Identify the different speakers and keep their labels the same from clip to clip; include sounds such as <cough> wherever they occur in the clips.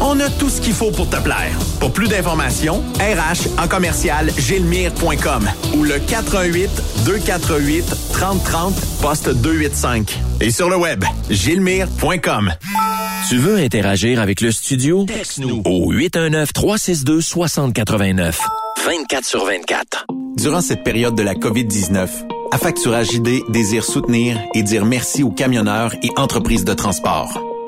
Speaker 1: On a tout ce qu'il faut pour te plaire. Pour plus d'informations, RH en commercial gilmire.com ou le 418 248 3030 poste 285. Et sur le web, gilmire.com.
Speaker 2: Tu veux interagir avec le studio? Texte-nous au 819-362-6089. 24 sur 24.
Speaker 3: Durant cette période de la COVID-19, Affacturage ID désire soutenir et dire merci aux camionneurs et entreprises de transport.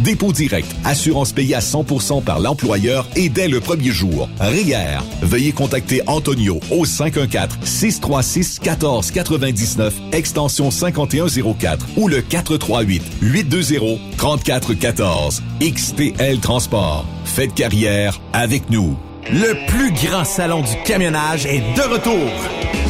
Speaker 4: dépôt direct, assurance payée à 100% par l'employeur et dès le premier jour. RIER. Veuillez contacter Antonio au 514-636-1499, extension 5104 ou le 438-820-3414. XTL Transport. Faites carrière avec nous.
Speaker 1: Le plus grand salon du camionnage est de retour.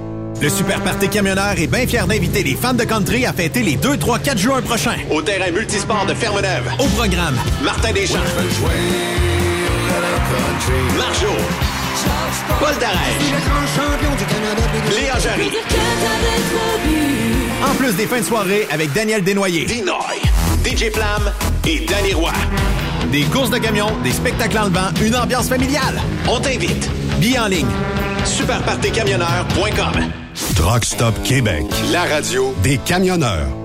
Speaker 1: Le Super Party Camionneur est bien fier d'inviter les fans de country à fêter les 2, 3, 4 juin prochains.
Speaker 5: Au terrain multisport de Fermeneuve.
Speaker 1: Au programme,
Speaker 5: Martin Deschamps. Marjo. Paul Darèche. Léa Jarry.
Speaker 1: en plus des fins de soirée avec Daniel Desnoyers.
Speaker 5: Dinoy. DJ Flamme et Danny Roy.
Speaker 1: Des courses de camions, des spectacles en levant, une ambiance familiale.
Speaker 5: On t'invite.
Speaker 1: Billets en ligne.
Speaker 5: Superpartycamionneur.com.
Speaker 6: Truck Stop Québec, la radio des camionneurs.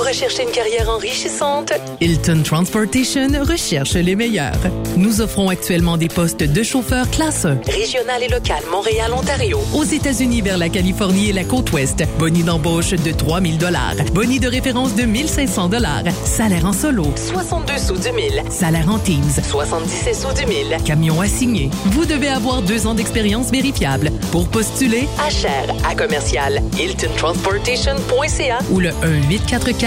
Speaker 7: Vous
Speaker 8: recherchez une carrière enrichissante?
Speaker 9: Hilton Transportation recherche les meilleurs. Nous offrons actuellement des postes de chauffeur classe 1.
Speaker 8: Régional et local, Montréal, Ontario.
Speaker 9: Aux États-Unis vers la Californie et la côte ouest. Boni d'embauche de 3000 dollars. Boni de référence de 1500 dollars. Salaire en solo.
Speaker 8: 62 sous du mille.
Speaker 9: Salaire en teams.
Speaker 8: 77 sous du mille.
Speaker 9: Camion assigné. Vous devez avoir deux ans d'expérience vérifiable. Pour postuler,
Speaker 8: À cher, à commercial, hiltontransportation.ca
Speaker 9: ou le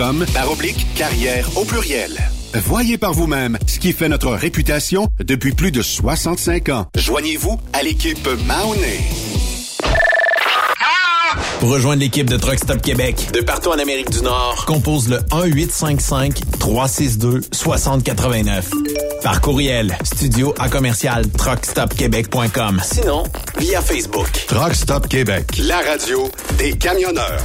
Speaker 10: guimauné.com par oblique carrière au pluriel. Voyez par vous-même ce qui fait notre réputation depuis plus de 65 ans. Joignez-vous à l'équipe Mahoney.
Speaker 1: Pour rejoindre l'équipe de Truck Stop Québec,
Speaker 11: De partout en Amérique du Nord,
Speaker 1: compose le 1-855-362-6089. Par courriel, studio à commercial truckstopquebec.com.
Speaker 11: sinon, via Facebook.
Speaker 10: Truck Stop Québec, la radio des camionneurs.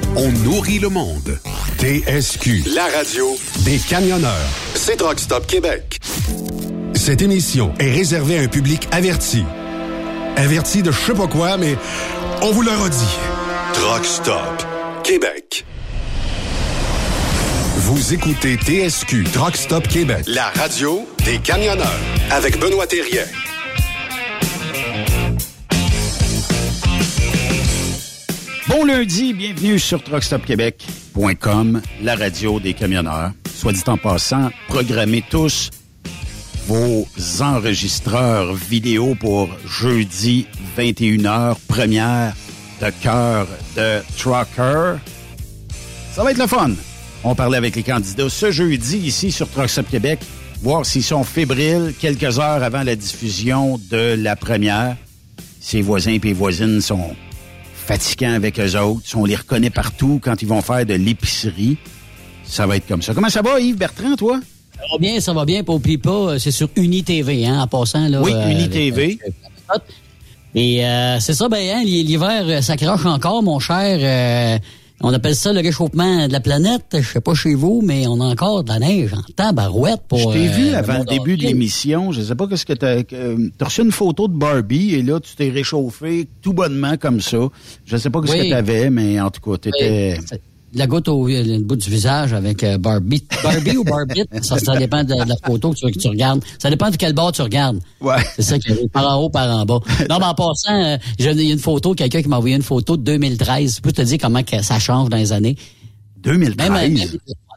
Speaker 10: on nourrit le monde. TSQ, la radio des camionneurs. C'est Rock Stop Québec. Cette émission est réservée à un public averti. Averti de je sais pas quoi, mais on vous le redit. Truck Stop Québec. Vous écoutez TSQ Truck Stop Québec, la radio des camionneurs avec Benoît Thérien.
Speaker 12: Bon lundi, bienvenue sur truckstopquebec.com, la radio des camionneurs. Soit dit en passant, programmez tous vos enregistreurs vidéo pour jeudi 21h, première de cœur de Trucker. Ça va être le fun. On parlait avec les candidats ce jeudi ici sur Truck Stop Québec. voir s'ils sont fébriles quelques heures avant la diffusion de la première. Ses voisins et voisines sont fatigants avec eux autres. On les reconnaît partout quand ils vont faire de l'épicerie. Ça va être comme ça. Comment ça va, Yves Bertrand, toi?
Speaker 13: Ça va bien, ça va bien. Pour pas, c'est sur UniTV, hein, en passant. Là,
Speaker 12: oui, UniTV.
Speaker 13: et euh, c'est ça, ben, hein, l'hiver, ça crache encore, mon cher. Euh, on appelle ça le réchauffement de la planète. Je sais pas chez vous, mais on a encore de la neige en tabarouette pour.
Speaker 12: Je t'ai vu euh, avant le début de l'émission. Je sais pas qu'est-ce que t'as. Euh, t'as reçu une photo de Barbie et là tu t'es réchauffé tout bonnement comme ça. Je sais pas ce que t'avais, mais en tout cas t'étais
Speaker 13: la goutte au bout du visage avec euh, Barbie. Barbie ou Barbie, <laughs> ça, ça dépend de, la photo que tu, que tu, regardes. Ça dépend de quel bord tu regardes.
Speaker 12: Ouais.
Speaker 13: C'est ça qui par en haut, par en bas. Non, mais en passant, euh, j'ai une photo, quelqu'un qui m'a envoyé une photo de 2013. Je peux te dire comment que ça change dans les années.
Speaker 12: 2013? Même,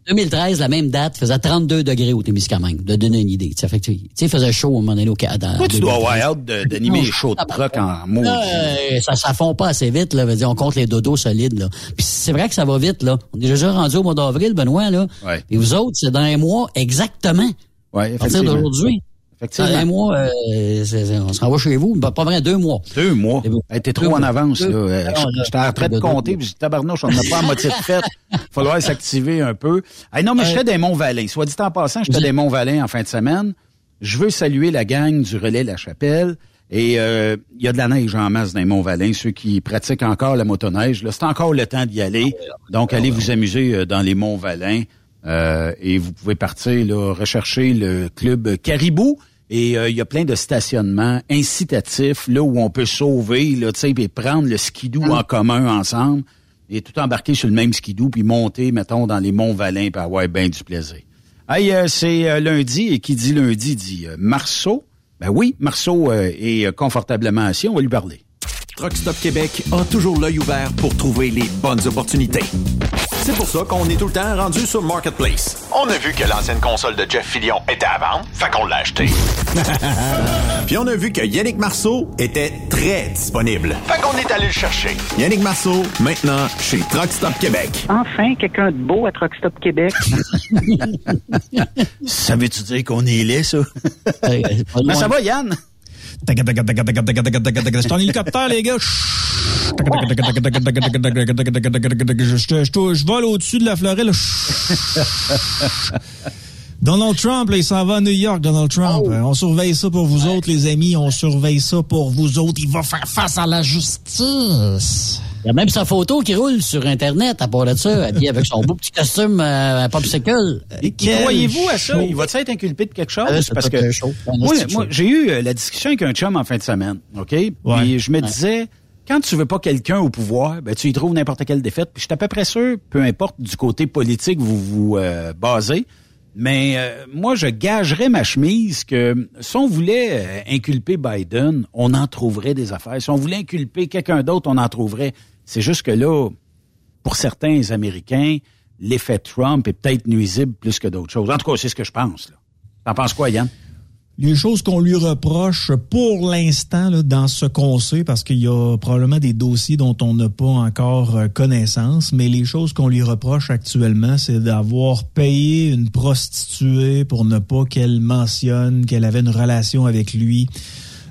Speaker 13: 2013, la même date, faisait 32 degrés au Témiscamingue, de donner une idée. Tu sais, faisait chaud au moment donné au Canada.
Speaker 12: Toi, tu dois avoir hâte <laughs> d'animer les shows de truck en.
Speaker 13: Euh, ça, ça fond pas assez vite, là. on compte les dodos solides, là. Puis c'est vrai que ça va vite, là. On est déjà rendu au mois d'avril, Benoît, là.
Speaker 12: Ouais.
Speaker 13: Et vous autres, c'est dans un mois exactement.
Speaker 12: Ouais,
Speaker 13: à partir d'aujourd'hui. Effectivement. Un mois, euh, on s'en va chez vous. Ben, pas vrai, deux mois.
Speaker 12: Deux mois. T'es trop en avance, là. Euh, j'étais en train de compter, puis tabarnouche, on n'a pas à moitié de fête. Il faudrait <laughs> s'activer un peu. Hey, non, mais j'étais des Monts-Valin. Soit dit en passant, j'étais des Monts-Valin en fin de semaine. Je veux saluer la gang du Relais La Chapelle. Et euh, il y a de la neige en masse dans les Monts-Valin. Ceux qui pratiquent encore la motoneige, là, c'est encore le temps d'y aller. Donc, allez vous amuser dans les Monts-Valin. Et vous pouvez partir là, rechercher le club Caribou. Et euh, il y a plein de stationnements incitatifs là où on peut sauver là, et prendre le skidoo en commun ensemble et tout embarquer sur le même skidoo puis monter, mettons, dans les monts Valin pour avoir bien du plaisir. Hey, euh, c'est euh, lundi et qui dit lundi dit Marceau. Ben oui, Marceau est confortablement assis, on va lui parler.
Speaker 1: Truck Stop Québec a toujours l'œil ouvert pour trouver les bonnes opportunités. C'est pour ça qu'on est tout le temps rendu sur Marketplace.
Speaker 11: On a vu que l'ancienne console de Jeff Fillion était à vendre, fait qu'on l'a acheté. <laughs>
Speaker 1: Puis on a vu que Yannick Marceau était très disponible.
Speaker 11: Fait qu'on est allé le chercher.
Speaker 1: Yannick Marceau, maintenant chez Truck Stop Québec.
Speaker 14: Enfin, quelqu'un de beau à Truck Stop Québec. <laughs>
Speaker 12: ça veut-tu dire qu'on est laid, ça? Mais ça va, Yann?
Speaker 15: C'est un hélicoptère, les gars. Je vole au-dessus de la Floride. Donald Trump, là, il s'en va à New York, Donald Trump. On surveille ça pour vous autres, les amis. On surveille ça pour vous autres. Il va faire face à la justice.
Speaker 13: Il y a même sa photo qui roule sur Internet à part de ça, habillé avec son beau petit costume euh, popsicle.
Speaker 12: Et croyez-vous à ça? Il va-t-il être inculpé de quelque chose? Ah, parce que moi, moi j'ai eu euh, la discussion avec un chum en fin de semaine, OK? Puis je me disais, quand tu veux pas quelqu'un au pouvoir, ben tu y trouves n'importe quelle défaite. Puis je suis à peu près sûr, peu importe du côté politique vous vous euh, basez, mais euh, moi, je gagerais ma chemise que si on voulait inculper Biden, on en trouverait des affaires. Si on voulait inculper quelqu'un d'autre, on en trouverait. C'est juste que là, pour certains Américains, l'effet Trump est peut-être nuisible plus que d'autres choses. En tout cas, c'est ce que je pense. T'en penses quoi, Yann?
Speaker 15: Les choses qu'on lui reproche pour l'instant dans ce qu'on sait, parce qu'il y a probablement des dossiers dont on n'a pas encore euh, connaissance, mais les choses qu'on lui reproche actuellement, c'est d'avoir payé une prostituée pour ne pas qu'elle mentionne qu'elle avait une relation avec lui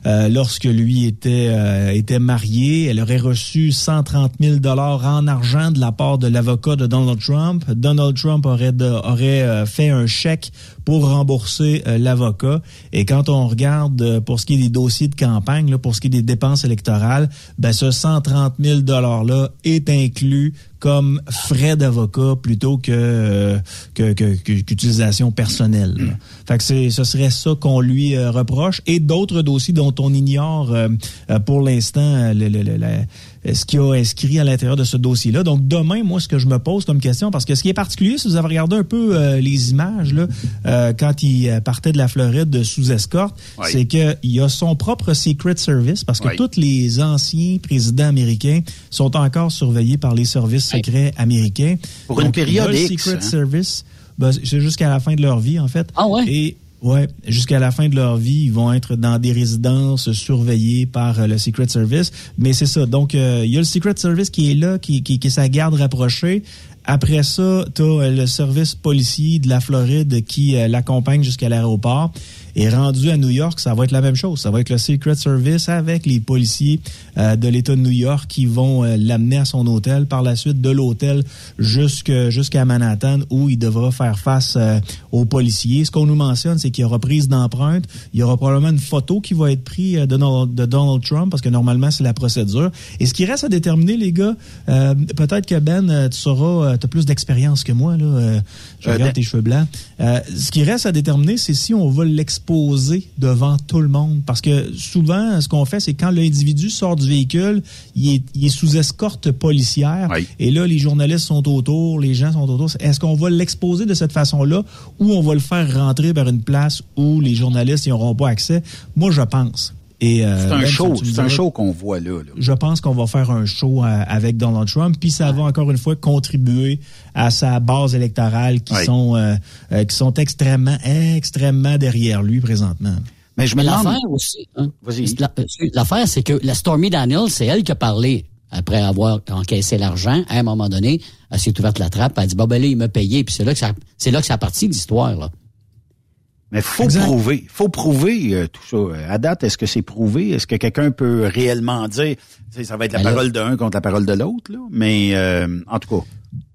Speaker 15: euh, lorsque lui était euh, était marié. Elle aurait reçu 130 000 dollars en argent de la part de l'avocat de Donald Trump. Donald Trump aurait aurait euh, fait un chèque pour rembourser l'avocat. Et quand on regarde pour ce qui est des dossiers de campagne, pour ce qui est des dépenses électorales, ben ce 130 000 dollars là est inclus comme frais d'avocat plutôt que qu'utilisation personnelle. Mm. Fait que c'est ce serait ça qu'on lui euh, reproche et d'autres dossiers dont on ignore euh, euh, pour l'instant le, le, le, ce qui a inscrit à l'intérieur de ce dossier-là? Donc demain, moi, ce que je me pose comme question, parce que ce qui est particulier, si vous avez regardé un peu les images là, quand il partait de la Floride sous escorte, c'est qu'il y a son propre Secret Service, parce que tous les anciens présidents américains sont encore surveillés par les services secrets américains.
Speaker 12: Pour une période
Speaker 15: le Secret
Speaker 12: hein.
Speaker 15: Service, ben, c'est jusqu'à la fin de leur vie, en fait.
Speaker 13: Ah ouais?
Speaker 15: Et Ouais, jusqu'à la fin de leur vie, ils vont être dans des résidences surveillées par euh, le Secret Service. Mais c'est ça. Donc, euh, il y a le Secret Service qui est là, qui, qui, qui est sa garde rapprochée. Après ça, tu as le service policier de la Floride qui l'accompagne jusqu'à l'aéroport. Et rendu à New York, ça va être la même chose. Ça va être le Secret Service avec les policiers euh, de l'État de New York qui vont euh, l'amener à son hôtel. Par la suite, de l'hôtel jusqu'à Manhattan où il devra faire face euh, aux policiers. Ce qu'on nous mentionne, c'est qu'il y aura prise d'empreinte. Il y aura probablement une photo qui va être prise de, de Donald Trump parce que normalement, c'est la procédure. Et ce qui reste à déterminer, les gars, peut-être que Ben, tu sauras, tu as plus d'expérience que moi. Là, je regarde tes cheveux blancs. ce qui reste à déterminer, c'est si on va l'exposer devant tout le monde. Parce que souvent, ce qu'on fait, c'est quand l'individu sort du véhicule, il est, sous escorte policière. Et là, les journalistes sont autour, les gens sont autour. Est-ce qu'on va l'exposer de cette façon-là ou on va le faire rentrer vers une place où les journalistes n'auront pas accès? Moi, je pense.
Speaker 12: Euh, c'est un show, c'est un show qu'on voit là,
Speaker 15: Je pense qu'on va faire un show euh, avec Donald Trump, puis ça va encore une fois contribuer à sa base électorale qui sont euh, qui sont extrêmement extrêmement derrière lui présentement.
Speaker 13: Mais je me l'affaire aussi. Hein. L'affaire, c'est que la Stormy Daniels, c'est elle qui a parlé après avoir encaissé l'argent. À un moment donné, elle s'est ouverte la trappe, elle a dit bah ben là, il m'a payé, puis c'est là que ça, c'est là que ça a parti l'histoire là.
Speaker 12: Mais faut prouver, faut prouver euh, tout ça. À date, est-ce que c'est prouvé? Est-ce que quelqu'un peut réellement dire? Ça va être la ben parole d'un contre la parole de l'autre là. Mais euh, en tout cas,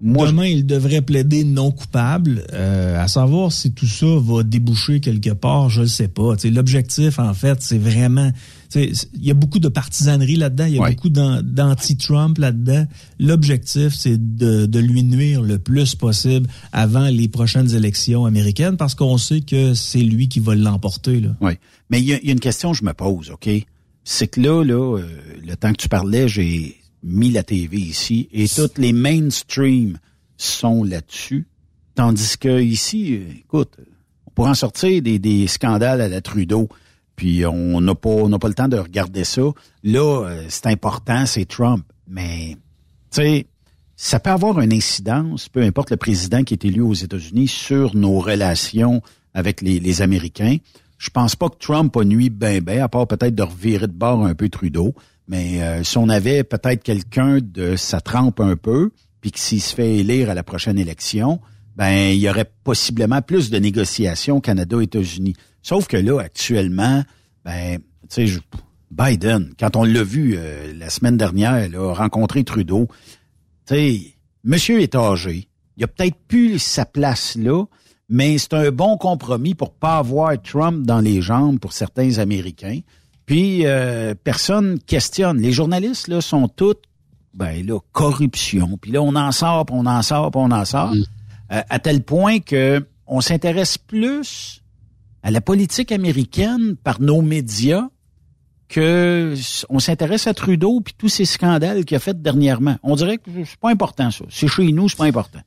Speaker 15: moi, demain il devrait plaider non coupable. Euh, à savoir si tout ça va déboucher quelque part, je ne sais pas. L'objectif en fait, c'est vraiment il y a beaucoup de partisanerie là-dedans, il y a beaucoup d'anti-Trump là-dedans. L'objectif, c'est de, lui nuire le plus possible avant les prochaines élections américaines parce qu'on sait que c'est lui qui va l'emporter.
Speaker 12: Oui. Mais il y, a une question que je me pose, OK? C'est que là, là, euh, le temps que tu parlais, j'ai mis la TV ici et toutes les mainstream sont là-dessus. Tandis que ici, écoute, on pourrait en sortir des, des scandales à la Trudeau puis on n'a pas, pas le temps de regarder ça. Là, euh, c'est important, c'est Trump. Mais, tu sais, ça peut avoir une incidence, peu importe le président qui est élu aux États-Unis, sur nos relations avec les, Américains. Je pense pas que Trump a nuit ben ben, à part peut-être de revirer de bord un peu Trudeau. Mais euh, si on avait peut-être quelqu'un de sa trempe un peu, puis que s'il se fait élire à la prochaine élection, ben il y aurait possiblement plus de négociations Canada-États-Unis. Sauf que là, actuellement, ben, tu sais, Biden, quand on l'a vu euh, la semaine dernière, là, rencontrer Trudeau, tu sais, monsieur est âgé. Il a peut-être plus sa place là, mais c'est un bon compromis pour pas avoir Trump dans les jambes pour certains Américains. Puis euh, personne questionne. Les journalistes là sont tous ben là corruption. Puis là on en sort, puis on en sort, puis on en sort, mm. euh, à tel point que on s'intéresse plus à la politique américaine par nos médias que on s'intéresse à Trudeau puis tous ces scandales qu'il a fait dernièrement. On dirait que c'est pas important ça. C'est chez nous, c'est pas important.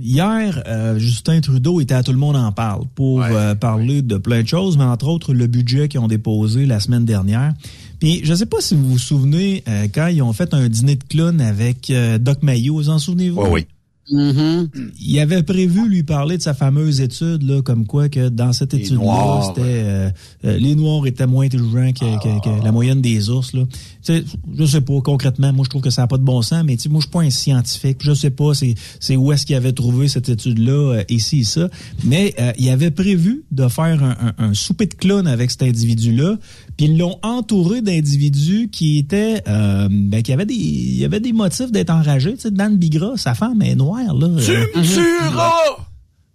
Speaker 15: Hier, euh, Justin Trudeau était à Tout le monde en parle pour euh, parler de plein de choses, mais entre autres le budget qu'ils ont déposé la semaine dernière. Puis je sais pas si vous vous souvenez euh, quand ils ont fait un dîner de clown avec Doc Mayo, vous en souvenez-vous?
Speaker 12: Oui, oui.
Speaker 13: Mm-hmm.
Speaker 15: Il avait prévu lui parler de sa fameuse étude, là, comme quoi que dans cette étude-là, c'était euh, euh, les Noirs étaient moins intelligents que, la moyenne des ours. Là. Sais, je sais pas concrètement, moi je trouve que ça n'a pas de bon sens, mais moi je suis pas un scientifique, je sais pas c'est où est-ce qu'il avait trouvé cette étude-là, euh, ici et ça, mais il avait prévu de faire un, un, un souper de clown avec cet individu-là, puis ils l'ont entouré d'individus qui étaient, euh, ben, qui avaient des, il y avait des motifs d'être enragés. Tu sais, Dan Bigra, sa femme est noire, là.
Speaker 12: Tu me tueras!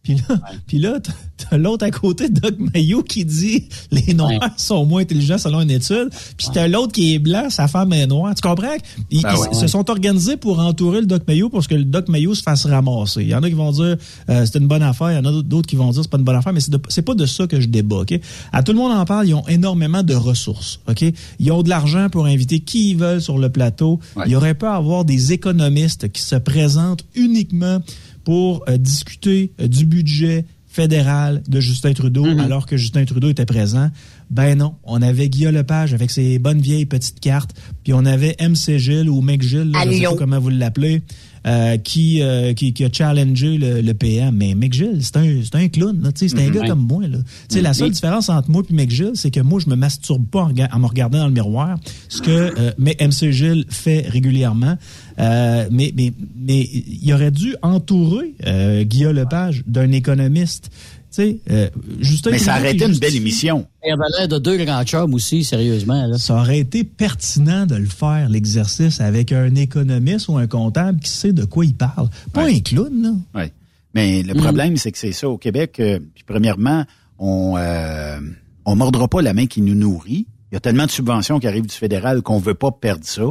Speaker 15: Puis là, puis là t'as l'autre à côté, Doc Mayo, qui dit <laughs> les Noirs sont moins intelligents selon une étude. Puis t'as l'autre qui est blanc, sa femme est noire. Tu comprends? Ils, ben se sont organisés pour entourer le Doc Mayo pour que le Doc Mayo se fasse ramasser. Il y en a qui vont dire euh, c'est une bonne affaire, il y en a d'autres qui vont dire c'est pas une bonne affaire, mais c'est pas de ça que je débat. OK? À tout le monde en parle, ils ont énormément de ressources. OK? Ils ont de l'argent pour inviter qui ils veulent sur le plateau. Il y aurait pas à avoir des économistes qui se présentent uniquement pour euh, discuter euh, du budget fédéral de Justin Trudeau, mm-hmm. alors que Justin Trudeau était présent. Ben non, on avait Guillaume Lepage avec ses bonnes vieilles petites cartes, puis on avait MC Gilles ou Mec Gilles, là, je sais pas comment vous l'appelez, euh, qui, euh, qui, qui a challengé le, le PM. Mais Mick Gilles, c'est un, c'est un clown, là, tu sais, c'est un
Speaker 13: Mhm.
Speaker 15: gars
Speaker 13: Ouais.
Speaker 15: comme moi. Là. Tu sais, La seule différence entre moi et Mick Gilles, c'est que moi, je me masturbe pas en, en me regardant dans le miroir, ce que euh, mais MC Gilles fait régulièrement. Euh, mais mais mais il aurait dû entourer euh, Guillaume Lepage d'un économiste. Tu sais, euh, Justin
Speaker 12: Mais ça aurait été une belle émission.
Speaker 13: Il avait l'air de deux grands chums aussi, sérieusement. Là.
Speaker 15: Ça aurait été pertinent de le faire, l'exercice, avec un économiste ou un comptable qui sait de quoi il parle. Pas un clown, là.
Speaker 12: Oui. Mais le problème, c'est que c'est ça au Québec. euh, puis premièrement, on euh, on mordra pas la main qui nous nourrit. Il y a tellement de subventions qui arrivent du fédéral qu'on veut pas perdre ça.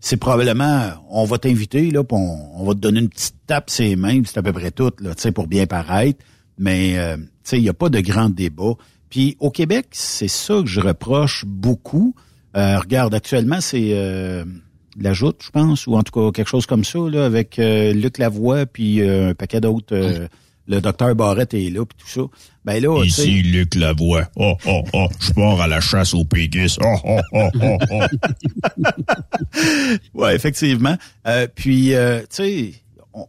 Speaker 12: C'est probablement, on va t'inviter là, puis on, on va te donner une petite tape ses mains, c'est à peu près tout là, tu sais, pour bien paraître. Mais euh, tu sais, il y a pas de grand débat. Puis au Québec, c'est ça que je reproche beaucoup. Euh, regarde, actuellement, c'est euh, la joute, je pense, ou en tout cas quelque chose comme ça, là, avec Luc Lavoie, puis un paquet d'autres. Le docteur Barrette est là, puis tout ça. Ben là,
Speaker 16: Ici Luc Lavoie. Oh, oh, oh, je pars à la chasse aux péguisses. Oh, oh, oh, oh, oh. <laughs>
Speaker 12: ouais, effectivement. Euh, puis, euh, tu sais,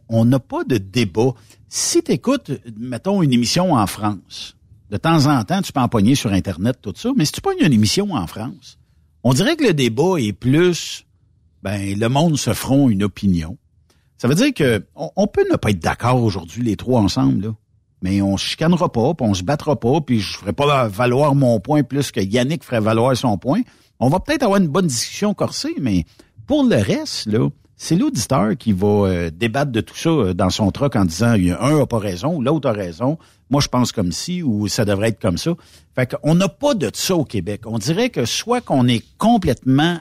Speaker 12: on n'a pas de débat. Si tu écoutes, mettons, une émission en France, de temps en temps, tu peux empoigner sur Internet, tout ça, mais si tu pognes une émission en France, on dirait que le débat est plus, ben, le monde se feront une opinion. Ça veut dire que on, peut ne pas être d'accord aujourd'hui, les trois ensemble, là. Mais on se chicanera pas, puis on se battra pas, puis je ferai pas valoir mon point plus que Yannick ferait valoir son point. On va peut-être avoir une bonne discussion corsée, mais pour le reste, là, c'est l'auditeur qui va euh, débattre de tout ça euh, dans son truc en disant il y a un a pas raison, l'autre a raison. Moi, je pense comme ci ou ça devrait être comme ça. Fait qu'on n'a pas de ça au Québec. On dirait que soit qu'on est complètement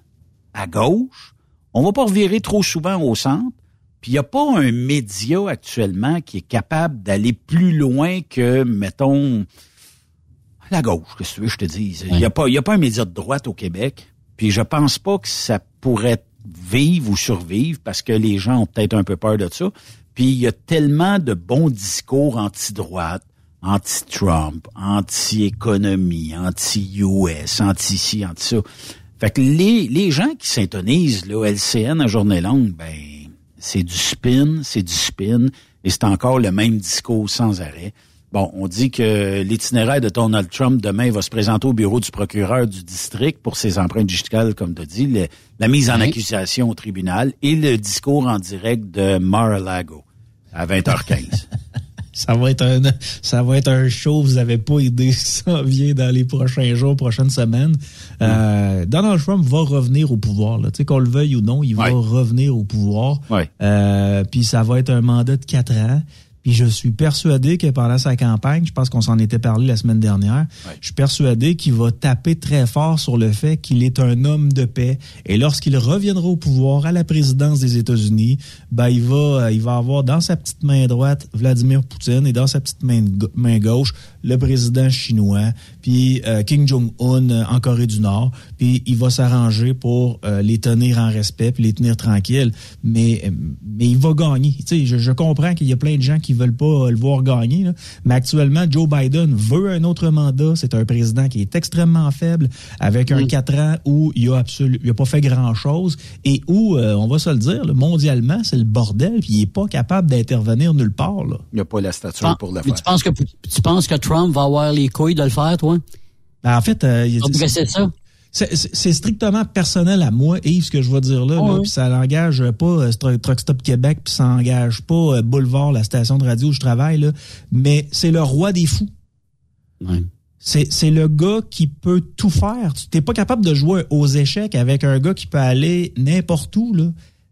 Speaker 12: à gauche, on va pas revirer trop souvent au centre, puis il n'y a pas un média actuellement qui est capable d'aller plus loin que, mettons, la gauche, que tu veux que je te dise? Il n'y a, pas- il y a pas un média de droite au Québec. Puis je pense pas que ça pourrait vivre ou survivre parce que les gens ont peut-être un peu peur de ça. Puis il y a tellement de bons discours anti-droite, anti-Trump, anti-économie, anti-US, anti-ci, anti-ça. Fait que les, les gens qui s'intonisent, là, LCN à journée longue, ben, c'est du spin, c'est du spin, et c'est encore le même discours sans arrêt. Bon, on dit que l'itinéraire de Donald Trump demain va se présenter au bureau du procureur du district pour ses empreintes digitales, comme tu as dit, le- la mise en
Speaker 13: Oui.
Speaker 12: accusation au tribunal et le discours en direct de Mar-a-Lago à 20h15. <laughs>
Speaker 15: Ça va être un, ça va être un show. Vous avez pas idée. <laughs> Ça vient dans les prochains jours, prochaines semaines. Euh, Donald Trump va revenir au pouvoir. Là. Tu sais, qu'on le veuille ou non, il va revenir au pouvoir. Euh, puis ça va être un mandat de quatre ans. Puis je suis persuadé que pendant sa campagne, je pense qu'on s'en était parlé la semaine dernière, je suis persuadé qu'il va taper très fort sur le fait qu'il est un homme de paix. Et lorsqu'il reviendra au pouvoir, à la présidence des États-Unis, ben il va, euh, il va avoir dans sa petite main droite Vladimir Poutine et dans sa petite main, main gauche le président chinois, puis euh, Kim Jong-un euh, en Corée du Nord. Puis il va s'arranger pour euh, les tenir en respect puis les tenir tranquilles. Mais, euh, mais il va gagner. Tu sais, je, je comprends qu'il y a plein de gens qui veulent pas euh, le voir gagner. là. Mais actuellement, Joe Biden veut un autre mandat. C'est un président qui est extrêmement faible, avec un quatre ans où il a absolu, il a pas fait grand chose et où, euh, on va se le dire, là, mondialement, c'est le bordel. Puis il est pas capable d'intervenir nulle part. Là.
Speaker 12: Il n'y a pas la stature pour le faire.
Speaker 13: tu penses que tu penses que Trump va avoir les couilles de le faire, toi?
Speaker 15: Ben, en fait, euh,
Speaker 13: ça.
Speaker 15: C'est- strictement personnel à moi, Yves, ce que je vais dire là.
Speaker 13: Ouais.
Speaker 15: ça n'engage pas euh, Truck Stop Québec, puis ça n'engage pas euh, Boulevard, la station de radio où je travaille, là. mais c'est le roi des fous. C'est c'est le gars qui peut tout faire. Tu n'es pas capable de jouer aux échecs avec un gars qui peut aller n'importe où. Là.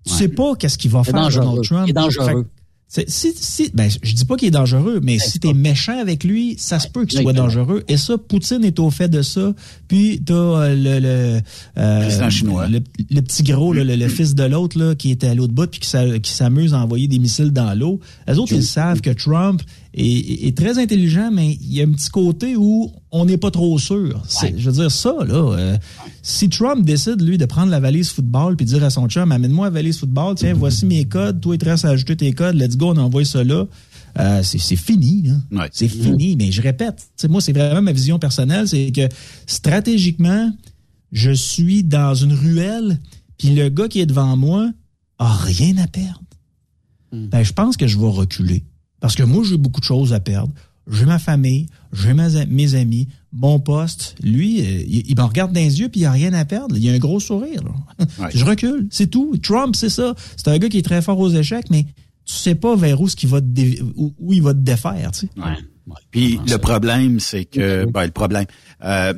Speaker 15: Tu sais pas qu'est-ce qu'il va faire
Speaker 13: dangereux.
Speaker 15: Donald Trump.
Speaker 13: Il est dangereux.
Speaker 15: Si, si, ben, je dis pas qu'il est dangereux, mais si t'es méchant avec lui, ça se peut qu'il soit dangereux. Et ça, Poutine est au fait de ça. Puis t'as euh, le, le, euh,
Speaker 12: chinois.
Speaker 15: le, le petit gros, le, le fils de l'autre là, qui était à l'autre bout puis qui s'amuse à envoyer des missiles dans l'eau. Les autres, ils savent que Trump est, est- très intelligent, mais il y a un petit côté où on n'est pas trop sûr. Je veux dire, ça, là, euh, si Trump décide, lui, de prendre la valise football puis dire à son chum, amène-moi la valise football, tiens, voici mes codes, toi, il te reste à ajouter tes codes, let's go, on envoie ça là. euh, c'est fini. là. C'est fini. Mais je répète, moi, c'est vraiment ma vision personnelle, c'est que stratégiquement, je suis dans une ruelle, puis le gars qui est devant moi a rien à perdre. Ben, je pense que je vais reculer. Parce que moi, j'ai beaucoup de choses à perdre. J'ai ma famille, j'ai mes amis, mon poste. Lui, euh, il, il me regarde dans les yeux puis il a rien à perdre. Il a un gros sourire. là. <laughs> Je recule, c'est tout. Trump, c'est ça. C'est un gars qui est très fort aux échecs, mais tu sais pas vers où, ce va te dé- où, où il va te défaire. Tu sais.
Speaker 12: Puis le problème, c'est que ben, le problème, euh,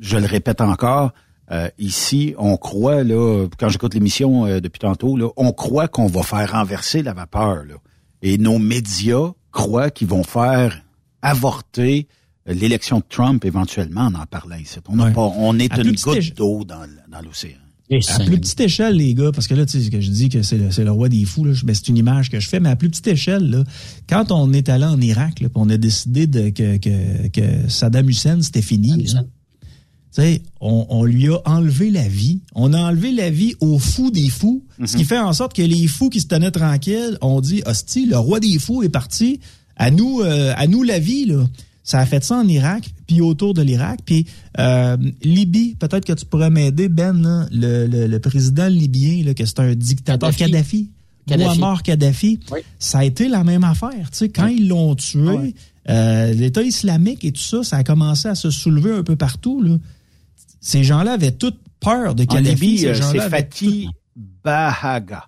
Speaker 12: je le répète encore, euh, ici, on croit là, quand j'écoute l'émission euh, depuis tantôt, là, on croit qu'on va faire renverser la vapeur. Là. Et nos médias croient qu'ils vont faire avorter euh, l'élection de Trump éventuellement en en parlant ici. On,
Speaker 15: Ouais.
Speaker 12: pas, on est
Speaker 15: À
Speaker 12: une goutte d'eau dans, dans l'océan.
Speaker 15: À plus petite échelle, les gars, parce que là, tu sais, que je dis que c'est le, c'est le roi des fous, là, ben, c'est une image que je fais, mais à plus petite échelle, là, quand on est allé en Irak, là, on a décidé de, que, que, que Saddam Hussein, c'était fini. là. Tu sais, on, on lui a enlevé la vie. On a enlevé la vie aux fous des fous, ce qui fait en sorte que les fous qui se tenaient tranquilles ont dit, hostie, le roi des fous est parti, à nous, euh, à nous la vie, là. Ça a fait ça en Irak, puis autour de l'Irak. Puis euh, Libye, peut-être que tu pourrais m'aider, Ben, là, le, le, le président libyen, là, que c'est un dictateur,
Speaker 13: Kadhafi.
Speaker 15: Kadhafi,
Speaker 13: Kadhafi.
Speaker 15: Muammar Kadhafi, ça a été la même affaire. Tu sais, quand ils l'ont tué, euh, l'État islamique et tout ça, ça a commencé à se soulever un peu partout. Là. Ces gens-là avaient toute peur de
Speaker 12: En
Speaker 15: Kadhafi.
Speaker 12: Libye, euh, c'est Fatih Bahaga.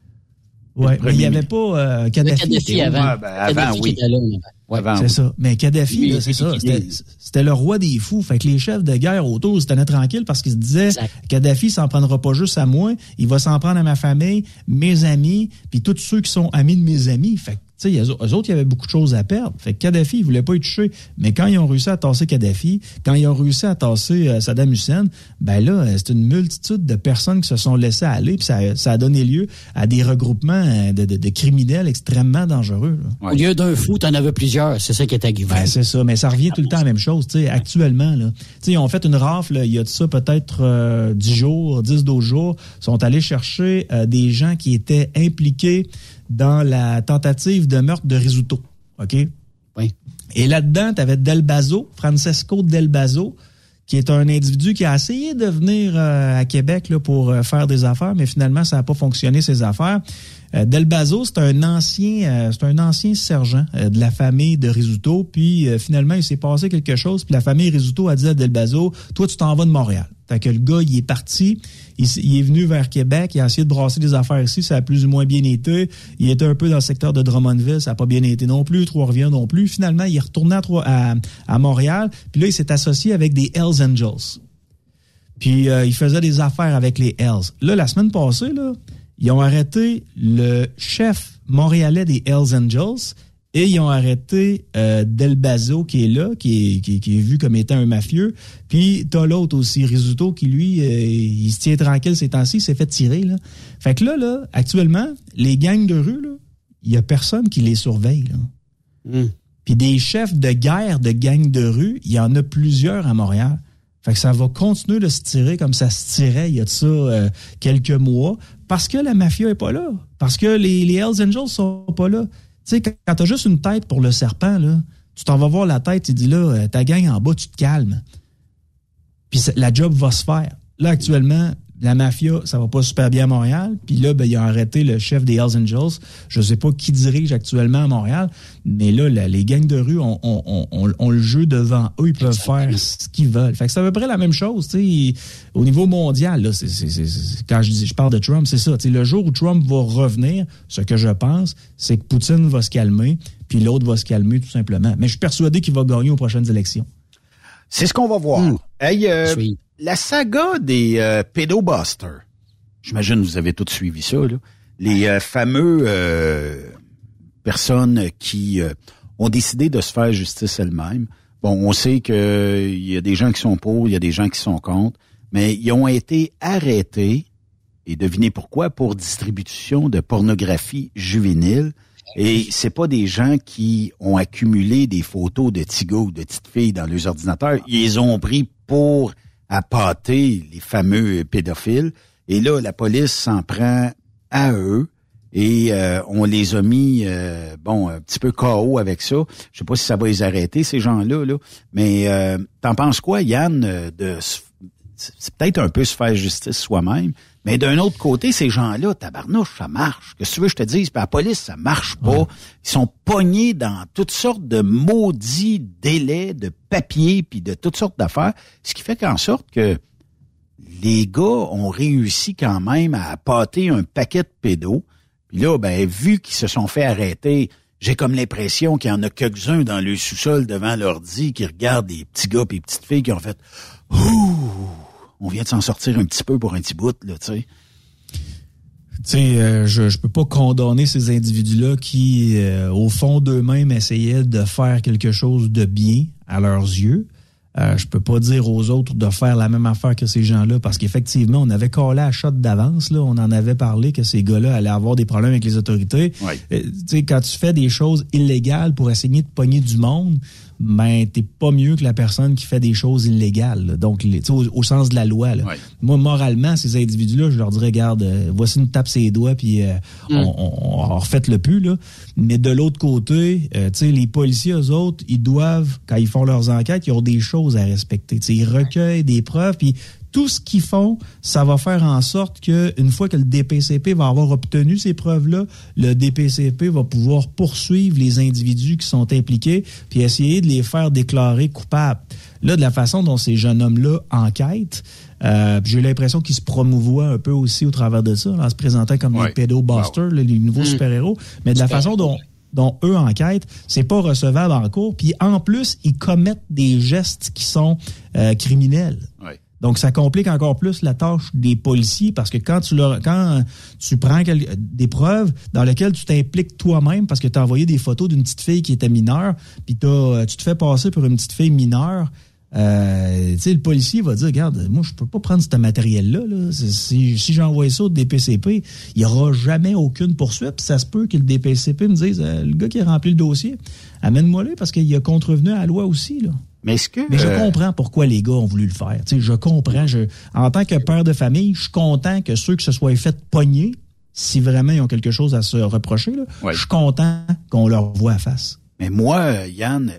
Speaker 15: Ouais,
Speaker 12: Le
Speaker 15: mais il n'y avait pas euh, Kadhafi.
Speaker 13: Kadhafi avant.
Speaker 12: Ouais, ben, avant,
Speaker 13: Kadhafi
Speaker 12: oui.
Speaker 13: était là, ouais.
Speaker 12: Avant,
Speaker 15: C'est
Speaker 12: oui.
Speaker 15: ça. Mais Kadhafi, c'est ça. C'était le roi des fous. Fait que les chefs de guerre autour, ils se tenaient tranquilles parce qu'ils se disaient Kadhafi s'en prendra pas juste à moi, il va s'en prendre à ma famille, mes amis, puis tous ceux qui sont amis de mes amis. Fait que, tu sais, eux autres, il y avait beaucoup de choses à perdre. Fait que Kadhafi, il voulait pas être touché. Mais quand ils ont réussi à tasser Kadhafi, quand ils ont réussi à tasser euh, Saddam Hussein, ben là, euh, c'est une multitude de personnes qui se sont laissées aller, puis ça, ça a donné lieu à des regroupements euh, de, de- de criminels extrêmement dangereux. là.
Speaker 13: Au lieu d'un fou, t'en avais plusieurs. C'est ça qui est arrivé.
Speaker 15: Ben, c'est ça, mais ça revient tout le temps à la même chose, tu sais, actuellement, là. Tu sais, ils ont fait une rafle, il y a de ça peut-être euh, 10 jours, 10, 12 jours, ils sont allés chercher euh, des gens qui étaient impliqués dans la tentative de meurtre de Risuto, OK?
Speaker 13: Oui.
Speaker 15: Et là-dedans, tu avais Del Bazo, Francesco Del Bazo, qui est un individu qui a essayé de venir euh, à Québec là, pour euh, faire des affaires, mais finalement, ça n'a pas fonctionné, ses affaires. Euh, Del Bazo, c'est un ancien euh, c'est un ancien sergent euh, de la famille de Risuto, puis finalement, il s'est passé quelque chose, puis la famille Risuto a dit à Del Bazo, toi, tu t'en vas de Montréal. Fait que le gars, il est parti, il, est venu vers Québec, il a essayé de brasser des affaires ici, ça a plus ou moins bien été. Il était un peu dans le secteur de Drummondville, ça n'a pas bien été non plus, Trois-Rivières non plus. Finalement, il est retourné à, Montréal, puis là, il s'est associé avec des Hells Angels. Puis il faisait des affaires avec les Hells. Là, la semaine passée, là, ils ont arrêté le chef montréalais des Hells Angels et ils ont arrêté euh, Del Bazo qui est là, qui est, qui, est- qui est vu comme étant un mafieux. Puis t'as l'autre aussi, Risuto, qui lui, euh, il se tient tranquille ces temps-ci, il s'est fait tirer. Là. Fait que là, là, actuellement, les gangs de rue, il y a personne qui les surveille. Là. Puis des chefs de guerre de gangs de rue, il y en a plusieurs à Montréal. Fait que ça va continuer de se tirer comme ça se tirait il y a de ça euh, quelques mois parce que la mafia est pas là. Parce que les, les Hells Angels sont pas là. Tu sais, quand, quand t'as juste une tête pour le serpent, là, tu t'en vas voir la tête, tu dis là, euh, ta gang en bas, tu te calmes. Puis la job va se faire. Là, actuellement, la mafia, ça va pas super bien à Montréal. Puis là, ben, ils ont arrêté le chef des Hells Angels. Je sais pas qui dirige actuellement à Montréal, mais là, la- les gangs de rue ont, ont- ont le jeu devant eux. Ils peuvent faire ce qu'ils veulent. Fait que c'est à peu près la même chose. tu sais. Au niveau mondial, là, c'est, c'est- c'est- c'est- quand je, dis, je parle de Trump, c'est ça. tu sais, Le jour où Trump va revenir, ce que je pense, c'est que Poutine va se calmer, puis l'autre va se calmer tout simplement. Mais je suis persuadé qu'il va gagner aux prochaines élections.
Speaker 12: C'est ce qu'on va voir. Hey, euh, la saga des euh, pédobusters. J'imagine vous avez tous suivi ça. Là. Les euh, fameux euh, personnes qui euh, ont décidé de se faire justice elles-mêmes. Bon, on sait qu'il y a des gens qui sont pour, il y a des gens qui sont contre, mais ils ont été arrêtés, et devinez pourquoi, pour distribution de pornographie juvénile. Et c'est pas des gens qui ont accumulé des photos de gars ou de petites filles dans leurs ordinateurs. Ils les ont pris pour appâter les fameux pédophiles. Et là, la police s'en prend à eux et euh, on les a mis, euh, bon, un petit peu KO avec ça. Je sais pas si ça va les arrêter, ces gens-là, là. mais euh, t'en penses quoi, Yann, de c'est peut-être un peu se faire justice soi-même, mais d'un autre côté, ces gens-là, tabarnouche, ça marche. Que si tu veux que je te dise, la police, ça marche pas. Ils sont pognés dans toutes sortes de maudits délais de papier puis de toutes sortes d'affaires, ce qui fait qu'en sorte que les gars ont réussi quand même à pâter un paquet de pédos. Puis là, ben, vu qu'ils se sont fait arrêter, j'ai comme l'impression qu'il y en a quelques-uns dans le sous-sol devant l'ordi qui regardent des petits gars et des petites filles qui ont fait Ouh! On vient de s'en sortir un petit peu pour un petit bout, là, tu sais.
Speaker 15: Tu sais, euh, je, je peux pas condamner ces individus-là qui, euh, au fond d'eux-mêmes, essayaient de faire quelque chose de bien à leurs yeux. Euh, je peux pas dire aux autres de faire la même affaire que ces gens-là parce qu'effectivement, on avait collé à shot d'avance. Là, on en avait parlé que ces gars-là allaient avoir des problèmes avec les autorités. tu sais, quand tu fais des choses illégales pour essayer de pogner du monde, ben t'es pas mieux que la personne qui fait des choses illégales. Donc, au, au, sens de la loi. Là. Moi, moralement, ces individus-là, je leur dirais, regarde, euh, voici une tape ses doigts, puis euh, mm. on, on, refait le. Là. Mais de l'autre côté, euh, les policiers, eux autres, ils doivent, quand ils font leurs enquêtes, ils ont des choses à respecter. ils recueillent des preuves, puis tout ce qu'ils font, ça va faire en sorte que une fois que le DPCP va avoir obtenu ces preuves-là, le DPCP va pouvoir poursuivre les individus qui sont impliqués puis essayer de les faire déclarer coupables. Là, de la façon dont ces jeunes hommes-là enquêtent, euh, j'ai l'impression qu'ils se promouvoient un peu aussi au travers de ça, en se présentant comme des pédobusters, les nouveaux mm. super-héros. Mais de la façon dont dont eux enquêtent, c'est pas recevable en cours. Puis en plus, ils commettent des gestes qui sont euh, criminels. Donc, ça complique encore plus la tâche des policiers parce que quand tu prends des preuves dans lesquelles tu t'impliques toi-même parce que tu as envoyé des photos d'une petite fille qui était mineure, puis tu te fais passer pour une petite fille mineure, euh, le policier va dire, regarde, moi, je peux pas prendre ce matériel-là. Si, j'envoie ça au DPCP, il n'y aura jamais aucune poursuite. ça se peut que le DPCP me dise, euh, le gars qui a rempli le dossier, amène-moi-le parce qu'il a contrevenu à la loi aussi. Là.
Speaker 12: Mais ce que
Speaker 15: Mais je euh, comprends pourquoi les gars ont voulu le faire. je comprends. Je, en tant que père de famille, je suis content que ceux qui se soient fait pogner, si vraiment ils ont quelque chose à se reprocher, je suis content qu'on leur voit à face.
Speaker 12: Mais moi, Yann,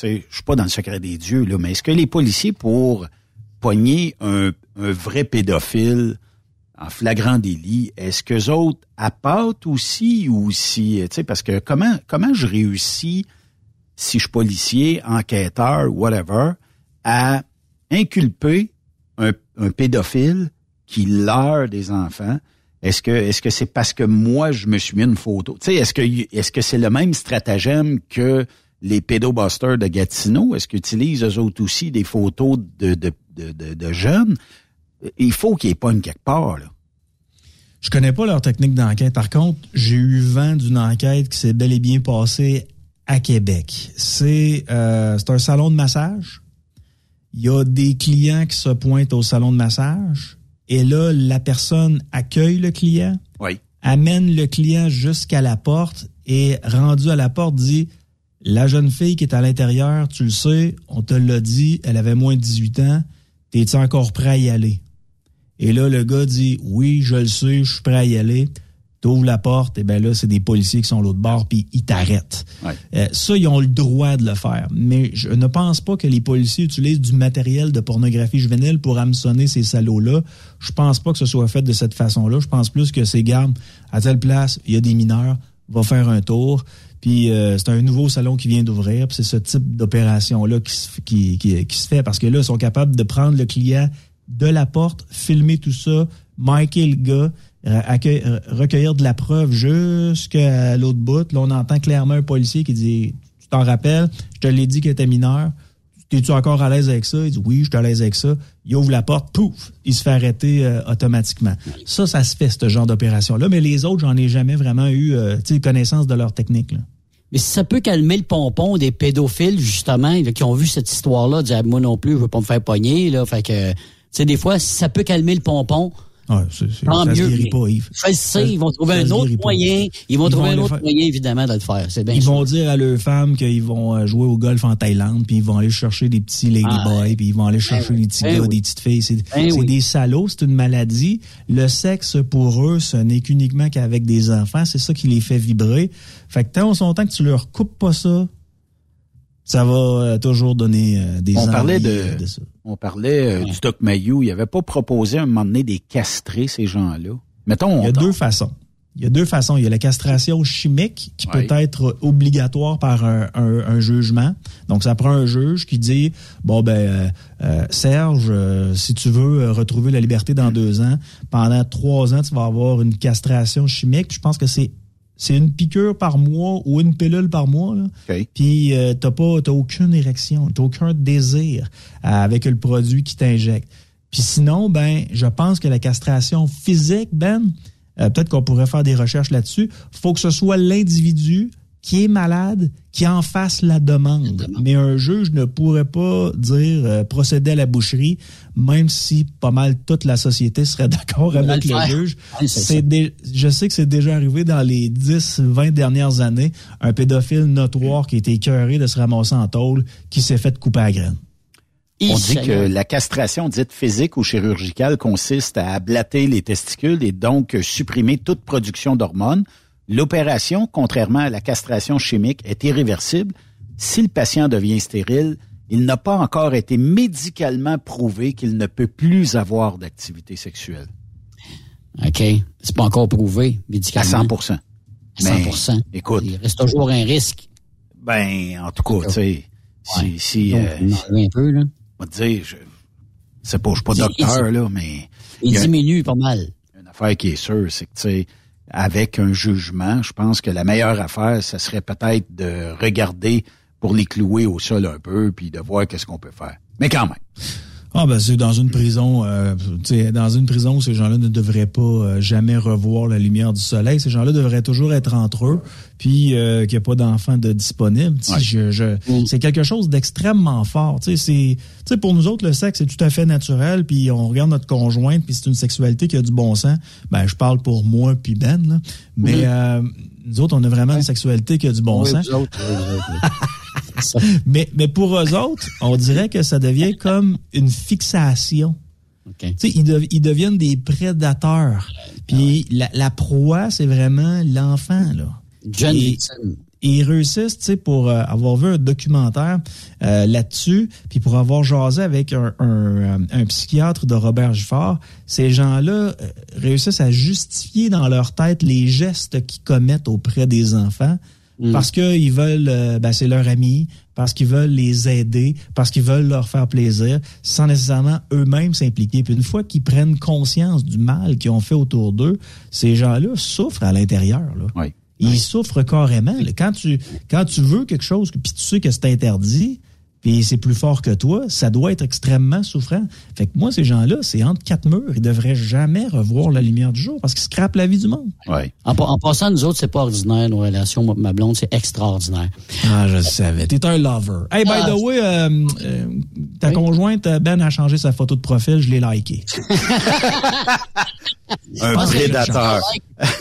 Speaker 12: je suis pas dans le secret des dieux, là, mais est-ce que les policiers, pour pogner un, vrai pédophile en flagrant délit, est-ce que autres appâtent aussi ou si, parce que comment comment je réussis si je suis policier, enquêteur, whatever, à inculper un, pédophile qui leurre des enfants. Est-ce que est-ce que c'est parce que moi je me suis mis une photo? Tu sais, est-ce que est-ce que c'est le même stratagème que les pédobusters de Gatineau? Est-ce qu'ils utilisent eux autres aussi des photos de de, de, de, jeunes? Il faut qu'il y ait pas une quelque part là.
Speaker 15: Je connais pas leur technique d'enquête. Par contre, j'ai eu vent d'une enquête qui s'est bel et bien passée à Québec. C'est euh, un salon de massage. Il y a des clients qui se pointent au salon de massage. Et là, la personne accueille le client, amène le client jusqu'à la porte et rendu à la porte dit la jeune fille qui est à l'intérieur, tu le sais, on te l'a dit, elle avait moins de 18 ans, t'es-tu encore prêt à y aller? Et là, le gars dit oui, je le sais, je suis prêt à y aller ouvres la porte, et ben là, c'est des policiers qui sont à l'autre bord, puis ils t'arrêtent. Euh, ça, ils ont le droit de le faire. Mais je ne pense pas que les policiers utilisent du matériel de pornographie juvénile pour hameçonner ces salauds-là. Je pense pas que ce soit fait de cette façon-là. Je pense plus que ces gardes, à telle place, il y a des mineurs, va faire un tour. Puis euh, c'est un nouveau salon qui vient d'ouvrir. c'est ce type d'opération-là qui, qui, qui, se fait parce que là, ils sont capables de prendre le client de la porte, filmer tout ça, marquer le gars, recueillir de la preuve jusqu'à l'autre bout. Là, on entend clairement un policier qui dit Tu t'en rappelles, je te l'ai dit qu'il était mineur. Es-tu encore à l'aise avec ça? Il dit Oui, je suis à l'aise avec ça. Il ouvre la porte, pouf, il se fait arrêter euh, automatiquement. Ça, ça se fait, ce genre d'opération-là. Mais les autres, j'en ai jamais vraiment eu connaissance de leur technique.
Speaker 13: Mais si ça peut calmer le pompon des pédophiles, justement, qui ont vu cette histoire-là, dire moi non plus, je veux pas me faire pogner, là. Fait que, tu sais, des fois, si ça peut calmer le pompon,
Speaker 15: Ah, c'est, c'est,
Speaker 13: Tant
Speaker 15: ça se
Speaker 13: mieux.
Speaker 15: guérit pas, Yves.
Speaker 13: Je le sais, ils vont trouver
Speaker 15: ça
Speaker 13: un autre
Speaker 15: pas.
Speaker 13: moyen. Ils vont
Speaker 15: Ils
Speaker 13: trouver
Speaker 15: vont
Speaker 13: un autre moyen, évidemment, de le faire. C'est bien
Speaker 15: Ils
Speaker 13: sûr.
Speaker 15: vont dire à leurs femmes qu'ils vont euh, jouer au golf en Thaïlande, puis ils vont aller chercher des petits ladyboys, puis ils vont aller chercher des petits
Speaker 13: Ben
Speaker 15: gars,
Speaker 13: oui.
Speaker 15: des petites filles. C'est
Speaker 13: Ben oui.
Speaker 15: des salauds, c'est une maladie. Le sexe, pour eux, ce n'est qu'uniquement qu'avec des enfants. C'est ça qui les fait vibrer. Fait que tant son temps que tu leur coupes pas ça, ça va euh, toujours donner euh, des
Speaker 12: On parlait
Speaker 15: euh,
Speaker 12: de,
Speaker 15: ça.
Speaker 12: on parlait euh, du Doc Mayou. Il avait pas proposé à un moment donné des castrer ces gens-là. Mettons,
Speaker 15: Il y a deux façons. Il y a deux façons. Il y a la castration chimique qui
Speaker 12: Ouais.
Speaker 15: peut être obligatoire par un, un- un jugement. Donc, ça prend un juge qui dit, bon, ben, euh, euh, Serge, euh, si tu veux euh, retrouver la liberté dans deux ans, pendant trois ans, tu vas avoir une castration chimique. Je pense que c'est c'est une piqûre par mois ou une pilule par mois. Là.
Speaker 12: OK.
Speaker 15: Puis euh, t'as pas t'as aucune érection, t'as aucun désir euh, avec le produit qui t'injecte. Puis sinon, ben, je pense que la castration physique, Ben, euh, peut-être qu'on pourrait faire des recherches là-dessus. Faut que ce soit l'individu qui est malade qui en fasse la demande. Mais un juge ne pourrait pas dire euh, procéder à la boucherie, même si pas mal toute la société serait d'accord avec
Speaker 13: le
Speaker 15: juge.
Speaker 13: C'est
Speaker 15: dé- je sais que c'est déjà arrivé dans les 10, 20 dernières années, un pédophile notoire qui a été écœuré de se ramasser en tôle, qui s'est fait couper à graine.
Speaker 12: On dit que la castration dite physique ou chirurgicale consiste à ablater les testicules et donc supprimer toute production d'hormones. L'opération, contrairement à la castration chimique, est irréversible. Si le patient devient stérile, il n'a pas encore été médicalement prouvé qu'il ne peut plus avoir d'activité sexuelle.
Speaker 13: OK. C'est pas encore prouvé
Speaker 12: À
Speaker 13: médicalement.
Speaker 12: 100
Speaker 13: À
Speaker 12: Mais,
Speaker 13: 100
Speaker 12: écoute,
Speaker 13: Il reste toujours un risque.
Speaker 12: ben, en tout cas, tu sais, si, si,
Speaker 13: Donc,
Speaker 12: euh,
Speaker 13: un peu, là.
Speaker 12: on va te dire, je sais pas, je suis pas
Speaker 13: Il-
Speaker 12: docteur,
Speaker 13: il-
Speaker 12: là, mais
Speaker 13: Il
Speaker 12: a-
Speaker 13: diminue pas mal.
Speaker 12: une affaire qui est sûre, c'est que, tu sais, avec un jugement, je pense que la meilleure affaire, ça serait peut-être de regarder pour les clouer au sol un peu, puis de voir qu'est-ce qu'on peut faire. Mais quand même.
Speaker 15: Ah ben c'est dans une prison, euh, tu sais, dans une prison où ces gens-là ne devraient pas euh, jamais revoir la lumière du soleil. Ces gens-là devraient toujours être entre eux, puis euh, qu'il n'y a pas d'enfants de disponibles.
Speaker 12: Ouais.
Speaker 15: je- je- C'est quelque chose d'extrêmement fort. Tu sais, c'est, tu sais, pour nous autres, le sexe c'est tout à fait naturel. Puis on regarde notre conjointe, puis c'est une sexualité qui a du bon sens. Ben je parle pour moi puis Ben là. Mais
Speaker 13: Mhm.
Speaker 15: euh, nous autres, on a vraiment une sexualité qui a du bon
Speaker 13: Oui,
Speaker 15: sens.
Speaker 13: vous autres, oui, vous autres, oui. C'est ça. <laughs>
Speaker 15: Mais, mais pour eux autres, on dirait que ça devient comme une fixation.
Speaker 13: OK.
Speaker 15: Tu sais, ils, ils deviennent des prédateurs. Puis la, la proie, c'est vraiment l'enfant, là.
Speaker 13: John
Speaker 15: Et-. Et ils réussissent, tu sais, pour euh, avoir vu un documentaire euh, là-dessus, puis pour avoir jasé avec un, un, euh, un psychiatre de Robert Giffard, ces gens-là réussissent à justifier dans leur tête les gestes qu'ils commettent auprès des enfants parce qu'ils veulent, euh, ben, c'est leur ami, parce qu'ils veulent les aider, parce qu'ils veulent leur faire plaisir, sans nécessairement eux-mêmes s'impliquer. Puis une fois qu'ils prennent conscience du mal qu'ils ont fait autour d'eux, ces gens-là souffrent à l'intérieur. Là.
Speaker 12: Oui.
Speaker 15: Ils souffrent carrément. là. Quand tu quand tu veux quelque chose, puis tu sais que c'est interdit, puis c'est plus fort que toi, ça doit être extrêmement souffrant. Fait que moi, ces gens-là, c'est entre quatre murs. Ils devraient jamais revoir la lumière du jour parce qu'ils scrapent la vie du monde.
Speaker 12: Ouais.
Speaker 13: En, pa- en passant, nous autres, c'est pas ordinaire, nos relations. Moi, ma blonde, c'est extraordinaire.
Speaker 15: Ah, je le savais. T'es un lover. Hey, by
Speaker 13: Ah,
Speaker 15: the way, euh, euh, ta
Speaker 13: Oui.
Speaker 15: conjointe, euh, Ben, a changé sa photo de profil. Je l'ai liké. <laughs>
Speaker 12: Un prédateur.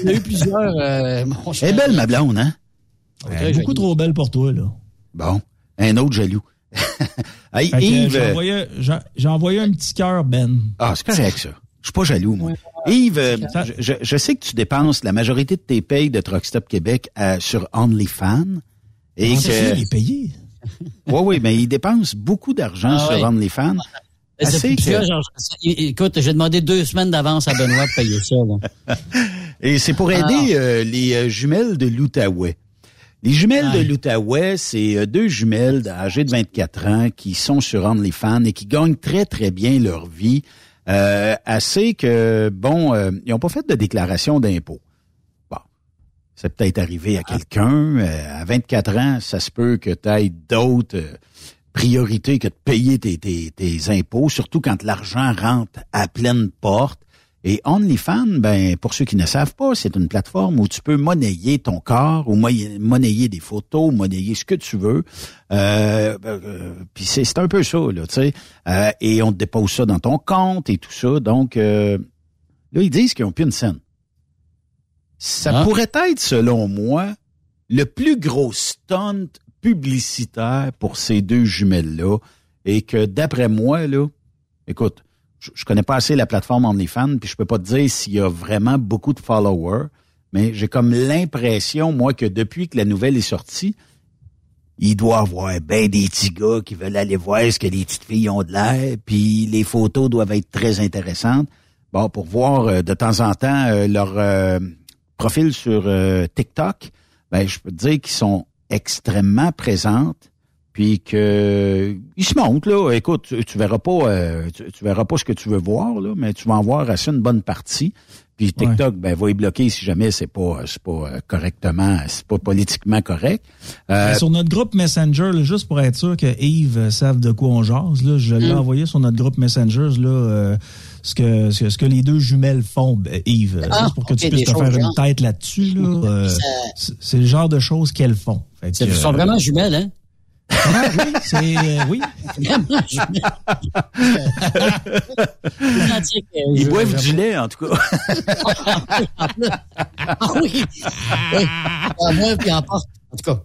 Speaker 13: Il y a eu plusieurs. euh, mon
Speaker 12: Elle est belle, ma blonde, hein?
Speaker 15: Elle est beaucoup trop belle pour toi, là.
Speaker 12: Bon. Un autre jaloux. <laughs> hey,
Speaker 15: que, euh,
Speaker 12: Yves.
Speaker 15: j'ai envoyé, un petit cœur, Ben.
Speaker 12: Ah, c'est correct, ça. Je suis pas jaloux, moi. Yves, euh, je, sais que tu dépenses la majorité de tes payes de Truck Stop Québec euh, sur OnlyFans. Et
Speaker 15: Ah, c'est il
Speaker 12: que.
Speaker 15: est payé. <laughs>
Speaker 12: Oui, oui, mais il dépense beaucoup d'argent
Speaker 13: Ah,
Speaker 12: sur
Speaker 13: ouais.
Speaker 12: OnlyFans.
Speaker 13: C'est
Speaker 12: Assez que-
Speaker 13: genre, écoute, j'ai demandé deux semaines d'avance à Benoît de payer ça. Là. <laughs>
Speaker 12: Et c'est pour aider euh, les jumelles de l'Outaouais. Les jumelles de
Speaker 13: Ouais.
Speaker 12: l'Outaouais, c'est euh, deux jumelles âgées de 24 ans qui sont sur OnlyFans et qui gagnent très, très bien leur vie. Euh, assez que, bon, euh, ils n'ont pas fait de déclaration d'impôt. Bon, c'est peut-être arrivé à quelqu'un. euh, à 24 ans, ça se peut que tu aies d'autres euh, priorités que de payer tes, tes, tes impôts, surtout quand l'argent rentre à pleine porte. Et OnlyFans, ben, pour ceux qui ne savent pas, c'est une plateforme où tu peux monnayer ton corps, ou monnayer des photos, monnayer ce que tu veux. Euh, euh, Puis c'est un peu ça, là, tu sais. Euh, et on te dépose ça dans ton compte et tout ça. Donc, euh, Là, ils disent qu'ils n'ont plus une scène. Ça
Speaker 13: Ah.
Speaker 12: pourrait être, selon moi, le plus gros stunt publicitaire pour ces deux jumelles-là. Et que d'après moi, là, écoute, je, je connais pas assez la plateforme OnlyFans, puis je peux pas te dire s'il y a vraiment beaucoup de followers, mais j'ai comme l'impression, moi, que depuis que la nouvelle est sortie, il doit avoir ben des petits gars qui veulent aller voir ce que les petites filles ont de l'air, puis les photos doivent être très intéressantes. Bon, pour voir euh, de temps en temps euh, leur euh, profil sur TikTok, ben je peux te dire qu'ils sont extrêmement présentes, puis que ils se montrent là. Écoute, tu, tu verras pas, euh, tu, tu verras pas ce que tu veux voir là, mais tu vas en voir assez une bonne partie. Puis TikTok, ben va y bloquer si jamais c'est pas c'est pas euh, correctement, c'est pas politiquement correct. Euh,
Speaker 15: Mais Sur notre groupe Messenger, là, juste pour être sûr que Yves euh, savent de quoi on jase, là, je l'ai
Speaker 13: Mm.
Speaker 15: envoyé sur notre groupe Messenger là, euh, ce, que, ce, que- ce que les deux jumelles font, ben, Yves, euh,
Speaker 13: Ah,
Speaker 15: juste pour que tu puisses te faire une tête là-dessus. Là, euh, c'est- le genre de choses qu'elles font. Que,
Speaker 13: Ils sont
Speaker 15: euh,
Speaker 13: vraiment jumelles, hein?
Speaker 15: Oui, c'est euh, oui.
Speaker 13: Vraiment jumelles.
Speaker 12: ils boivent du lait en tout cas.
Speaker 13: ah oui! oui. En moi, puis en porte. En tout cas.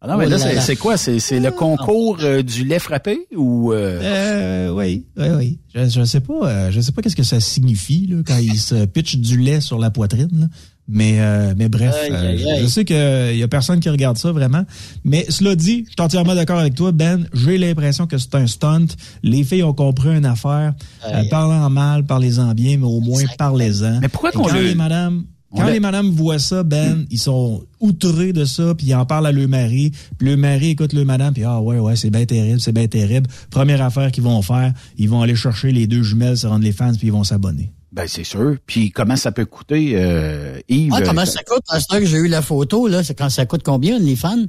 Speaker 12: Ah non, mais
Speaker 13: Oh
Speaker 12: là, c'est quoi? C'est c'est le concours euh, du lait frappé ou... euh,
Speaker 15: Euh, oui, oui, oui. Je, je sais pas, euh, je sais pas qu'est-ce que ça signifie là, quand ils se pitchent du lait sur la poitrine. là. Mais, euh, mais bref,
Speaker 13: Aïe,
Speaker 15: euh,
Speaker 13: aïe,
Speaker 15: je-
Speaker 13: aïe.
Speaker 15: je sais qu'il y a personne qui regarde ça vraiment. Mais cela dit, je suis entièrement d'accord avec toi, Ben. J'ai l'impression que c'est un stunt. Les filles ont compris une affaire. Euh, parlant mal, parlez-en bien, mais au moins parlez-en.
Speaker 12: Mais pourquoi qu'on
Speaker 15: quand
Speaker 12: le-
Speaker 15: les madames
Speaker 12: On
Speaker 15: quand
Speaker 12: le-
Speaker 15: les madames voient ça, Ben, ils sont outrés de ça, puis ils en parlent à leur mari. Puis le mari écoute le madame, puis ah ouais, ouais, c'est bien terrible, c'est bien terrible. Première affaire qu'ils vont faire, ils vont aller chercher les deux jumelles, se rendre les fans, puis ils vont s'abonner.
Speaker 12: Ben c'est sûr. Puis comment ça peut coûter, euh, Yves?
Speaker 13: Ah, comment
Speaker 12: euh,
Speaker 13: ça coûte? À ce temps que j'ai eu la photo, là, c'est quand ça coûte combien, les fans?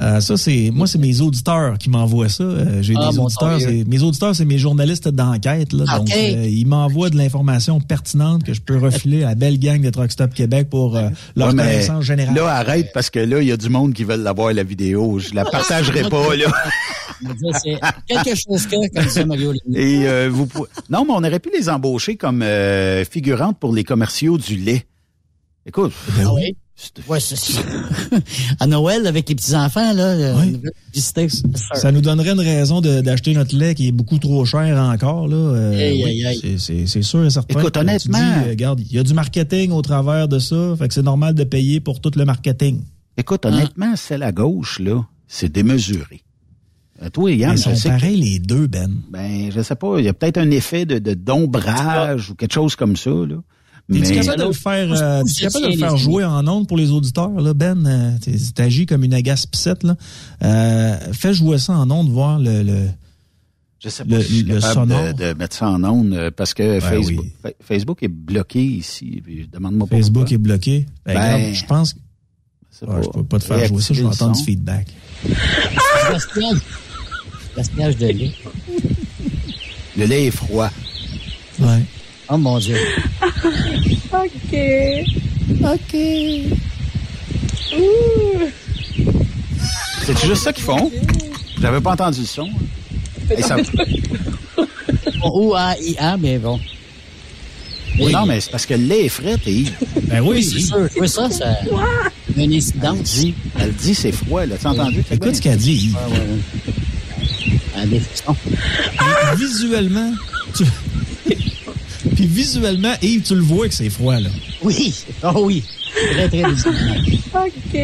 Speaker 15: Euh, ça, c'est moi, c'est mes auditeurs qui m'envoient ça. Euh, J'ai
Speaker 13: Ah,
Speaker 15: des auditeurs. C'est- Mes auditeurs, c'est mes journalistes d'enquête. Là,
Speaker 13: Ah,
Speaker 15: donc,
Speaker 13: ok.
Speaker 15: euh, ils m'envoient de l'information pertinente que je peux refiler à la belle gang de Truck Stop Québec pour euh, leur
Speaker 12: ouais,
Speaker 15: connaissance générale.
Speaker 12: Là, arrête parce que là, il y a du monde qui veulent l'avoir, la vidéo. Je la partagerai pas, là. <laughs>
Speaker 13: C'est quelque chose que, comme ça, Mario.
Speaker 12: Et euh, vous Non, mais on aurait pu les embaucher comme euh, figurantes pour les commerciaux du lait. Écoute,
Speaker 13: Ah oui? Ouais, c'est ça. À Noël, avec les petits-enfants, là, euh,
Speaker 15: Oui.
Speaker 13: c'est.
Speaker 15: Ça nous donnerait une raison d'acheter notre lait qui est beaucoup trop cher encore. Là. Euh, oui, c'est- C'est c'est sûr et certain.
Speaker 12: Écoute, honnêtement-
Speaker 15: dis, euh, regarde, il y a du marketing au travers de ça. Fait que c'est normal de payer pour tout le marketing.
Speaker 12: écoute, honnêtement, celle à gauche, là, c'est démesuré. Euh, toi, Yann,
Speaker 15: Ils
Speaker 12: je
Speaker 15: sont
Speaker 12: que-
Speaker 15: pareils les deux, Ben.
Speaker 12: Ben, je sais pas, il y a peut-être un effet de de d'ombrage ou quelque chose comme ça, là.
Speaker 15: Es-tu
Speaker 12: Mais
Speaker 15: capable de le faire, euh, capable de le faire jouer en ondes pour les auditeurs, là, Ben? Euh, T'agis comme une agace pissette, là. Euh, fais jouer ça en ondes, voir le, le,
Speaker 12: je sais pas
Speaker 15: le-
Speaker 12: si je suis
Speaker 15: le
Speaker 12: capable de, de mettre ça en ondes euh, parce que Facebook,
Speaker 15: oui.
Speaker 12: Fa- Facebook est bloqué ici. Demande-moi pas
Speaker 15: Facebook
Speaker 12: pourquoi.
Speaker 15: est bloqué. Ben,
Speaker 12: Ben,
Speaker 15: regarde, je pense que Ouais, je peux pas te faire jouer ça, je vais entendre du feedback.
Speaker 13: Gaspillage. Gaspillage de lait.
Speaker 12: Le lait est froid.
Speaker 15: Ouais.
Speaker 13: Oh mon Dieu. <laughs>
Speaker 17: OK.
Speaker 13: OK.
Speaker 12: C'est juste ça qu'ils font? J'avais pas entendu le son. Hey, ça- <laughs>
Speaker 13: Ou A, I, A, mais bon.
Speaker 12: Oui, non, mais c'est parce que le lait est frais, et
Speaker 15: Ben
Speaker 13: Oui, c'est sûr. Oui, ça, ça a une
Speaker 12: elle
Speaker 13: incidence.
Speaker 12: dit, elle dit c'est froid, là. Tu as entendu?
Speaker 15: Écoute ce qu'elle dit, Yves.
Speaker 13: Ouais, ouais. Un défisson.
Speaker 15: Puis visuellement, tu... <laughs> Puis visuellement, Yves, tu le vois que c'est froid, là.
Speaker 13: Oui. Oh oui. Très, très.
Speaker 17: OK.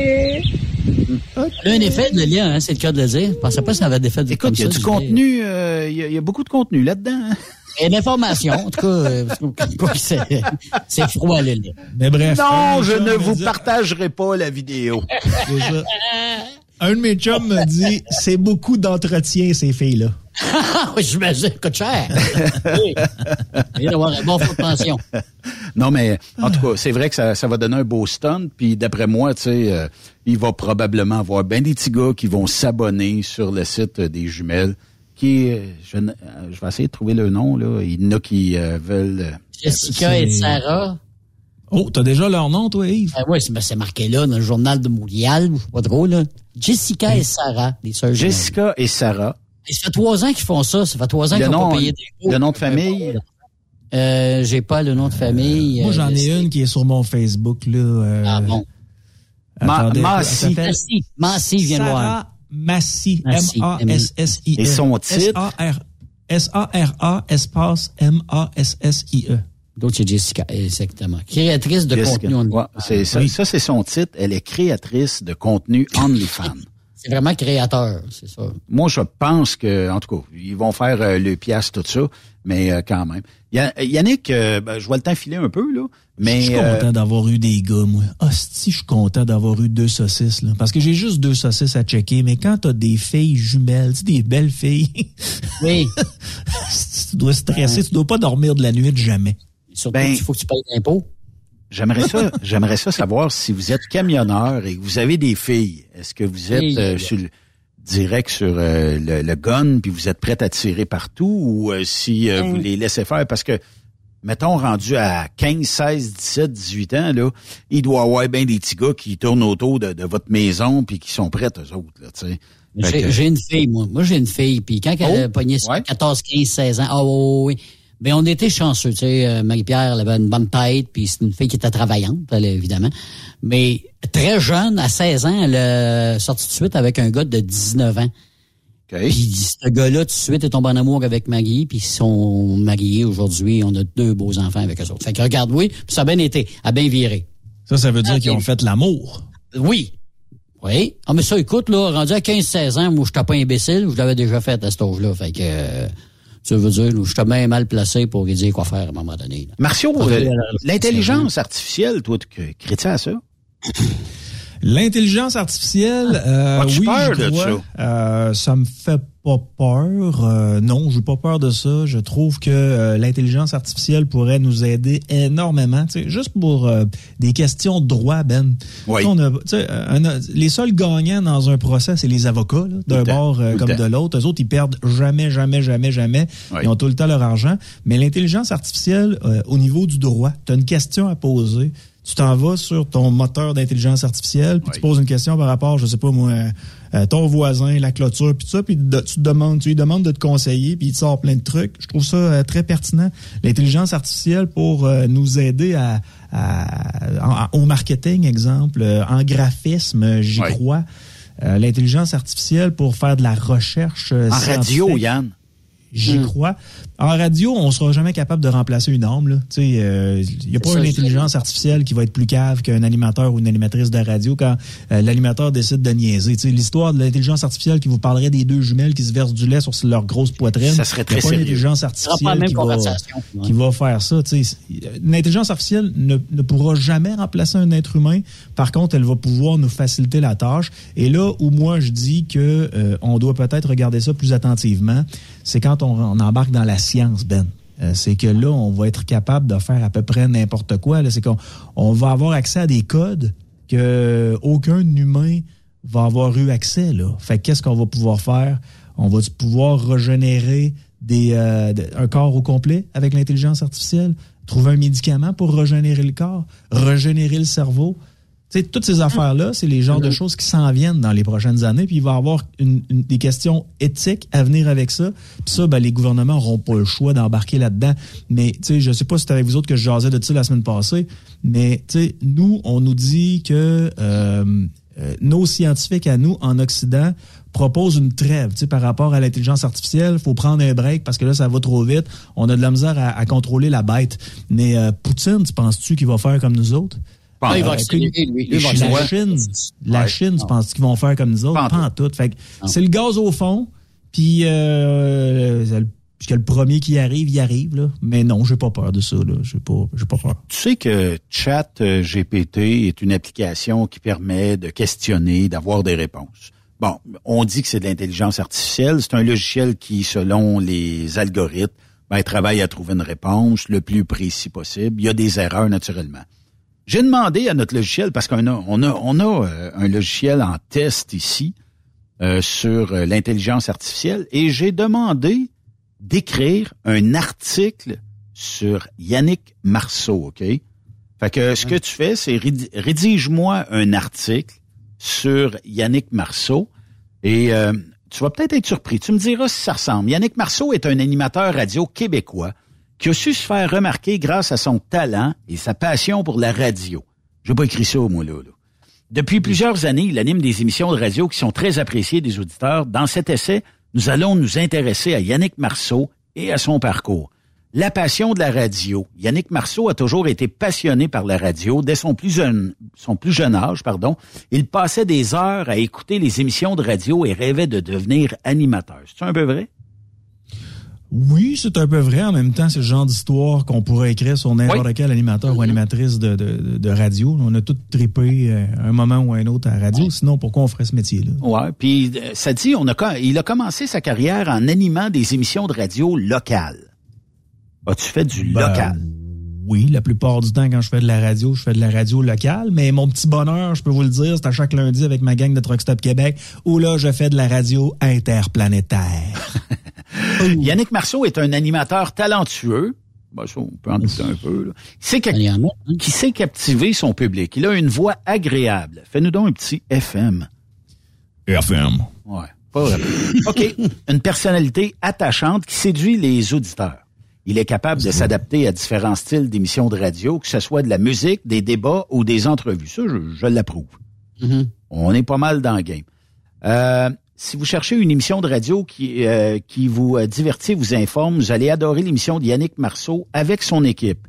Speaker 13: Un effet de lien, hein, c'est le cas de le dire. Je pensais pas que ça avait d'effet de
Speaker 12: Écoute, il y a du contenu, euh, il y, a- il y a beaucoup de contenu là-dedans. hein.
Speaker 13: Et l'information, en tout cas, euh, c'est froid, le lait.
Speaker 15: Mais bref.
Speaker 12: Non, je ne vous
Speaker 15: dit-
Speaker 12: partagerai pas la vidéo.
Speaker 15: C'est ça. Un de mes chums me dit, c'est beaucoup d'entretien, ces filles-là.
Speaker 13: Ah <laughs> oui, j'imagine, coûte cher. <laughs> oui. Il va y avoir un bon fonds de pension.
Speaker 12: Non, mais en tout cas, c'est vrai que ça, ça va donner un beau stun. Puis d'après moi, tu sais, euh, il va probablement avoir ben des petits gars qui vont s'abonner sur le site des jumelles. Qui, euh, je, euh, je vais essayer de trouver le nom là. Il y en a qui euh, veulent.
Speaker 13: Jessica et Sarah.
Speaker 15: Oh, t'as déjà leur nom, toi, Yves?
Speaker 13: Ah oui, c'est ben, c'est marqué là dans le journal de Montréal, pas trop, là. Jessica et Sarah, les sœurs jumelles.
Speaker 12: Jessica et Sarah.
Speaker 13: Et ça fait trois ans qu'ils font ça. Ça fait trois ans qu'ils n'ont pas payé des
Speaker 12: le nom de famille?
Speaker 13: Euh, j'ai pas le nom de famille.
Speaker 15: Moi, j'en
Speaker 13: Euh,
Speaker 15: ai une qui est sur mon Facebook, là. euh,
Speaker 13: Ah bon?
Speaker 15: attendez,
Speaker 12: Ma-
Speaker 15: elle s'appelle
Speaker 13: Massy. Massy, je viens de voir.
Speaker 15: Sarah Massy.
Speaker 13: Massy,
Speaker 15: M-A-S-S-I-E.
Speaker 12: Et son titre?
Speaker 15: S-A-R- S-A-R-A, espace M-A-S-S-I-E.
Speaker 13: D'autres, c'est Jessica, exactement. Créatrice de
Speaker 12: Jessica.
Speaker 13: contenu. on-
Speaker 12: Ouais, c'est ça, ça c'est son titre. Elle est créatrice de contenu OnlyFans. <laughs>
Speaker 13: C'est vraiment créateur, c'est ça.
Speaker 12: Moi, je pense que, en tout cas, ils vont faire euh, le pièce, tout ça, mais euh, quand même. Ya- Yannick, euh, ben, je vois le temps filer un peu, là, mais...
Speaker 15: Je suis content d'avoir eu des gars, moi. Hostie, je suis content d'avoir eu deux saucisses, là. Parce que j'ai juste deux saucisses à checker, mais quand t'as des filles jumelles, tu des belles filles. <laughs>
Speaker 13: Oui.
Speaker 15: tu dois stresser, tu dois pas dormir de la nuit de jamais.
Speaker 13: Surtout
Speaker 12: Ben,
Speaker 13: qu'il faut que tu payes l'impôt.
Speaker 12: J'aimerais ça, j'aimerais ça savoir si vous êtes camionneur et que vous avez des filles. Est-ce que vous êtes
Speaker 13: Oui.
Speaker 12: euh, sur le- direct sur euh, le, le gun puis vous êtes prêt à tirer partout ou euh, si euh, vous les laissez faire? Parce que mettons rendu à 15, 16, 17, 18 ans là, il doit y avoir bien des petits gars qui tournent autour de, de votre maison puis qui sont prêts eux autres là, tu sais.
Speaker 13: J'ai
Speaker 12: que-
Speaker 13: j'ai une fille, moi. Moi, j'ai une fille. Puis quand elle a
Speaker 12: Oh,
Speaker 13: pogné ses 14, 15, 16 ans, ah oui, oui. Ben, on était chanceux, tu sais. euh, Marie-Pierre, elle avait une bonne tête, puis c'est une fille qui était travaillante, elle, évidemment. Mais très jeune, à 16 ans, elle est sortie de suite avec un gars de 19 ans. Puis ce gars-là, tout de suite, est tombé en amour avec Maggie, puis ils sont mariés aujourd'hui. On a deux beaux enfants avec eux autres. Fait que regarde, oui, puis ça a bien été, a bien viré.
Speaker 15: Ça, ça veut dire qu'ils ont fait l'amour.
Speaker 13: Oui. Oui. Ah, mais ça, écoute, là, rendu à 15-16 ans, moi, je t'ai pas imbécile, je l'avais déjà fait à cet âge-là. Fait que, euh, ça veut dire, je suis bien mal placé pour dire quoi faire à un moment donné. là. Ok,
Speaker 12: euh, l'intelligence artificielle, toi, tu crées-tu à ça?
Speaker 15: L'intelligence artificielle, euh,
Speaker 12: As-tu
Speaker 15: oui,
Speaker 12: peur
Speaker 15: je
Speaker 12: de
Speaker 15: crois.
Speaker 12: ça?
Speaker 15: Euh, ça me fait pas peur. Euh, non, j'ai pas peur de ça. Je trouve que euh, l'intelligence artificielle pourrait nous aider énormément. Tu sais, juste pour euh, des questions de droit, Ben.
Speaker 12: Oui.
Speaker 15: On a- tu sais, un- les seuls gagnants dans un procès, c'est les avocats, d'un bord euh, comme de l'autre. Eux autres, ils perdent jamais, jamais, jamais, jamais.
Speaker 12: Oui.
Speaker 15: Ils ont tout le temps leur argent. Mais l'intelligence artificielle, euh, au niveau du droit, tu as une question à poser. Tu t'en vas sur ton moteur d'intelligence artificielle, puis tu poses une question par rapport, je sais pas moi, euh, ton voisin, la clôture, puis tout ça, puis de- tu te demandes, tu lui demandes de te conseiller, puis il te sort plein de trucs. Je trouve ça euh, très pertinent. L'intelligence artificielle pour euh, nous aider à, à- en- au marketing, exemple, euh, en graphisme, j'y crois. Euh, L'intelligence artificielle pour faire de la recherche euh,
Speaker 12: En radio. Yann.
Speaker 15: J'y crois. En radio, on sera jamais capable de remplacer une âme. là. Tu sais, euh, il y a pas
Speaker 13: ça,
Speaker 15: une intelligence artificielle qui va être plus cave qu'un animateur ou une animatrice de radio quand euh, l'animateur décide de niaiser. Tu sais, l'histoire de l'intelligence artificielle qui vous parlerait des deux jumelles qui se versent du lait sur leur grosse poitrine.
Speaker 12: Ça serait
Speaker 15: il y a
Speaker 12: très
Speaker 15: pas une intelligence artificielle
Speaker 13: la même
Speaker 15: qui va.
Speaker 13: Ouais.
Speaker 15: qui va faire ça. Tu sais, une intelligence artificielle ne, ne pourra jamais remplacer un être humain. Par contre, elle va pouvoir nous faciliter la tâche. Et là où moi je dis que euh, on doit peut-être regarder ça plus attentivement, c'est quand on, embarque dans la science, Ben. Euh, c'est que là, on va être capable de faire à peu près n'importe quoi. C'est qu'on on va avoir accès à des codes que aucun humain va avoir eu accès. Fait que qu'est-ce qu'on va pouvoir faire? On va pouvoir régénérer euh, un corps au complet avec l'intelligence artificielle, trouver un médicament pour régénérer le corps, régénérer le cerveau. Tu sais, toutes ces affaires-là, c'est les genres de choses qui s'en viennent dans les prochaines années, puis il va y avoir une- une- des questions éthiques à venir avec ça. Puis ça, ben, les gouvernements n'auront pas le choix d'embarquer là-dedans. Mais je sais pas si c'était avec vous autres que je jasais de ça la semaine passée, mais nous, on nous dit que euh, euh, nos scientifiques à nous, en Occident, proposent une trêve tu sais, par rapport à l'intelligence artificielle. Il faut prendre un break parce que là, ça va trop vite. On a de la misère à, à contrôler la bête. Mais euh, Poutine, tu penses-tu qu'il va faire comme nous autres?
Speaker 13: Ah, il va accélérer,
Speaker 15: que-
Speaker 13: lui.
Speaker 15: La. Chine, la
Speaker 13: Ouais.
Speaker 15: Chine, tu penses qu'ils vont faire comme nous autres?
Speaker 12: Pas en
Speaker 15: Pas en tout. Fait que c'est le gaz au fond, puis euh, c'est le- puisque le premier qui arrive, il arrive. Là. Mais non, j'ai pas peur de ça. Là. J'ai pas, j'ai pas peur.
Speaker 12: Tu sais que Chat euh, GPT est une application qui permet de questionner, d'avoir des réponses. Bon, on dit que c'est de l'intelligence artificielle. C'est un logiciel qui, selon les algorithmes, ben, travaille à trouver une réponse le plus précis possible. Il y a des erreurs naturellement. J'ai demandé à notre logiciel, parce qu'on a, on a, on a euh, un logiciel en test ici euh, sur euh, l'intelligence artificielle, et j'ai demandé d'écrire un article sur Yannick Marceau, OK? Fait que ce que tu fais, c'est rédi- rédige-moi un article sur Yannick Marceau et euh, tu vas peut-être être surpris. Tu me diras si ça ressemble. Yannick Marceau est un animateur radio québécois qui a su se faire remarquer grâce à son talent et sa passion pour la radio. J'ai pas écrit ça, moi, là. là. Depuis plusieurs années, il anime des émissions de radio qui sont très appréciées des auditeurs. Dans cet essai, nous allons nous intéresser à Yannick Marceau et à son parcours. La passion de la radio. Yannick Marceau a toujours été passionné par la radio dès son plus jeune, son plus jeune âge, pardon. Il passait des heures à écouter les émissions de radio et rêvait de devenir animateur. C'est un peu vrai?
Speaker 15: Oui, c'est un peu vrai. En même temps, c'est le genre d'histoire qu'on pourrait écrire sur n'importe quel animateur ou animatrice de, de, de radio. On a tous trippé euh, un moment ou un autre à la radio. Sinon, pourquoi on ferait ce métier-là?
Speaker 12: Ouais. Puis euh, ça dit, on a, il a commencé sa carrière en animant des émissions de radio locales. As-tu fait du
Speaker 15: Ben,
Speaker 12: local?
Speaker 15: Oui, la plupart du temps, quand je fais de la radio, je fais de la radio locale. Mais mon petit bonheur, je peux vous le dire, c'est à chaque lundi avec ma gang de Truck Stop Québec, où là, je fais de la radio interplanétaire. <laughs>
Speaker 12: Yannick Marceau est un animateur talentueux. Ben, ça, on peut en douter un peu. là. Sait cap- qui sait captiver son public. Il a une voix agréable. Fais-nous donc un petit FM.
Speaker 16: FM.
Speaker 12: Ouais. Pas vraiment. OK. Une personnalité attachante qui séduit les auditeurs. Il est capable de s'adapter à différents styles d'émissions de radio, que ce soit de la musique, des débats ou des entrevues. Ça, je, je l'approuve. On est pas mal dans le game. Euh, si vous cherchez une émission de radio qui, euh, qui vous euh, divertit, vous informe, vous allez adorer l'émission de Yannick Marceau avec son équipe.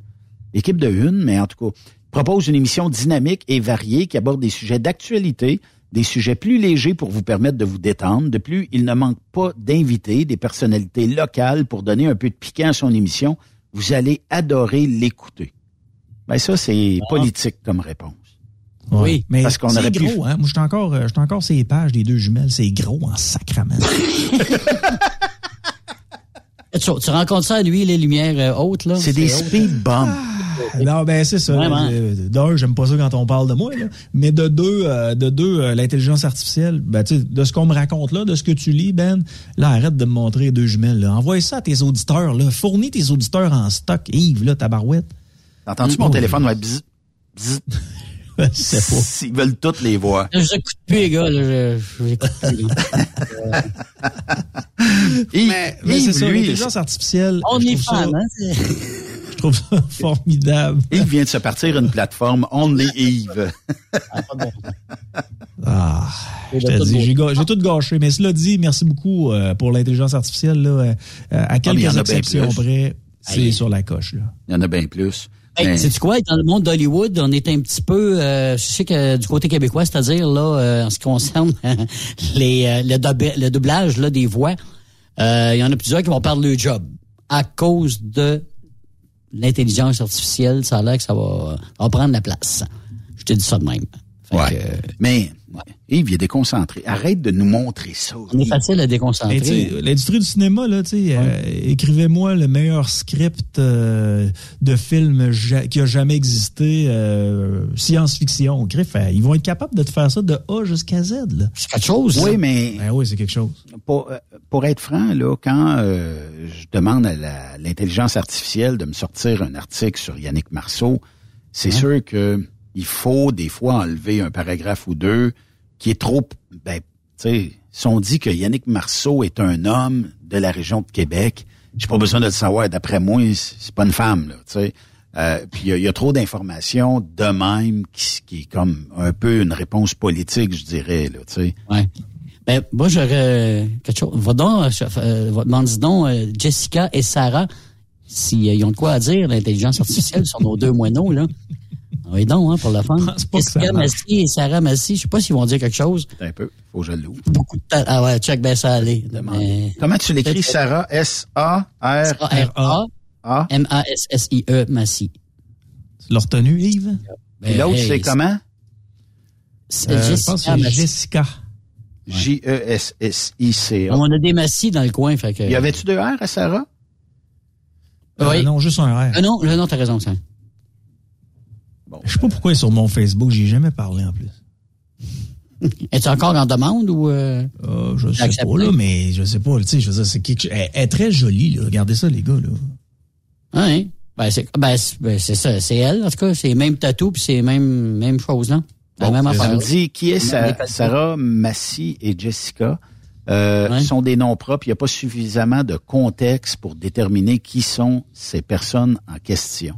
Speaker 12: Équipe de une, mais en tout cas, propose une émission dynamique et variée qui aborde des sujets d'actualité, des sujets plus légers pour vous permettre de vous détendre. De plus, il ne manque pas d'invités, des personnalités locales pour donner un peu de piquant à son émission. Vous allez adorer l'écouter. Ben ça, c'est politique comme réponse.
Speaker 15: Oui, mais
Speaker 12: Parce qu'on
Speaker 15: c'est
Speaker 12: aurait pu-
Speaker 15: gros, hein. Moi, je suis encore, euh, j'étais encore ces pages des deux jumelles. C'est gros en sacrament. <laughs>
Speaker 13: Tu, tu rencontres ça à lui, les lumières euh, hautes, là?
Speaker 12: C'est des speed bumps.
Speaker 15: non, ben c'est ça. Euh, D'un, j'aime pas ça quand on parle de moi, là. mais de deux, euh, de deux, euh, l'intelligence artificielle, ben, tu sais, de ce qu'on me raconte là, de ce que tu lis, Ben, là, arrête de me montrer les deux jumelles. Là. Envoie ça à tes auditeurs. Là. Fournis tes auditeurs en stock, Yves, là, ta barouette.
Speaker 12: Entends-tu mon téléphone? Va bzz, <laughs> S'ils veulent toutes les voix.
Speaker 13: Je n'écoute plus, les gars. Là, je, plus. là.
Speaker 15: mais mais c'est ça, l'intelligence artificielle.
Speaker 13: On est
Speaker 15: ça-
Speaker 13: fan, hein? <laughs>
Speaker 15: Je trouve ça formidable.
Speaker 12: Yves vient de se partir une plateforme Only Yves.
Speaker 15: Ah, je j'ai ga- tout gâché. Mais cela dit, merci beaucoup euh, pour l'intelligence artificielle. Là, euh, à
Speaker 12: Ah,
Speaker 15: quelques exceptions près, c'est sur la coche. Là.
Speaker 12: Il y en a bien plus.
Speaker 13: Hey, sais-tu quoi? Dans le monde d'Hollywood, on est un petit peu, euh, je sais que du côté québécois, c'est-à-dire là, euh, en ce qui concerne <laughs> les, euh, le, le doublage là, des voix, euh, il y en a plusieurs qui vont perdre leur job à cause de l'intelligence artificielle. Ça a l'air que ça va, ça va prendre la place. Je te dis ça de même. Fait
Speaker 12: Ouais.
Speaker 13: que, euh,
Speaker 12: Mais Yves, il est déconcentré. Arrête de nous montrer ça.
Speaker 13: on est facile à déconcentrer.
Speaker 15: L'industrie du cinéma, là, tu sais, euh, écrivez-moi le meilleur script euh, de film ja- qui a jamais existé, euh, science-fiction. Griff, ils vont être capables de te faire ça de A jusqu'à Z.
Speaker 13: C'est quelque chose.
Speaker 12: Oui,
Speaker 13: ça.
Speaker 12: mais
Speaker 15: Ben oui, c'est quelque chose.
Speaker 12: pour, pour être franc, là, quand euh, je demande à l'intelligence artificielle de me sortir un article sur Yannick Marceau, c'est sûr que il faut des fois enlever un paragraphe ou deux qui est trop... Ben, tu sais, si on dit que Yannick Marceau est un homme de la région de Québec, j'ai pas besoin de le savoir. D'après moi, c'est pas une femme, là, tu sais. Euh, puis il y y, a trop d'informations de même qui, qui est comme un peu une réponse politique, je dirais, là, tu sais.
Speaker 13: Ouais. Ben, moi, j'aurais quelque chose. Va donc, euh, euh, demande donc euh, Jessica et Sarah s'ils ont de quoi à dire, l'intelligence artificielle, sur nos deux moineaux, là. Oui, donc, hein, pour la fun. <laughs> Jessica. Massy et Sarah Massy, je sais pas s'ils vont dire quelque chose.
Speaker 12: Un peu, faut que je l'ouvre.
Speaker 13: Beaucoup de temps. Ah ouais, check ben ça aller. Mais-
Speaker 12: Comment tu l'écris, Sarah? S-A-R...
Speaker 13: A-R-A,
Speaker 12: A?
Speaker 13: M-A-S-S-I-E, Massy.
Speaker 15: Tu l'as retenu, Yves?
Speaker 12: Et l'autre,
Speaker 13: hey,
Speaker 12: c'est comment?
Speaker 13: C'est
Speaker 15: Euh, je
Speaker 13: Jessica
Speaker 15: pense. Jessica.
Speaker 12: J-E-S-S-I-C-A.
Speaker 13: On a des Massy dans le coin, fait que.
Speaker 12: Y avait-tu deux R à Sarah?
Speaker 15: Euh,
Speaker 13: Oui.
Speaker 15: non, juste un R.
Speaker 13: Ah non, là, non, t'as raison, ça.
Speaker 15: Je sais pas pourquoi elle est sur mon Facebook, j'ai jamais parlé en plus. <laughs>
Speaker 13: Es-tu encore en demande ou. Euh...
Speaker 15: Euh, je sais
Speaker 13: Accepté.
Speaker 15: pas, là, mais je sais pas, tu sais, je veux dire, c'est quelque chose. Elle, elle est très jolie, là. Regardez ça, les gars, là.
Speaker 13: Ah, hein? Ben, c'est ben, c'est- ben, c'est ça, c'est elle, en tout cas. C'est les mêmes tatous, puis c'est les mêmes, mêmes choses, là. La
Speaker 12: Bon,
Speaker 13: même
Speaker 12: ça
Speaker 13: affaire.
Speaker 12: me dit qui est
Speaker 13: Les
Speaker 12: Sa-
Speaker 13: tatous.
Speaker 12: Sarah, Massy et Jessica. euh, sont des noms propres. Il n'y a pas suffisamment de contexte pour déterminer qui sont ces personnes en question.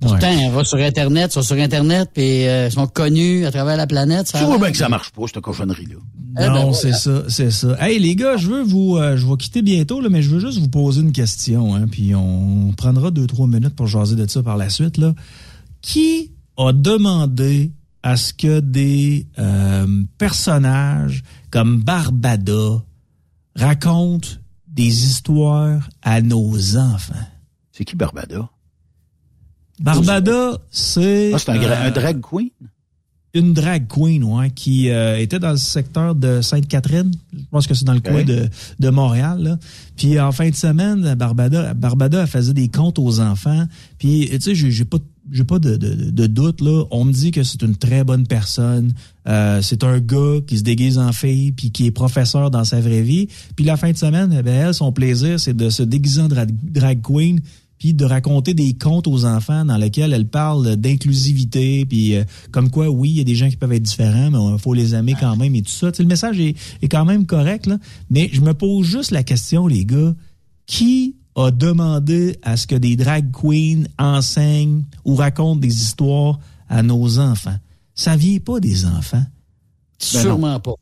Speaker 13: Pourtant, on va sur Internet, sont sur Internet, puis euh, sont connus à travers la planète. Ça
Speaker 12: tu vois bien que ça marche pas, cette cochonnerie-là.
Speaker 15: Eh non, ben, c'est ça, c'est ça. Hey les gars, je veux vous, euh, je vais quitter bientôt là, mais je veux juste vous poser une question, hein, puis on prendra deux trois minutes pour jaser de ça par la suite là. Qui a demandé à ce que des euh, personnages comme Barbada racontent des histoires à nos enfants?
Speaker 12: C'est qui Barbada?
Speaker 15: Barbada, c'est...
Speaker 12: Ah, c'est un, un drag queen?
Speaker 15: une drag queen, ouais, qui euh, était dans le secteur de Sainte-Catherine. Je pense que c'est dans le coin de, de Montréal. Là. Puis en fin de semaine, Barbada, Barbada elle faisait des comptes aux enfants. Puis tu sais, j'ai pas j'ai pas de, de, de, doute là. On me dit que c'est une très bonne personne. Euh, c'est un gars qui se déguise en fille puis qui est professeur dans sa vraie vie. Puis la fin de semaine, eh ben, elle, son plaisir, c'est de se déguiser en drag queen puis de raconter des contes aux enfants dans lesquels elle parle d'inclusivité, puis euh, comme quoi, oui, il y a des gens qui peuvent être différents, mais il faut les aimer quand même et tout ça. le message est, est, quand même correct, là. mais je me pose juste la question, les gars, qui a demandé à ce que des drag queens enseignent ou racontent des histoires à nos enfants? Ça vient pas des enfants.
Speaker 13: Ben Sûrement pas.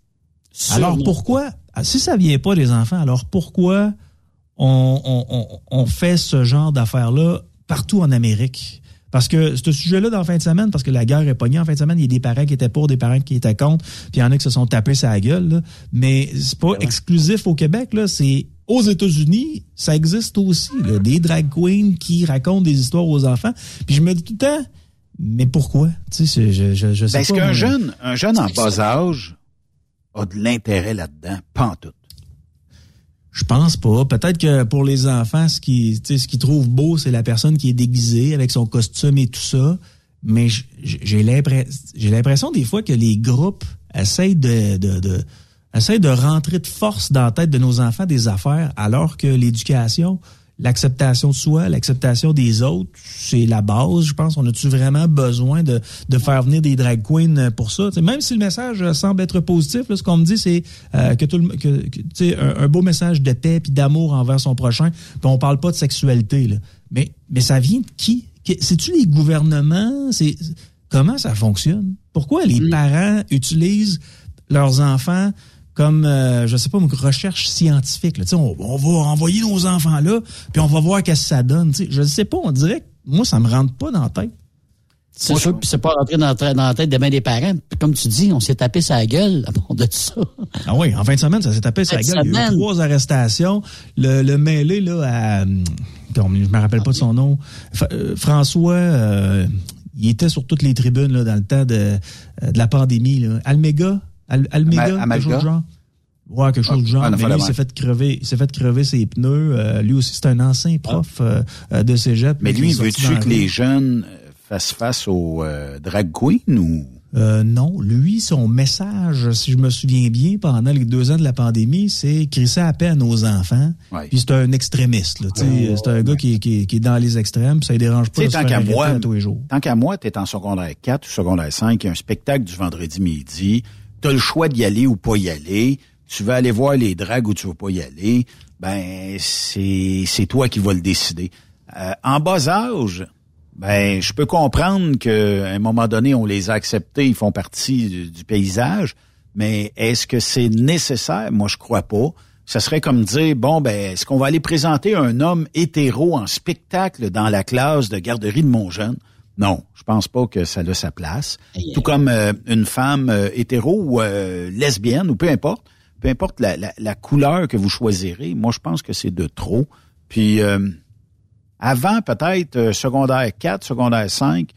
Speaker 15: alors pourquoi, si ça vient pas des enfants, alors pourquoi on, fait ce genre d'affaires-là partout en Amérique. Parce que ce sujet-là, dans la fin de semaine, parce que la guerre est pognée en fin de semaine, il y a des parents qui étaient pour, des parents qui étaient contre, puis il y en a qui se sont tapés sa gueule. Là. Mais c'est pas exclusif au Québec, là, c'est aux États-Unis, ça existe aussi, des drag queens qui racontent des histoires aux enfants. Puis je me dis tout le temps, mais pourquoi? Tu sais, je, je, je sais
Speaker 12: ben, Est-ce qu'un jeune, un jeune en bas âge a de l'intérêt là-dedans? Pas en tout.
Speaker 15: Je pense pas. Peut-être que pour les enfants, ce qui, ce qu'ils trouvent beau, c'est la personne qui est déguisée avec son costume et tout ça. Mais j'ai l'impression des fois que les groupes essayent de, de, de, essayent de rentrer de force dans la tête de nos enfants des affaires, alors que l'éducation, l'acceptation de soi, l'acceptation des autres, c'est la base, je pense. On a-tu vraiment besoin de, de faire venir des drag queens pour ça? même si le message semble être positif, ce qu'on me dit, c'est euh, que tout le, que, un, un, beau message de paix et d'amour envers son prochain. Puis on parle pas de sexualité. Là. Mais, mais ça vient de qui? C'est-tu les gouvernements? C'est Comment ça fonctionne? Pourquoi les mm. parents utilisent leurs enfants comme, euh, je sais pas, une recherche scientifique. Là. On, on va envoyer nos enfants là, puis on va voir qu'est-ce que ça donne. sais. Je ne sais pas, on dirait que moi, ça me rentre pas dans la tête.
Speaker 13: C'est sûr, puis c'est pas rentré dans, dans, la tête des mains des parents. comme tu dis, on s'est tapé sa gueule à bord de ça.
Speaker 15: Ah oui, en fin de semaine, ça s'est tapé sa gueule. Il y a eu trois arrestations. Le, le mêlé, là, à... Je me rappelle pas de son nom. Euh, François... Euh, il était sur toutes les tribunes là, dans le temps de, de la pandémie. Là. Almega, Al Almega, quelque chose de genre? Ouais, quelque chose de genre. mais lui, il s'est fait crever, il s'est fait crever ses pneus. Euh, lui aussi, c'est un ancien prof euh, euh, de cégep.
Speaker 12: Mais lui, veux-tu que les jeunes fassent face au drag queen ou?
Speaker 15: Euh, non, lui, son message, si je me souviens bien, pendant les deux ans de la pandémie, c'est crisser à peine aux enfants. Puis c'est un extrémiste. Là, c'est un gars qui, qui, qui, est dans les extrêmes, puis ça ne dérange pas de tant qu'à moi, tous les jours.
Speaker 12: Tant qu'à moi, tu es en secondaire 4 ou secondaire 5, il y a un spectacle du vendredi midi, tu as le choix d'y aller ou pas y aller, tu veux aller voir les dragues ou tu veux pas y aller, ben c'est toi qui vas le décider. Euh, en bas âge, ben je peux comprendre qu'à un moment donné on les a acceptés, ils font partie du, paysage, mais est-ce que c'est nécessaire? Moi je crois pas. Ça serait comme dire bon ben est-ce qu'on va aller présenter un homme hétéro en spectacle dans la classe de garderie de mon jeune? Non, je pense pas que ça a sa place. Tout comme euh, une femme euh, hétéro ou euh, lesbienne ou peu importe, peu importe la, la, couleur que vous choisirez, moi je pense que c'est de trop. Puis avant peut-être secondaire 4, secondaire 5,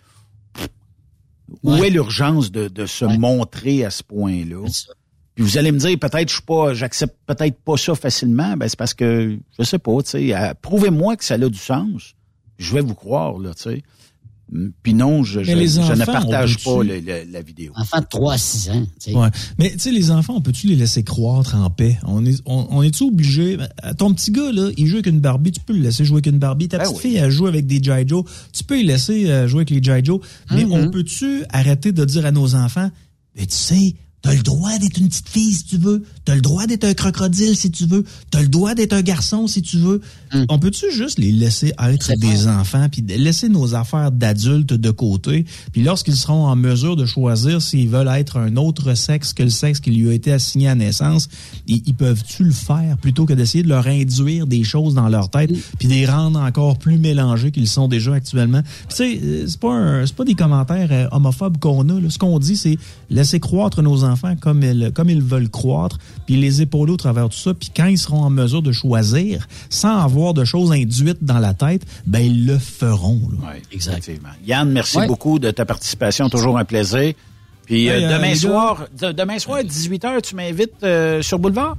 Speaker 12: où est l'urgence de, de se montrer à ce point-là? Puis vous allez me dire peut-être je suis pas j'accepte peut-être pas ça facilement, ben c'est parce que je sais pas, tu sais, prouvez-moi que ça a du sens. Je vais vous croire là, tu sais. Puis non, je, je, ne partage pas la vidéo.
Speaker 13: Enfants de 3 à 6 ans.
Speaker 15: Ouais. Mais tu sais, les enfants, on peut-tu les laisser croître en paix? On est on, est-tu obligé? Ben, ton petit gars, là, il joue avec une Barbie, tu peux le laisser jouer avec une Barbie. Ta ben petite fille, elle joue avec des G.I. Joe, tu peux les laisser euh, jouer avec les G.I. Joe. Mais mm-hmm. on peut-tu arrêter de dire à nos enfants, mais tu sais, T'as le droit d'être une petite fille si tu veux. T'as le droit d'être un crocodile si tu veux. T'as le droit d'être un garçon si tu veux. On peut-tu juste les laisser être des enfants puis laisser nos affaires d'adultes de côté puis lorsqu'ils seront en mesure de choisir s'ils veulent être un autre sexe que le sexe qui lui a été assigné à naissance, ils, ils peuvent-tu le faire plutôt que d'essayer de leur induire des choses dans leur tête puis de les rendre encore plus mélangés qu'ils sont déjà actuellement? Puis tu sais, euh, c'est pas un- c'est pas des commentaires euh, homophobes qu'on a. là. Ce qu'on dit, c'est laisser croître nos enfants comme ils, comme ils veulent croître, puis les épauler au travers de tout ça. Puis quand ils seront en mesure de choisir, sans avoir de choses induites dans la tête, ben ils le feront. là.
Speaker 12: Oui, exactement. Yann, merci
Speaker 15: Ouais.
Speaker 12: beaucoup de ta participation. Toujours un plaisir. Puis euh,
Speaker 15: euh,
Speaker 12: demain soir, de- demain soir à 18h, tu m'invites euh, sur Boulevard?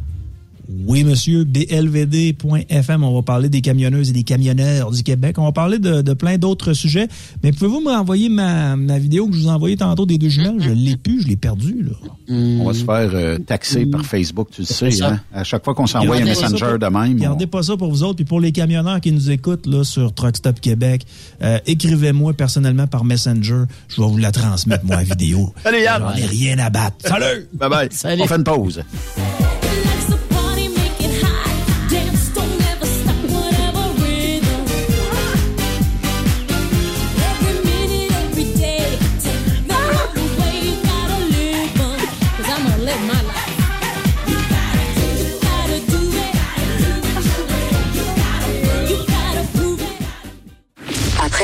Speaker 15: Oui, monsieur, blvd.fm, on va parler des camionneuses et des camionneurs du Québec. On va parler de, de plein d'autres sujets. Mais pouvez-vous me renvoyer ma, ma vidéo que je vous ai envoyée tantôt des deux jumelles? Je l'ai plus, je l'ai perdue, là.
Speaker 12: On va se faire euh, taxer par Facebook, tu le sais. Hein? À chaque fois qu'on s'envoie un messenger
Speaker 15: pour-
Speaker 12: de même. on-
Speaker 15: Gardez pas ça pour vous autres. Puis pour les camionneurs qui nous écoutent là, sur Truck Stop Québec, euh, écrivez-moi personnellement par Messenger. Je vais vous la transmettre, moi, la vidéo.
Speaker 12: Salut, Yann.
Speaker 15: J'en ai rien à battre. Salut!
Speaker 12: Bye bye. On fait une pause.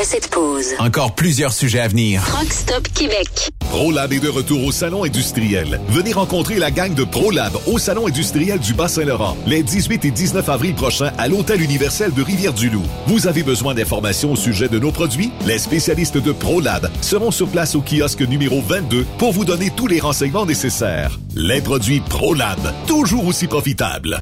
Speaker 18: Cette pause,
Speaker 3: Encore plusieurs sujets à venir.
Speaker 18: Truck Stop Québec.
Speaker 4: ProLab est de retour au Salon industriel. Venez rencontrer la gang de ProLab au Salon industriel du Bas-Saint-Laurent les 18 et 19 avril prochains à l'Hôtel universel de Rivière-du-Loup. Vous avez besoin d'informations au sujet de nos produits? Les spécialistes de ProLab seront sur place au kiosque numéro 22 pour vous donner tous les renseignements nécessaires. Les produits ProLab, toujours aussi profitables.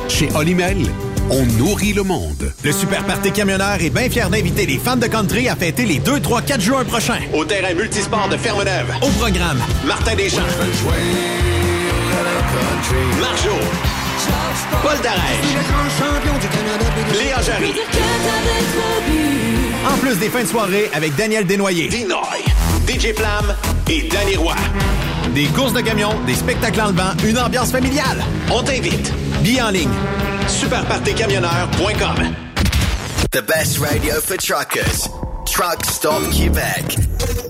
Speaker 10: Chez Olimel, on nourrit le monde.
Speaker 1: Le Super Party Camionneur est bien fier d'inviter les fans de country à fêter les 2, 3, 4 juin prochains.
Speaker 5: Au terrain multisport de Fermeneuve.
Speaker 1: Au programme,
Speaker 5: Martin Deschamps. Marjo. Paul Darèche. Léa Jarry.
Speaker 1: en plus des fins de soirée avec Daniel Desnoyers.
Speaker 5: Dinoy. DJ Flam et Danny Roy.
Speaker 1: Des courses de camions, des spectacles en levant, une ambiance familiale.
Speaker 5: On t'invite.
Speaker 1: Billets en ligne.
Speaker 5: Superpartycamionneur.com.
Speaker 11: The best radio for truckers. Truck Stop Québec.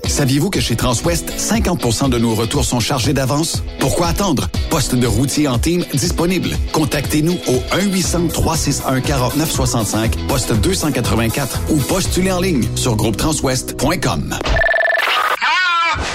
Speaker 19: Saviez-vous que chez Transwest, 50% de nos retours sont chargés d'avance? Pourquoi attendre? Poste de routier en team disponible. Contactez-nous au 1-800-361-4965, poste 284 ou postulez en ligne sur groupetranswest.com.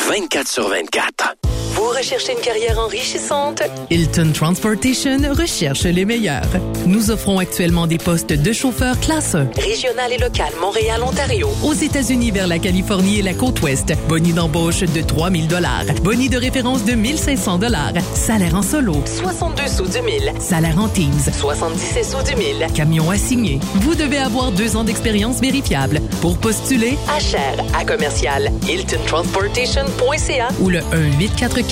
Speaker 2: 24 sur 24.
Speaker 8: Vous recherchez une carrière enrichissante?
Speaker 9: Hilton Transportation recherche les meilleurs. Nous offrons actuellement des postes de chauffeur classe 1.
Speaker 8: Régional et local, Montréal, Ontario.
Speaker 9: Aux États-Unis vers la Californie et la côte ouest. Boni d'embauche de 3000 dollars. Boni de référence de 1500 dollars. Salaire en solo.
Speaker 8: 62 sous du mille.
Speaker 9: Salaire en Teams.
Speaker 8: 77 sous du mille.
Speaker 9: Camion assigné. Vous devez avoir deux ans d'expérience vérifiable. Pour postuler,
Speaker 8: à cher à commercial hiltontransportation.ca
Speaker 9: ou le 1 844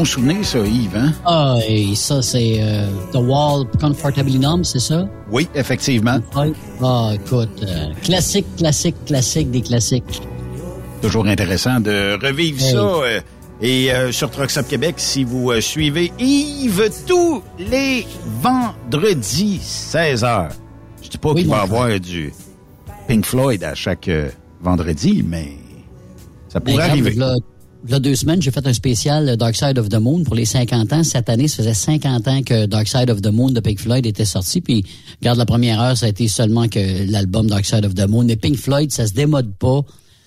Speaker 12: Des bons souvenirs, ça, Yves, hein?
Speaker 13: Ah, et ça, c'est euh, The Wall Comfortably Numb, c'est ça?
Speaker 12: Oui, effectivement.
Speaker 13: Ah, écoute, euh, classique, classique, classique des classiques.
Speaker 12: Toujours intéressant de revivre
Speaker 13: Hey.
Speaker 12: ça. euh, et sur Truck Stop Québec, si vous suivez Yves tous les vendredis 16h. Je dis pas
Speaker 13: Oui,
Speaker 12: qu'il va y avoir du Pink Floyd à chaque vendredi, mais ça
Speaker 13: Ben,
Speaker 12: pourrait
Speaker 13: regarde,
Speaker 12: arriver.
Speaker 13: v'là- v'là deux semaines, j'ai fait un spécial euh, Dark Side of the Moon pour les 50 ans. Cette année, ça faisait 50 ans que Dark Side of the Moon de Pink Floyd était sorti. Puis, regarde, la première heure, ça a été seulement que l'album Dark Side of the Moon. Mais Pink Floyd, ça se démode pas.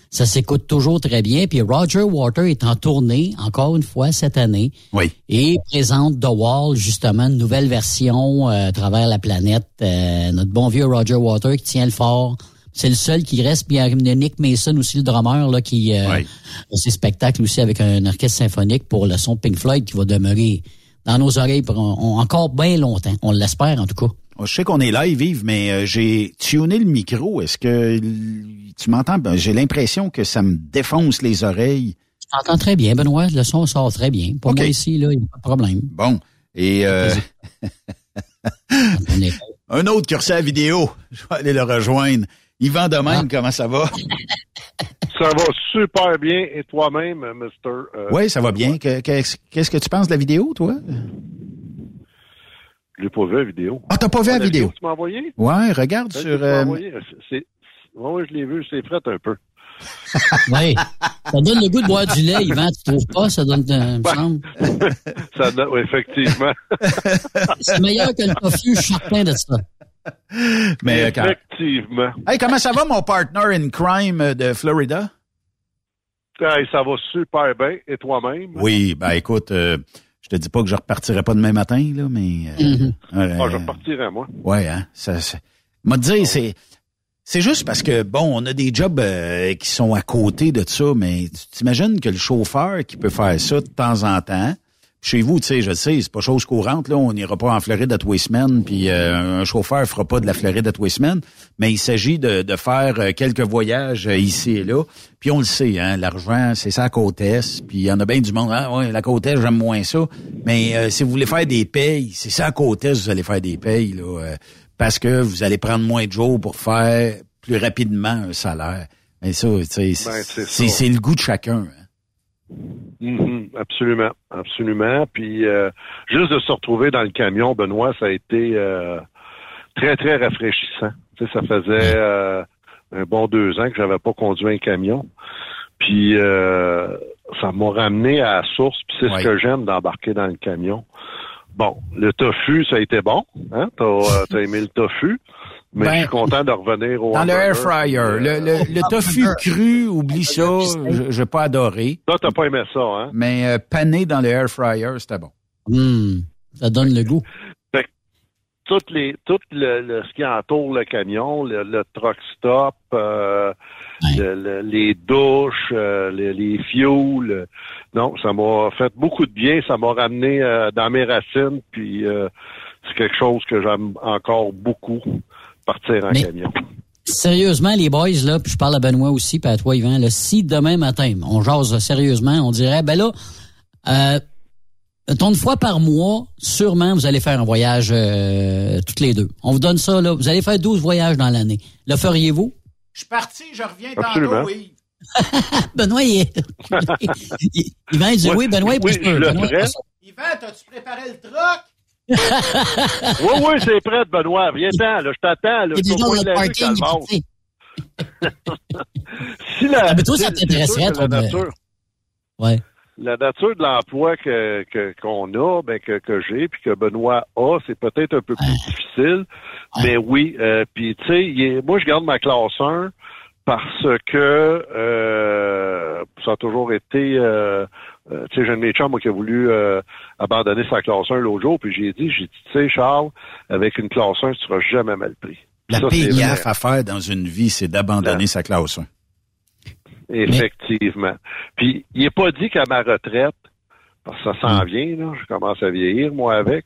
Speaker 13: Ça s'écoute toujours très bien. Puis Roger Water est en tournée, encore une fois, cette année.
Speaker 12: Oui.
Speaker 13: Et présente The Wall, justement, une nouvelle version euh, à travers la planète. Euh, notre bon vieux Roger Water qui tient le fort. C'est le seul qui reste. Puis il y a Nick Mason aussi, le drummer, là, qui euh, a ses spectacles aussi avec un orchestre symphonique pour le son Pink Floyd qui va demeurer dans nos oreilles pour on- encore bien longtemps. On l'espère, en tout cas.
Speaker 12: Oh, Je sais qu'on est live, Yves, mais euh, j'ai tuné le micro. Est-ce que tu m'entends? Ben, J'ai l'impression que ça me défonce les oreilles.
Speaker 13: Tu t'entends très bien, Benoît. Le son sort très bien. Pour moi ici, là, il n'y a pas de problème.
Speaker 12: Bon. Et euh, <laughs> un autre qui la vidéo. Je vais aller le rejoindre. Yvan de
Speaker 13: Ah.
Speaker 12: même, comment ça va? <laughs>
Speaker 20: Ça va super bien. Et toi-même, Mister? euh,
Speaker 12: oui, ça va bien. Que- Qu'est-ce que tu penses de la vidéo, toi?
Speaker 20: Je l'ai pas vu la vidéo.
Speaker 12: Ah, t'as pas vu la vidéo?
Speaker 20: tu m'as envoyé?
Speaker 12: Ouais, regarde sur... euh,
Speaker 20: Oui, je l'ai vu. C'est fret un peu. <laughs>
Speaker 13: Oui. Ça donne le goût de boire du lait, Yvan. Tu trouves pas? Ça donne, euh, me semble. <laughs>
Speaker 20: Ça, donne- oui, effectivement.
Speaker 13: C'est meilleur que le tofu, je suis certain de ça. <laughs>
Speaker 12: mais, euh, quand-
Speaker 20: Effectivement.
Speaker 12: Hey, comment ça va, mon partner in crime euh, de Florida?
Speaker 20: Hey, ça va super bien. Et toi-même?
Speaker 12: Oui, ben écoute, euh, je te dis pas que je repartirai pas demain matin, là, mais... euh, euh,
Speaker 20: Ah, je repartirai, moi.
Speaker 12: Ouais, hein. Ça, ça... M'a dit, c'est. C'est juste parce que, bon, on a des jobs euh, qui sont à côté de ça, mais tu t'imagines que le chauffeur qui peut faire ça de temps en temps, chez vous, tu sais, je sais, c'est pas chose courante, là, on n'ira pas en Floride à tous les semaines, puis euh, un chauffeur fera pas de la Floride à tous les semaines, mais il s'agit de, de faire euh, quelques voyages euh, ici et là, puis on le sait, hein, l'argent, c'est ça à côte est, puis il y en a bien du monde, ah ouais, la côte est, j'aime moins ça, mais euh, si vous voulez faire des payes, c'est ça à côte est, vous allez faire des payes, là, euh, parce que vous allez prendre moins de jours pour faire plus rapidement un salaire. Mais ça, tu sais,
Speaker 20: Ben,
Speaker 12: c'est le goût de chacun. hein.
Speaker 20: Mhm, absolument, absolument. Puis euh, juste de se retrouver dans le camion, Benoît, ça a été euh, très très rafraîchissant. Tu sais, ça faisait euh, un bon deux ans que j'avais pas conduit un camion. Puis ça m'a ramené à la source. Puis c'est
Speaker 12: Ouais.
Speaker 20: ce que j'aime d'embarquer dans le camion. Bon, le tofu, ça a été bon. Hein? T'as t'as aimé le tofu? Mais
Speaker 12: Ben,
Speaker 20: je suis content de revenir au
Speaker 12: Dans le air fryer, le, le, le tofu cru, oublie ça, je j'ai pas adoré.
Speaker 20: Toi, t'as pas aimé ça, hein?
Speaker 12: Mais euh, pané dans le air fryer, c'était bon.
Speaker 13: Hum, ça donne le goût.
Speaker 20: Fait que toutes les, tout le, le- ce qui entoure le camion, le, le truck stop, euh, le- le- les douches, euh, les, les fuels, non, ça m'a fait beaucoup de bien. Ça m'a ramené euh, dans mes racines, puis euh, c'est quelque chose que j'aime encore beaucoup, partir en
Speaker 13: Mais-
Speaker 20: camion.
Speaker 13: Sérieusement, les boys, là, puis je parle à Benoît aussi, puis à toi, Yvan, là, si demain matin, on jase sérieusement, on dirait, ben là, euh, une fois par mois, sûrement, vous allez faire un voyage euh, toutes les deux. On vous donne ça, là. Vous allez faire 12 voyages dans l'année. Le feriez-vous?
Speaker 12: Je suis parti, je reviens tantôt, <laughs> <laughs> oui.
Speaker 13: Benoît, il Yvan, il dit oui, Benoît, il
Speaker 20: oui,
Speaker 13: Benoît,
Speaker 12: Yvan, t'as-tu préparé le truck?
Speaker 20: Oui, oui, c'est prêt, Benoît. Viens-t'en, là, je t'attends. Là, Je
Speaker 13: dans le parking, <laughs>
Speaker 20: Si la,
Speaker 13: Ah, mais toi, ça t'intéresserait,
Speaker 20: la
Speaker 13: de-
Speaker 20: nature,
Speaker 13: Ouais.
Speaker 20: la nature de l'emploi que que- qu'on a, ben que, que j'ai, puis que Benoît a, c'est peut-être un peu plus difficile. Mais oui, euh, puis tu sais, moi je garde ma classe 1 parce que euh, ça a toujours été euh, tu sais, j'ai un de chums moi, qui a voulu abandonner sa classe 1 l'autre jour, puis j'ai dit, j'ai dit, tu sais, Charles, avec une classe 1, tu seras jamais mal pris.
Speaker 12: La
Speaker 20: Ça,
Speaker 12: pire gaffe à faire dans une vie, c'est d'abandonner sa classe 1.
Speaker 20: Effectivement. Puis, il n'est pas dit qu'à ma retraite, parce que ça s'en vient, là, je commence à vieillir, moi, avec,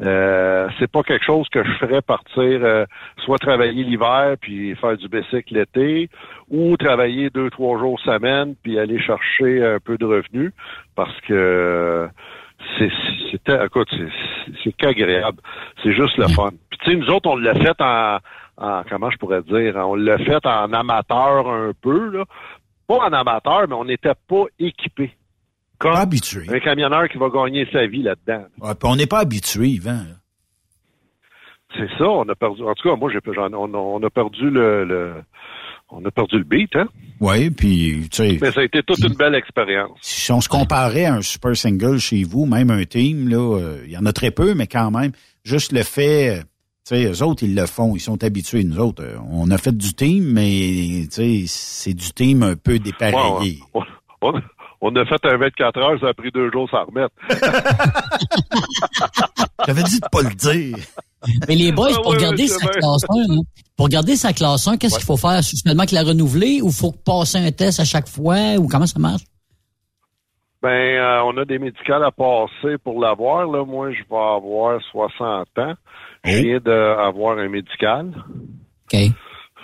Speaker 20: euh, c'est pas quelque chose que je ferais partir, euh, soit travailler l'hiver, puis faire du bicycle l'été, ou travailler deux, trois jours semaine, puis aller chercher un peu de revenus, parce que c'est, c'est, écoute, c'est, qu'agréable. C'est juste le fun. Puis, tu sais, nous autres, on l'a fait en, en, comment je pourrais dire, on l'a fait en amateur un peu, là. Pas en amateur, mais on n'était pas équipé. Comme
Speaker 12: habitué.
Speaker 20: un camionneur qui va gagner sa vie là-dedans.
Speaker 12: Ouais, puis on n'est pas habitué, Yvan.
Speaker 20: C'est ça, on a perdu. En tout cas, moi, j'ai, on, a- on a perdu le, le- on a perdu le beat, hein?
Speaker 12: Oui, puis, tu sais,
Speaker 20: Mais ça a été toute une belle expérience.
Speaker 12: si on se comparait à un super single chez vous, même un team, là, euh, il y en a très peu, mais quand même, juste le fait, euh, tu sais, eux autres, ils le font, ils sont habitués. Nous autres, euh, on a fait du team, mais tu sais, c'est du team un peu dépareillé.
Speaker 20: Ouais, on, on- on a fait un 24 heures, ça a pris deux jours s'en remettre. <laughs>
Speaker 12: J'avais dit de pas le dire.
Speaker 13: Mais les boys,
Speaker 20: Ah
Speaker 13: pour
Speaker 20: ouais,
Speaker 13: garder sa classe 1, là, pour garder sa classe 1, qu'est-ce qu'il faut faire? Seulement que la renouveler ou faut passer un test à chaque fois? Ou comment ça marche?
Speaker 20: Ben, euh, on a des médicales à passer pour l'avoir. Là, moi, je vais avoir 60 ans. Je viens d'avoir un médical.
Speaker 13: OK.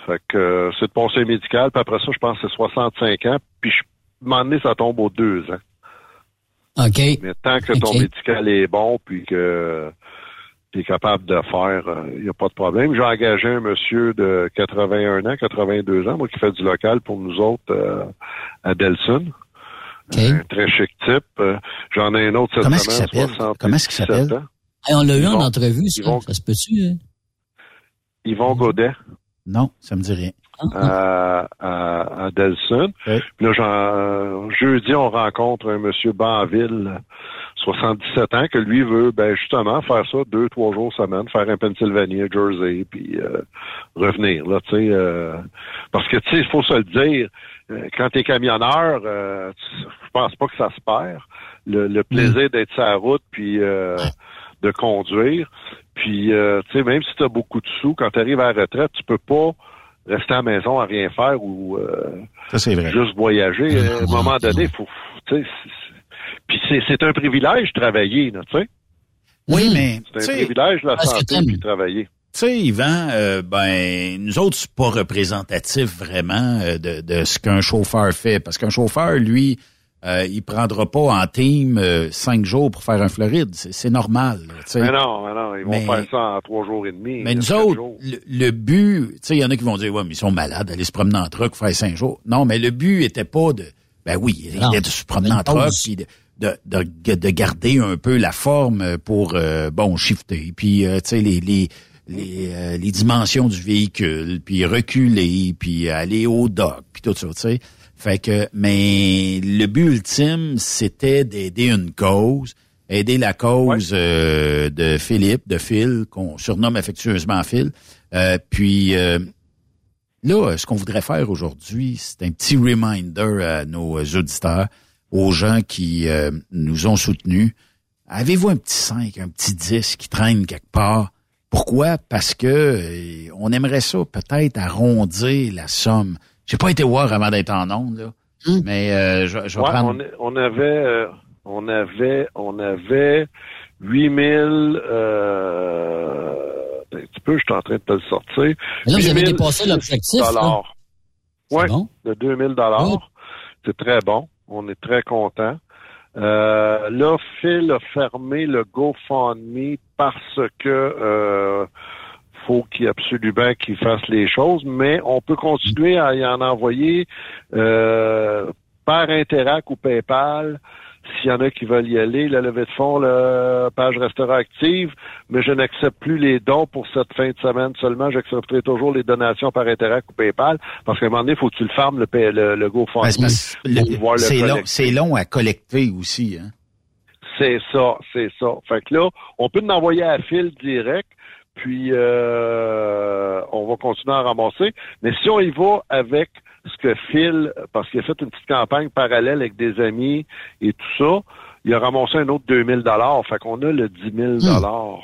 Speaker 20: Fait que euh, c'est de passer un médical, puis après ça, je pense que c'est 65 ans. Puis je, moment donné, ça tombe aux deux ans.
Speaker 13: OK.
Speaker 20: Mais tant que ton médical est bon, puis que tu es capable de faire, il n'y a pas de problème. J'ai engagé un monsieur de 81 ans, 82 ans, moi, qui fait du local pour nous autres euh, à Delson. Un très chic type. Euh, J'en ai un autre cette
Speaker 12: Comment
Speaker 20: semaine,
Speaker 12: s'appelle?
Speaker 20: 77
Speaker 12: Comment est-ce qu'il s'appelle?
Speaker 13: Hey, on l'a eu en entrevue, ça.
Speaker 20: vont-
Speaker 13: Ça se peut-tu? hein?
Speaker 20: Yvon Godet.
Speaker 12: Non, ça me dit rien.
Speaker 20: À, à, à Delson. Puis là, jeudi, on rencontre un monsieur Banville, 77 ans, que lui veut ben justement faire ça deux, trois jours semaine, faire un Pennsylvania, Jersey, puis euh, revenir. Là, tu sais, euh, parce que tu sais, il faut se le dire, euh, quand t'es camionneur, euh, tu- je pense pas que ça se perd. Le, le plaisir d'être sur la route, puis euh, de conduire. Puis, euh, tu sais, même si tu as beaucoup de sous, quand tu arrives à la retraite, tu peux pas rester à la maison à rien faire ou euh,
Speaker 12: Ça, c'est vrai.
Speaker 20: juste voyager. <laughs> À un moment donné, faut, puis c'est, un privilège de travailler, là, tu sais.
Speaker 12: Oui, mais
Speaker 20: C'est un privilège la santé puis de travailler.
Speaker 12: Tu sais, Yvan, euh, ben, nous autres, c'est pas représentatif vraiment euh, de, de ce qu'un chauffeur fait. Parce qu'un chauffeur, lui, euh, il prendra pas en team euh, cinq jours pour faire un Floride. C'est c'est normal. là, tu sais.
Speaker 20: Mais non, mais non, ils vont faire ça en trois jours et demi.
Speaker 12: Mais nous autres, le, le but, tu sais, il y en a qui vont dire, ouais, mais ils sont malades, aller se promener en truck, faire cinq jours. Non, mais le but était pas de, ben oui, il était de se promener en truck, puis de, de, de, de garder un peu la forme pour, euh, bon, shifter, puis, euh, tu sais, les, les, les, euh, les dimensions du véhicule, puis reculer, puis aller au dock, puis tout ça, tu sais. Fait que, mais le but ultime, c'était d'aider une cause, aider la cause euh, de Philippe, de Phil, qu'on surnomme affectueusement Phil. Euh, puis euh, là, ce qu'on voudrait faire aujourd'hui, c'est un petit reminder à nos auditeurs, aux gens qui euh, nous ont soutenus. Avez-vous un petit 5, un petit 10 qui traîne quelque part? Pourquoi? Parce que euh, on aimerait ça peut-être arrondir la somme. J'ai pas été voir avant d'être en onde, là. Mais euh, je, je vais
Speaker 20: Ouais,
Speaker 12: prendre...
Speaker 20: on, on avait, euh, on avait, on avait 8000, euh, un petit peu, je suis en train de te le sortir.
Speaker 13: Mais là, vous avez
Speaker 20: 8006
Speaker 13: dépassé l'objectif,
Speaker 20: Ouais,
Speaker 13: bon?
Speaker 20: de 2000 dollars. C'est très bon. On est très content. Euh, là, Phil a fermé le GoFundMe parce que euh, faut qu'il absolument qu'il fasse les choses, mais on peut continuer à y en envoyer euh, par Interac ou PayPal. S'il y en a qui veulent y aller, la levée de fonds, la page restera active, mais je n'accepte plus les dons pour cette fin de semaine seulement. J'accepterai toujours les donations par Interac ou PayPal, parce qu'à un moment donné, il faut que tu le fermes, le, le, le
Speaker 12: Ben,
Speaker 20: GoFundMe. pour le
Speaker 12: c'est long, long à collecter aussi. Hein?
Speaker 20: C'est ça, c'est ça. Fait que là, on peut l'envoyer à fil direct, puis euh, on va continuer à ramasser. Mais si on y va avec ce que Phil, parce qu'il a fait une petite campagne parallèle avec des amis et tout ça, il a ramassé un autre 2000 dollars. Fait qu'on a le 10 000 dollars.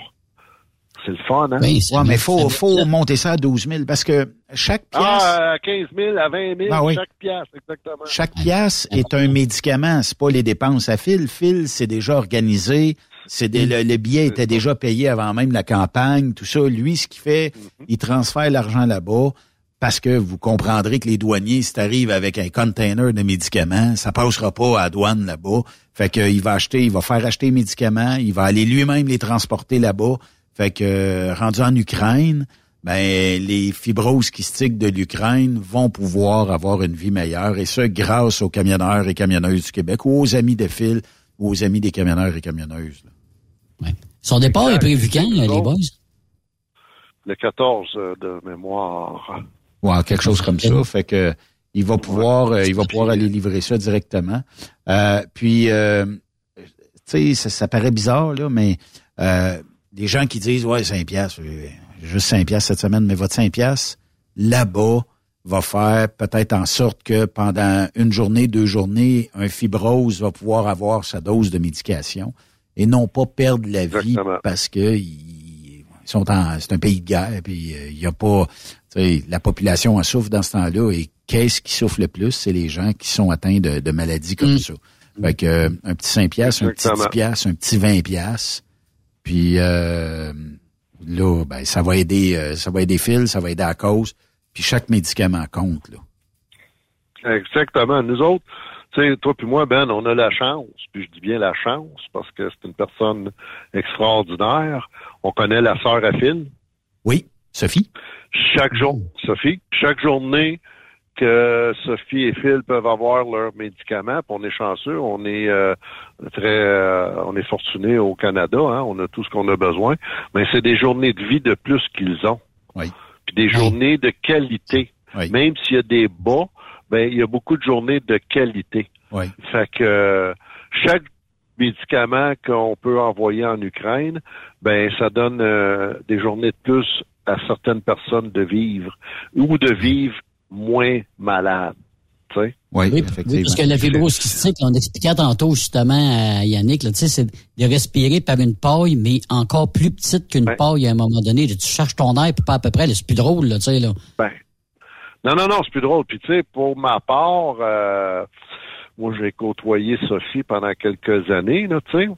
Speaker 20: C'est le fun, hein?
Speaker 12: ouais, mais faut, faut monter ça à 12 000 parce que chaque pièce,
Speaker 20: Ah, à 15 000, à 20 000,
Speaker 12: Ah oui.
Speaker 20: chaque pièce, exactement.
Speaker 12: chaque pièce est un médicament. C'est pas les dépenses à fil. Fil, c'est déjà organisé. C'est des- le, le billet était déjà payé avant même la campagne, tout ça. Lui, ce qu'il fait, il transfère l'argent là-bas parce que vous comprendrez que les douaniers, si t'arrives avec un container de médicaments, ça passera pas à la douane là-bas. Fait qu'il va acheter, il va faire acheter les médicaments, il va aller lui-même les transporter là-bas. Fait que rendu en Ukraine, ben les fibroses kystiques de l'Ukraine vont pouvoir avoir une vie meilleure et ce grâce aux camionneurs et camionneuses du Québec ou aux amis de fil ou aux amis des camionneurs et camionneuses. là.
Speaker 13: Son départ est prévu quand, les boys?
Speaker 20: Le 14 euh, de mémoire.
Speaker 12: Ouais, quelque chose comme ça. Fait que il va pouvoir, euh, il va pouvoir aller livrer ça directement. Euh, puis, euh, tu sais, ça, ça paraît bizarre là, mais euh, des gens qui disent ouais 5 piastres, juste 5 piastres cette semaine, mais votre 5 piastres, là-bas, va faire peut-être en sorte que pendant une journée, deux journées, un fibrose va pouvoir avoir sa dose de médication et non pas perdre la vie parce que ils sont en, c'est un pays de guerre, puis euh, il y a pas, la population en souffre dans ce temps-là et qu'est-ce qui souffre le plus? C'est les gens qui sont atteints de, maladies comme mm. ça. Fait que, euh, un petit 5 piastres, un petit 10 piastres, un petit 20 piastres, puis euh, là, ben, ça va aider, ça va aider Phil, ça va aider à cause. Puis chaque médicament compte, là.
Speaker 20: Exactement. Nous autres, tu sais, toi puis moi, Ben, on a la chance, puis je dis bien la chance, parce que c'est une personne extraordinaire. On connaît la sœur à Phil.
Speaker 12: Oui, Sophie.
Speaker 20: Chaque jour, Sophie, chaque journée que Sophie et Phil peuvent avoir leurs médicaments, puis on est chanceux, on est euh, très, euh, on est fortuné au Canada, hein, on a tout ce qu'on a besoin, mais c'est des journées de vie de plus qu'ils ont.
Speaker 12: Oui
Speaker 20: des journées de qualité. Même s'il y a des bas, ben il y a beaucoup de journées de qualité. Fait que chaque médicament qu'on peut envoyer en Ukraine, ben ça donne euh, des journées de plus à certaines personnes de vivre ou de vivre moins malades.
Speaker 13: Oui, effectivement. parce que la fibrose kystique, on expliquait tantôt justement à Yannick, c'est de respirer par une paille, mais encore plus petite qu'une paille à un moment donné. Tu cherches ton air, puis pas à peu près, c'est plus drôle, tu sais, là.
Speaker 20: Ben. Non, non, non, c'est plus drôle. Puis tu sais, pour ma part, euh, moi j'ai côtoyé Sophie pendant quelques années, là, tu sais.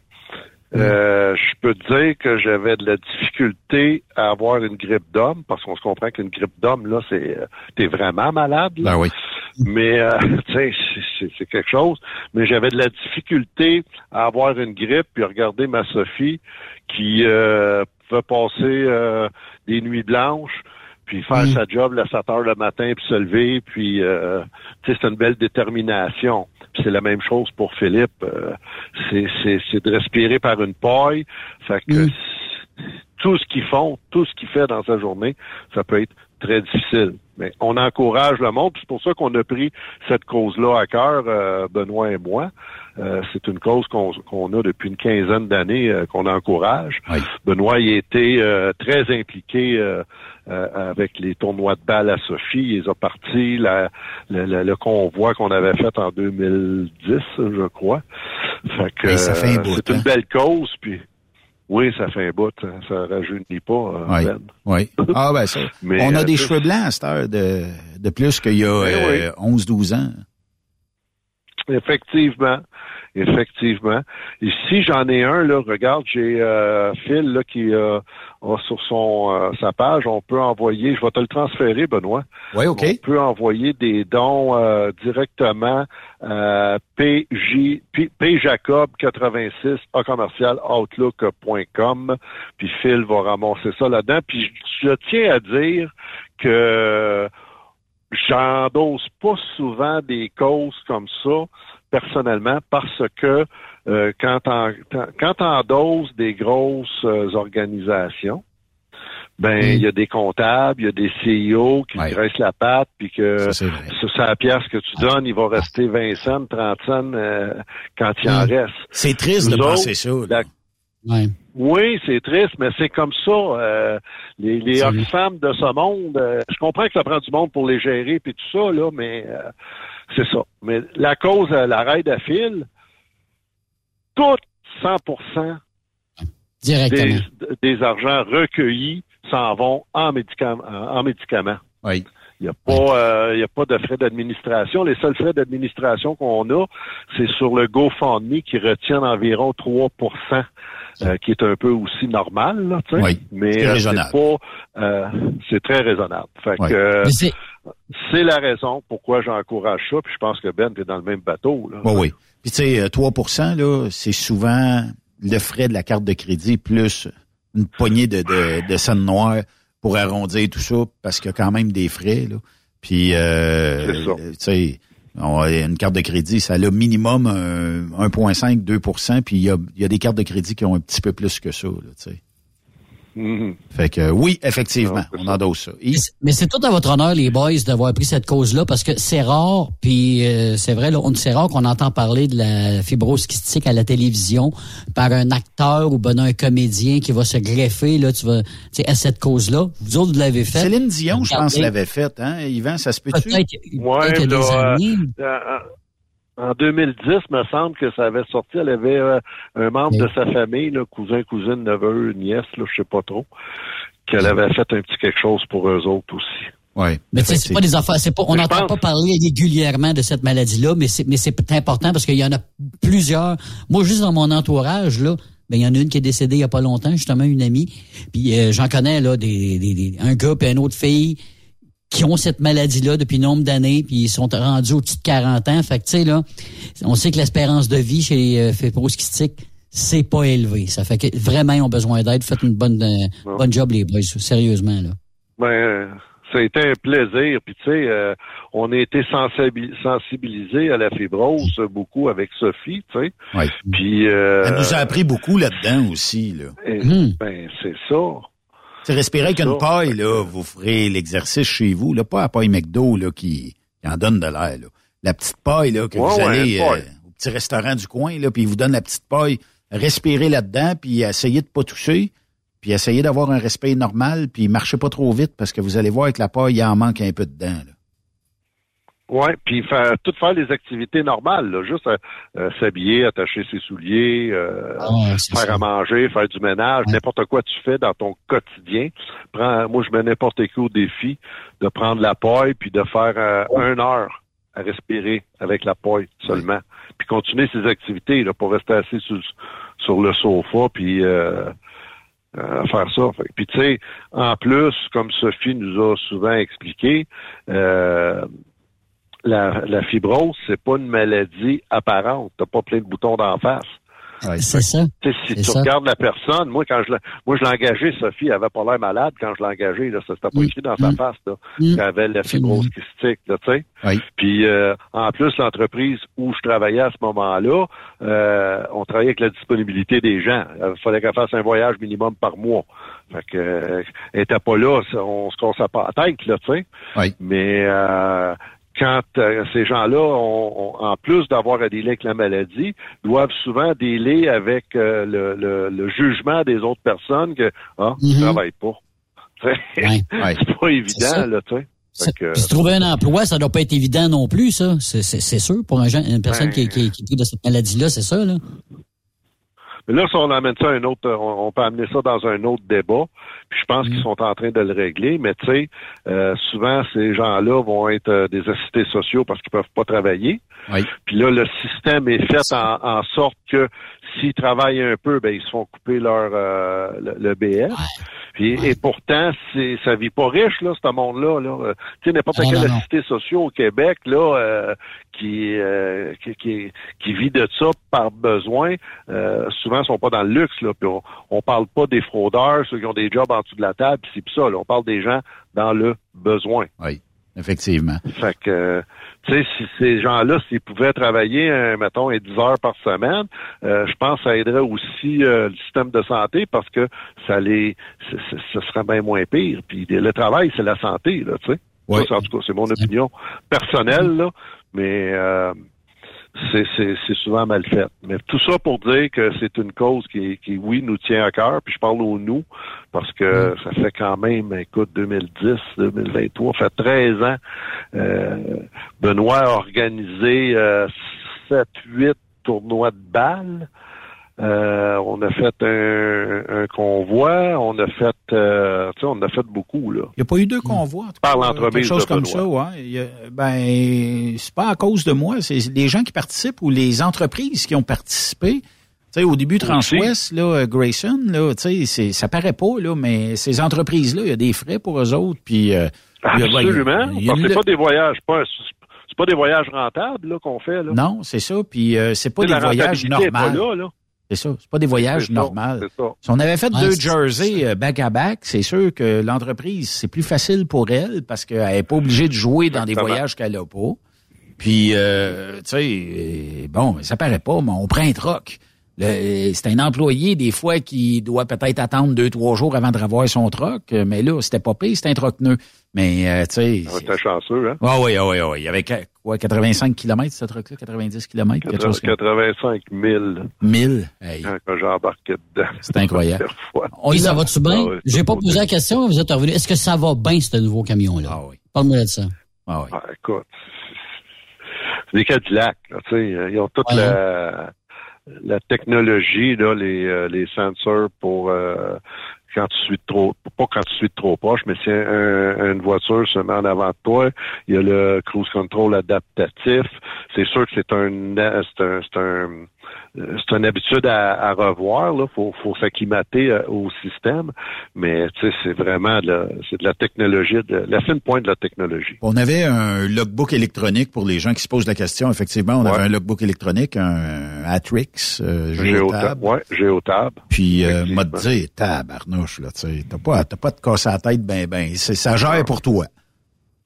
Speaker 20: Euh, je peux te dire que j'avais de la difficulté à avoir une grippe d'homme, parce qu'on se comprend qu'une grippe d'homme, là, c'est euh, t'es vraiment malade.
Speaker 12: Ben oui.
Speaker 20: Mais euh, <laughs> tu sais, c'est quelque chose. Mais j'avais de la difficulté à avoir une grippe, puis regarder ma Sophie qui euh, pouvait passer des nuits blanches puis faire mm. sa job à 7 heures le matin, puis se lever, puis euh, c'est une belle détermination. C'est la même chose pour Philippe. Euh, c'est de respirer par une paille. Fait que mm. tout ce qu'ils font, tout ce qu'il fait dans sa journée, ça peut être très difficile. Mais on encourage le monde, c'est pour ça qu'on a pris cette cause-là à cœur, euh, Benoît et moi. Euh, c'est une cause qu'on a depuis une quinzaine d'années euh, qu'on encourage. Benoît y a été très impliqué avec les tournois de balles à Sophie. Il a parti la, le convoi qu'on avait fait en 2010, je crois. Fait que c'est une hein? belle cause, puis oui, ça fait un bout. Hein. Ça rajeunit pas. Euh,
Speaker 12: oui. Ben. oui. <laughs> Ah, ben ça. on a euh, des cheveux blancs à cette heure de, de plus qu'il y a 11-12 ben euh, ans.
Speaker 20: Effectivement. Effectivement. Ici, j'en ai un, là, regarde, j'ai euh, Phil là, qui euh, a sur son euh, sa page, on peut envoyer, je vais te le transférer, Benoît.
Speaker 12: Oui, OK.
Speaker 20: On peut envoyer des dons euh, directement à PJ, Jacob 86 à commercial outlook.com. Puis Phil va ramasser ça là-dedans. Puis je tiens à dire que j'endosse pas souvent des causes comme ça personnellement parce que euh, quand on quand on dose des grosses euh, organisations, ben il y a des comptables, il y a des CEO qui ouais. la patte, puis que sur sa pièce que tu donnes, il va rester 20 cents, 30 cents euh, quand il en reste.
Speaker 12: C'est triste de penser ça.
Speaker 20: Oui, c'est triste, mais c'est comme ça. les les femmes de ce monde, je comprends que ça prend du monde pour les gérer puis tout ça là, mais c'est ça. Mais la cause, la raide à fil, tout 100 des, des, argents recueillis s'en vont en médicaments. En médicaments.
Speaker 12: Oui.
Speaker 20: Il n'y a pas, euh, a pas de frais d'administration. Les seuls frais d'administration qu'on a, c'est sur le GoFundMe qui retient environ 3% euh, qui est un peu aussi normal, là,
Speaker 12: oui,
Speaker 20: mais euh, pas, euh, c'est très raisonnable. Fait que c'est la raison pourquoi j'encourage ça. Puis je pense que Ben est dans le même bateau. Là.
Speaker 12: Oui, oui. Puis tu sais, 3 là, c'est souvent le frais de la carte de crédit plus une poignée de, de, de scènes noires pour arrondir tout ça, parce qu'il y a quand même des frais. Là. Puis, euh, tu sais, une carte de crédit, ça a le minimum 1,5, 2% puis il y a, y a, des cartes de crédit qui ont un petit peu plus que ça. Là,
Speaker 20: Mhm.
Speaker 12: Fait que oui, effectivement, on endosse ça.
Speaker 13: Mais c'est- Mais c'est tout à votre honneur, les boys, d'avoir pris cette cause-là, parce que c'est rare, puis euh, c'est vrai, là, on- c'est rare qu'on entend parler de la fibrose kystique à la télévision par un acteur ou ben un comédien qui va se greffer, là, tu vas, tu sais, à cette cause-là. Vous autres, vous l'avez fait.
Speaker 12: Céline Dion, je pense, l'avait fait, hein? Yvan, ça se peut-tu?
Speaker 13: Peut-être
Speaker 20: Ouais,
Speaker 13: des années.
Speaker 20: euh, en 2010, me semble que ça avait sorti. Elle avait euh, un membre de sa famille, là, cousin, cousine, neveu, nièce, là, je sais pas trop, qu'elle avait fait un petit quelque chose pour eux autres aussi.
Speaker 12: Oui.
Speaker 13: Mais tu sais, c'est pas des affaires, c'est pas, on n'entend pas parler régulièrement de cette maladie-là, mais c'est, mais c'est important parce qu'il y en a plusieurs. Moi, juste dans mon entourage, là, ben, il y en a une qui est décédée il y a pas longtemps, justement, une amie. Puis, euh, j'en connais, là, des, des, des- un gars et une autre fille qui ont cette maladie-là depuis nombre d'années, puis ils sont rendus au-dessus de 40 ans. Fait que, tu sais, là, on sait que l'espérance de vie chez les euh, c'est pas élevé. Ça fait que vraiment, ils ont besoin d'aide. Faites une bonne, euh, bonne job, les boys, sérieusement, là.
Speaker 20: Ben, euh, ça a été un plaisir. Puis tu sais, euh, on a été sensibi- sensibilisés à la fibrose beaucoup avec Sophie, tu sais.
Speaker 12: Oui.
Speaker 20: Puis euh,
Speaker 12: Elle nous a appris beaucoup là-dedans aussi, là.
Speaker 20: et- ben c'est ça.
Speaker 12: C'est respirer avec une paille, là, vous ferez l'exercice chez vous, là, pas la paille McDo, là, qui, qui en donne de l'air, là. La petite paille, là, que
Speaker 20: Ouais,
Speaker 12: vous
Speaker 20: ouais,
Speaker 12: allez euh, au petit restaurant du coin, là, puis ils vous donnent la petite paille, respirez là-dedans, puis essayez de pas toucher, puis essayez d'avoir un respect normal, puis marchez pas trop vite, parce que vous allez voir avec la paille, il en manque un peu dedans, là.
Speaker 20: Ouais, puis faire tout faire les activités normales, là, juste euh, euh, s'habiller, attacher ses souliers, euh,
Speaker 13: Ah,
Speaker 20: faire
Speaker 13: ça.
Speaker 20: à manger, faire du ménage, n'importe quoi tu fais dans ton quotidien. Prends, moi, je mets n'importe qui au défi de prendre la paille puis de faire euh, une heure à respirer avec la paille seulement, puis continuer ses activités là, pour rester assis sur, sur le sofa puis euh, euh, faire ça. Puis tu sais, en plus, comme Sophie nous a souvent expliqué, euh, la, la fibrose, c'est pas une maladie apparente. T'as pas plein de boutons d'en face.
Speaker 13: C'est ça.
Speaker 20: Si tu
Speaker 13: ça.
Speaker 20: regardes la personne, moi quand je l'ai, moi je l'ai engagée, Sophie elle avait pas l'air malade quand je l'ai engagée, là, ça c'était pas écrit dans sa
Speaker 13: Mm.
Speaker 20: face, là,
Speaker 13: Mm.
Speaker 20: qu'elle avait la fibrose kystique, là, tu sais.
Speaker 12: Oui.
Speaker 20: Puis euh, en plus, l'entreprise où je travaillais à ce moment-là, euh, on travaillait avec la disponibilité des gens. Il fallait qu'elle fasse un voyage minimum par mois. Fait que euh, elle était pas là, on se cassait pas la tête, là, tu sais.
Speaker 12: Oui.
Speaker 20: Mais euh, quand euh, ces gens-là, ont- ont- en plus d'avoir à dealer avec la maladie, doivent souvent dealer avec euh, le, le- le jugement des autres personnes que ah, travaillent pas. <laughs> Tu sais,
Speaker 13: Ouais.
Speaker 20: C'est pas évident, là, tu sais.
Speaker 13: Ça-
Speaker 20: que-
Speaker 13: se trouver un emploi, ça doit pas être évident non plus, ça. C'est, sûr pour un jeune- une personne
Speaker 20: Ben,
Speaker 13: qui, qui, qui est prise de cette maladie-là, c'est ça, là.
Speaker 20: Mais là, si on amène ça à un autre, on, on peut amener ça dans un autre débat. Je pense qu'ils sont en train de le régler. Mais tu sais, euh, souvent ces gens-là vont être euh, des assistés sociaux parce qu'ils peuvent pas travailler.
Speaker 12: Oui.
Speaker 20: Puis là, le système est fait en, en sorte que s'ils travaillent un peu, ben ils se font couper leur euh, le, le BS. Puis, Et pourtant, c'est ça vit pas riche là, ce monde-là. Là. Tu sais, n'importe quel assisté social au Québec là, qui, qui, qui qui vit de ça par besoin, souvent sont pas dans le luxe là. Puis on, on parle pas des fraudeurs, ceux qui ont des jobs en dessous de la table, puis c'est pis ça. Là, on parle des gens dans le besoin.
Speaker 12: Oui, effectivement.
Speaker 20: Fait que, tu sais, si ces gens-là, s'ils pouvaient travailler, euh, mettons, et 10 heures par semaine, euh, je pense que ça aiderait aussi euh, le système de santé parce que ça les, ce serait bien moins pire. Puis le travail, c'est la santé, là, tu sais.
Speaker 12: Ouais.
Speaker 20: Ça, en tout cas, c'est mon opinion personnelle, là, mais euh, c'est, souvent mal fait. Mais tout ça pour dire que c'est une cause qui, qui, oui, nous tient à cœur. Puis je parle au nous parce que ça fait quand même, écoute, 2010, 2023, ça fait 13 ans. Euh, Benoît a organisé euh, 7, 8 tournois de balles. Euh, on a fait un, un convoi, on a fait, euh, tu sais, on a fait beaucoup là.
Speaker 12: Il n'y a pas eu deux convois. en tout
Speaker 20: Par
Speaker 12: cas,
Speaker 20: l'entremise
Speaker 12: Quelque chose
Speaker 20: de
Speaker 12: comme
Speaker 20: Benoît.
Speaker 12: ça, ouais. Il y a- ben, c'est pas à cause de moi, c'est les gens qui participent ou les entreprises qui ont participé. Tu sais, au début, Transwest, là, Grayson, là, tu sais, ça paraît pas, là, mais ces entreprises-là, il y a des frais pour eux autres, puis... euh, il y a-
Speaker 20: Absolument.
Speaker 12: une-
Speaker 20: c'est pas des voyages, pas un- c'est pas des voyages rentables là, qu'on fait là.
Speaker 12: Non, c'est ça, puis euh, c'est pas des voyages normaux.
Speaker 20: là, là.
Speaker 12: C'est ça, c'est pas des voyages normaux. Si on avait fait
Speaker 13: Ouais,
Speaker 12: deux jerseys euh, back à back, c'est sûr que l'entreprise, c'est plus facile pour elle parce qu'elle n'est pas obligée de jouer dans des voyages qu'elle a pas. Puis, euh, tu sais, euh, bon, ça paraît pas, mais on prend un troc. C'est un employé, des fois, qui doit peut-être attendre deux, trois jours avant de revoir son troc. euh, Mais là, c'était pas pire, c'était un troc neuf. Mais, euh, tu sais...
Speaker 20: Ah, T'es chanceux, hein?
Speaker 12: Ah oui, ah oui, ah oui. Il y avait quoi, 85 km, ce truc-là? 90 km? Quelque chose comme
Speaker 20: 85 000
Speaker 12: 1000. Hey,
Speaker 20: quand j'ai embarqué dedans.
Speaker 12: c'est incroyable.
Speaker 13: Oui, ça va-tu bien?
Speaker 20: Ah ouais,
Speaker 13: J'ai pas posé la question, vous êtes revenu. Est-ce que ça va bien, ce nouveau camion-là?
Speaker 12: Ah oui.
Speaker 13: Parle-moi de ça.
Speaker 12: Ah oui.
Speaker 20: Ah, écoute, c'est des Cadillacs, là, tu sais, ils ont toute
Speaker 13: Ouais.
Speaker 20: la, la technologie, là, les, euh, les sensors pour euh, quand tu suis trop, pas quand tu suis trop proche, mais si un- une voiture se met en avant de toi, il y a le cruise control adaptatif. C'est sûr que c'est un, c'est un, c'est un, c'est une habitude à, à revoir. Là, faut, faut s'acclimater euh, au système, mais tu sais, c'est vraiment de la, c'est de la technologie, de la fine pointe de la technologie.
Speaker 12: On avait un logbook électronique pour les gens qui se posent la question. Effectivement, on
Speaker 20: Ouais.
Speaker 12: avait un logbook électronique, un Atrix, euh,
Speaker 20: Géotab,
Speaker 12: Géotab.
Speaker 20: ouais, Géotab.
Speaker 12: Puis, euh, m'a dit, tabarnouche, là, tu sais, t'as pas, t'as pas de casser la tête, ben, ben, c'est, ça gère pour toi.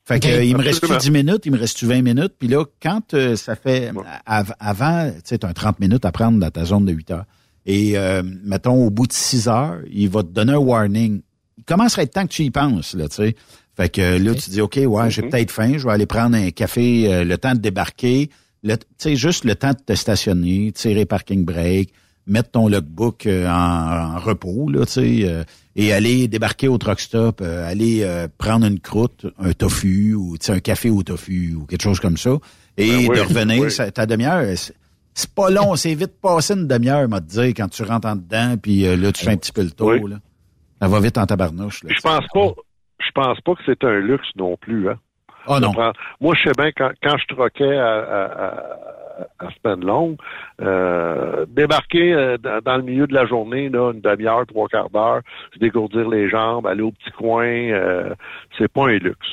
Speaker 12: Fait que, il me reste
Speaker 20: Absolument.
Speaker 12: 10 minutes, il me reste 20 minutes, puis là, quand euh, ça fait, av- avant, tu sais, t'as un 30 minutes à prendre dans ta zone de 8 heures, et, euh, mettons, au bout de 6 heures, il va te donner un warning. Il commencerait être temps que tu y penses, là, tu sais. Fait que là, tu dis, OK, ouais, j'ai peut-être faim, je vais aller prendre un café, euh, le temps de débarquer, le- tu sais, juste le temps de te stationner, tirer parking brake, mettre ton logbook euh, en, en repos, là, tu sais, euh, et aller débarquer au truck stop, euh, aller euh, prendre une croûte, un tofu, ou tu sais, un café au tofu, ou quelque chose comme ça, et
Speaker 20: Ben oui,
Speaker 12: de revenir,
Speaker 20: oui.
Speaker 12: ça- ta demi-heure, c'est- pas long, c'est vite passé une demi-heure, m'a dire, quand tu rentres en dedans, puis là, tu fais un petit peu le tour,
Speaker 20: Oui.
Speaker 12: là. Ça va vite en tabarnouche, là.
Speaker 20: Je pense pas, je pense pas que c'est un luxe non plus, hein.
Speaker 12: Ah non.
Speaker 20: Prendre- Moi, je sais bien, quand, quand je troquais à, à, à, à semaine longue, euh, débarquer euh, dans, le milieu de la journée, là, une demi-heure, trois quarts d'heure, se dégourdir les jambes, aller au petit coin, euh, c'est pas un luxe.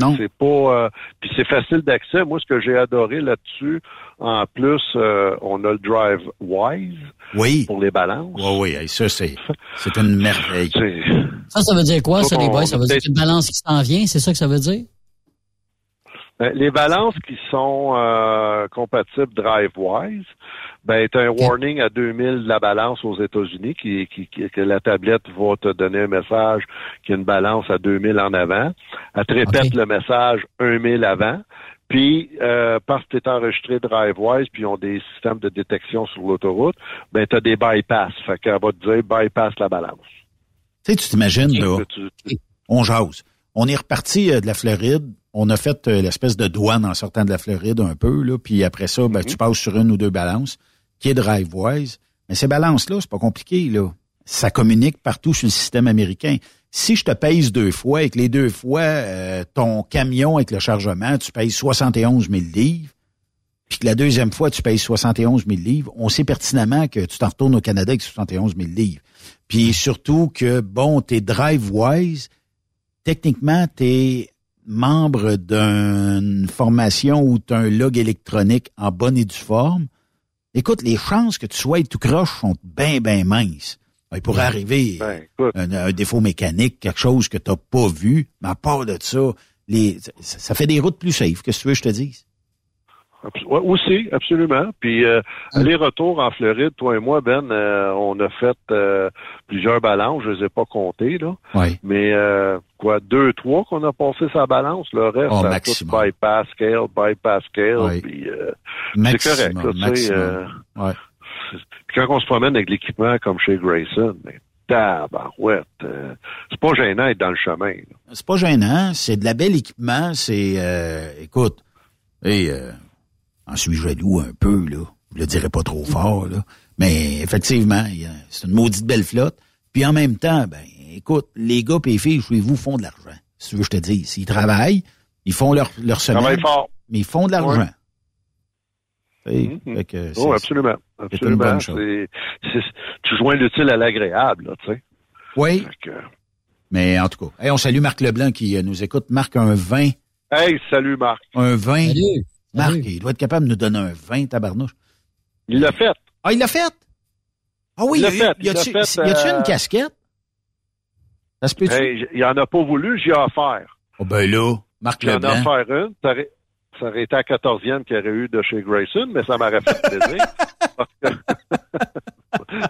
Speaker 12: Non.
Speaker 20: C'est pas. euh, puis c'est facile d'accès. Moi, ce que j'ai adoré là-dessus, en plus, euh, on a le Drive Wise
Speaker 12: Oui.
Speaker 20: pour les balances.
Speaker 12: Oui, oui, hey, ça, c'est, c'est une merveille.
Speaker 20: C'est-
Speaker 13: Ça, ça veut dire quoi, ça, les boys? Ça veut dire
Speaker 20: peut-être-
Speaker 13: qu'il y a une balance qui s'en vient? C'est ça que ça veut dire?
Speaker 20: Ben, les balances qui sont euh, compatibles DriveWise, ben, t'as un warning à 2000 de la balance aux États-Unis qui, qui, qui- que la tablette va te donner un message qu'il y a une balance à 2000 en avant. Elle te répète le message 1000 avant. Puis, euh, parce que tu es enregistré DriveWise, puis ils ont des systèmes de détection sur l'autoroute, ben, tu as des bypass. Fait qu'elle va te dire bypass la balance.
Speaker 12: Tu sais, tu t'imagines, là, on jase. On est reparti euh, de la Floride. On a fait euh, l'espèce de douane en sortant de la Floride un peu, là. Puis après ça, ben, tu passes sur une ou deux balances qui est DriveWise. Mais ces balances-là, c'est pas compliqué, là. Ça communique partout sur le système américain. Si je te pèse deux fois et que les deux fois, euh, ton camion avec le chargement, tu payes 71 000 livres, puis que la deuxième fois, tu payes 71 000 livres, on sait pertinemment que tu t'en retournes au Canada avec 71 000 livres. Puis surtout que, bon, t'es DriveWise, techniquement, t'es membre d'une formation ou t'as un log électronique en bonne et due forme. Écoute, les chances que tu sois tout croche sont bien, bien minces. Il pourrait arriver
Speaker 20: Ben,
Speaker 12: un, un défaut mécanique, quelque chose que tu n'as pas vu, mais à part de ça, les, ça, ça fait des routes plus safe, que tu veux que je te dise?
Speaker 20: Ouais, aussi, absolument. Puis euh, aller-retour en Floride, toi et moi, Ben, euh, on a fait euh, plusieurs balances, je les ai pas comptées, là.
Speaker 12: Oui.
Speaker 20: Mais euh, quoi, deux, trois qu'on a passé sa balance, le reste,
Speaker 12: Oh,
Speaker 20: ça tout bypass scale, bypass scale,
Speaker 12: Oui.
Speaker 20: puis euh, c'est correct, là, tu sais.
Speaker 12: maximum.
Speaker 20: euh, puis quand on se promène avec l'équipement comme chez Grayson, mais tabarouette, euh, c'est pas gênant d'être dans le chemin.
Speaker 12: C'est pas gênant, c'est de la belle équipement, c'est euh, écoute, et euh, en suis jaloux un peu, là? Je le dirais pas trop fort, là. Mais effectivement, c'est une maudite belle flotte. Puis en même temps, ben, écoute, les gars et les filles chez vous font de l'argent. Si tu veux que je te dise. Ils travaillent, ils font leur, leur semaine.
Speaker 20: Fort.
Speaker 12: Mais ils font de l'argent.
Speaker 20: Ouais.
Speaker 12: Que c'est-
Speaker 20: Oh, absolument.
Speaker 12: c'est une
Speaker 20: Absolument. tu joins l'utile à l'agréable, là, tu sais.
Speaker 12: Oui,
Speaker 20: Fait que-
Speaker 12: mais en tout cas. Hey, on salue Marc Leblanc qui euh, nous écoute. Marc, un vin.
Speaker 20: Hey, salut Marc.
Speaker 12: Un vin.
Speaker 13: Salut.
Speaker 12: Marc,
Speaker 13: Salut.
Speaker 12: il doit être capable de nous donner un vin, tabarnouche.
Speaker 20: Il l'a fait.
Speaker 12: Ah, il l'a fait? Ah oui,
Speaker 20: Il l'a fait,
Speaker 12: y
Speaker 20: il
Speaker 12: a-tu
Speaker 20: euh,
Speaker 12: une casquette? Ça se peut-tu?
Speaker 20: Hey, il en a pas voulu, j'y ai offert.
Speaker 12: Oh ben là, Marc
Speaker 20: J'en ai offert une. Ça aurait, été à 14e qu'il y aurait eu de chez Grayson, mais ça m'aurait fait plaisir. <laughs>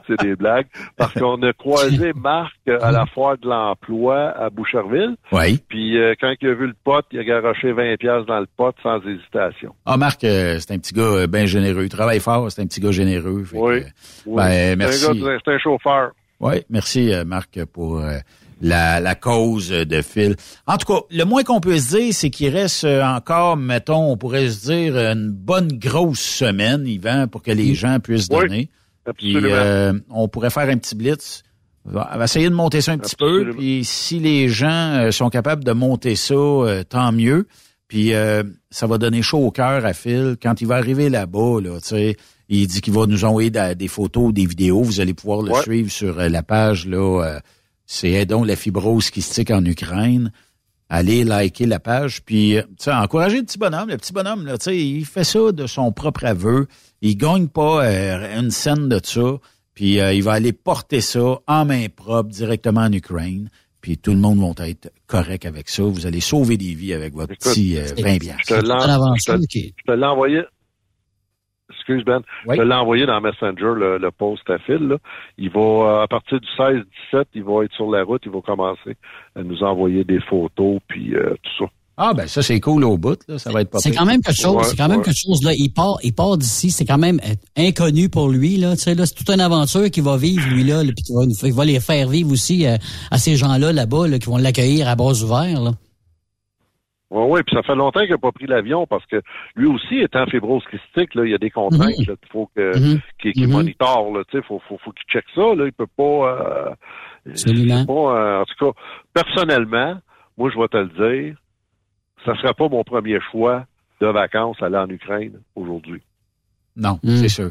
Speaker 20: C'est des blagues. Parce qu'on a croisé <laughs> Marc euh, à la foire de l'emploi à Boucherville.
Speaker 12: Oui.
Speaker 20: Puis euh, quand il a vu le pote, il a garoché 20 pièces dans le pot sans hésitation.
Speaker 12: Ah, Marc, euh, c'est un petit gars bien généreux. Il travaille fort, c'est un petit gars généreux. Fait
Speaker 20: Oui.
Speaker 12: que,
Speaker 20: oui.
Speaker 12: ben,
Speaker 20: C'est
Speaker 12: merci.
Speaker 20: un, c'est un chauffeur.
Speaker 12: Oui, merci euh, Marc pour euh, la, la cause de Phil. En tout cas, le moins qu'on peut se dire, c'est qu'il reste euh, encore, mettons, on pourrait se dire, une bonne grosse semaine, Yvan, pour que les gens puissent
Speaker 20: Oui,
Speaker 12: donner. Puis euh, on pourrait faire un petit blitz. On va essayer de monter ça un petit peu. Puis si les gens euh, sont capables de monter ça, euh, tant mieux. Puis euh, ça va donner chaud au cœur à Phil. Quand il va arriver là-bas, là, tu sais, il dit qu'il va nous envoyer des photos, des vidéos. Vous allez pouvoir le
Speaker 20: Ouais.
Speaker 12: suivre sur la page. là. C'est Aidons la fibrose qui stick en Ukraine. Allez liker la page. Puis, euh, tu sais, encourager le petit bonhomme. Le petit bonhomme, là, tu sais, il fait ça de son propre aveu. Il gagne pas euh, une scène de ça. Puis, euh, il va aller porter ça en main propre directement en Ukraine. Puis, tout le monde va être correct avec ça. Vous allez sauver des vies avec votre
Speaker 20: Écoute,
Speaker 12: petit euh, 20 bières.
Speaker 20: Je te l'en- je te- je te l'ai envoyé. Excuse Ben, je l'ai envoyé dans Messenger le, le post à Phil. Là. Il va euh, à partir du 16-17, il va être sur la route, il va commencer à nous envoyer des photos puis euh, tout ça.
Speaker 12: Ah, ben ça, c'est cool au bout. Là. Ça va être pas
Speaker 13: C'est quand même quelque chose,
Speaker 20: Ouais,
Speaker 13: c'est quand même
Speaker 20: ouais.
Speaker 13: quelque chose, là. Il part, il part d'ici, c'est quand même euh, inconnu pour lui, là. Tu sais, là, c'est toute une aventure qu'il va vivre, lui, là, là, puis qu'il va, il va les faire vivre aussi euh, à ces gens-là, là-bas, là, qui vont l'accueillir à bras ouverts, là.
Speaker 20: Oui, oui, puis ça fait longtemps qu'il n'a pas pris l'avion parce que lui aussi étant fibrose kystique, là, il y a des contraintes
Speaker 13: Mhm.
Speaker 20: là, qu'il faut que
Speaker 13: Mhm.
Speaker 20: qu'il qu'il
Speaker 13: Mhm.
Speaker 20: monitore, là, tu sais, faut, faut, faut qu'il check ça, là, il peut pas, euh,
Speaker 13: Absolument.
Speaker 20: il peut pas, euh, en tout cas, personnellement, moi, je vais te le dire, ça serait pas mon premier choix de vacances aller en Ukraine aujourd'hui.
Speaker 12: Non,
Speaker 13: Hmm.
Speaker 12: c'est sûr.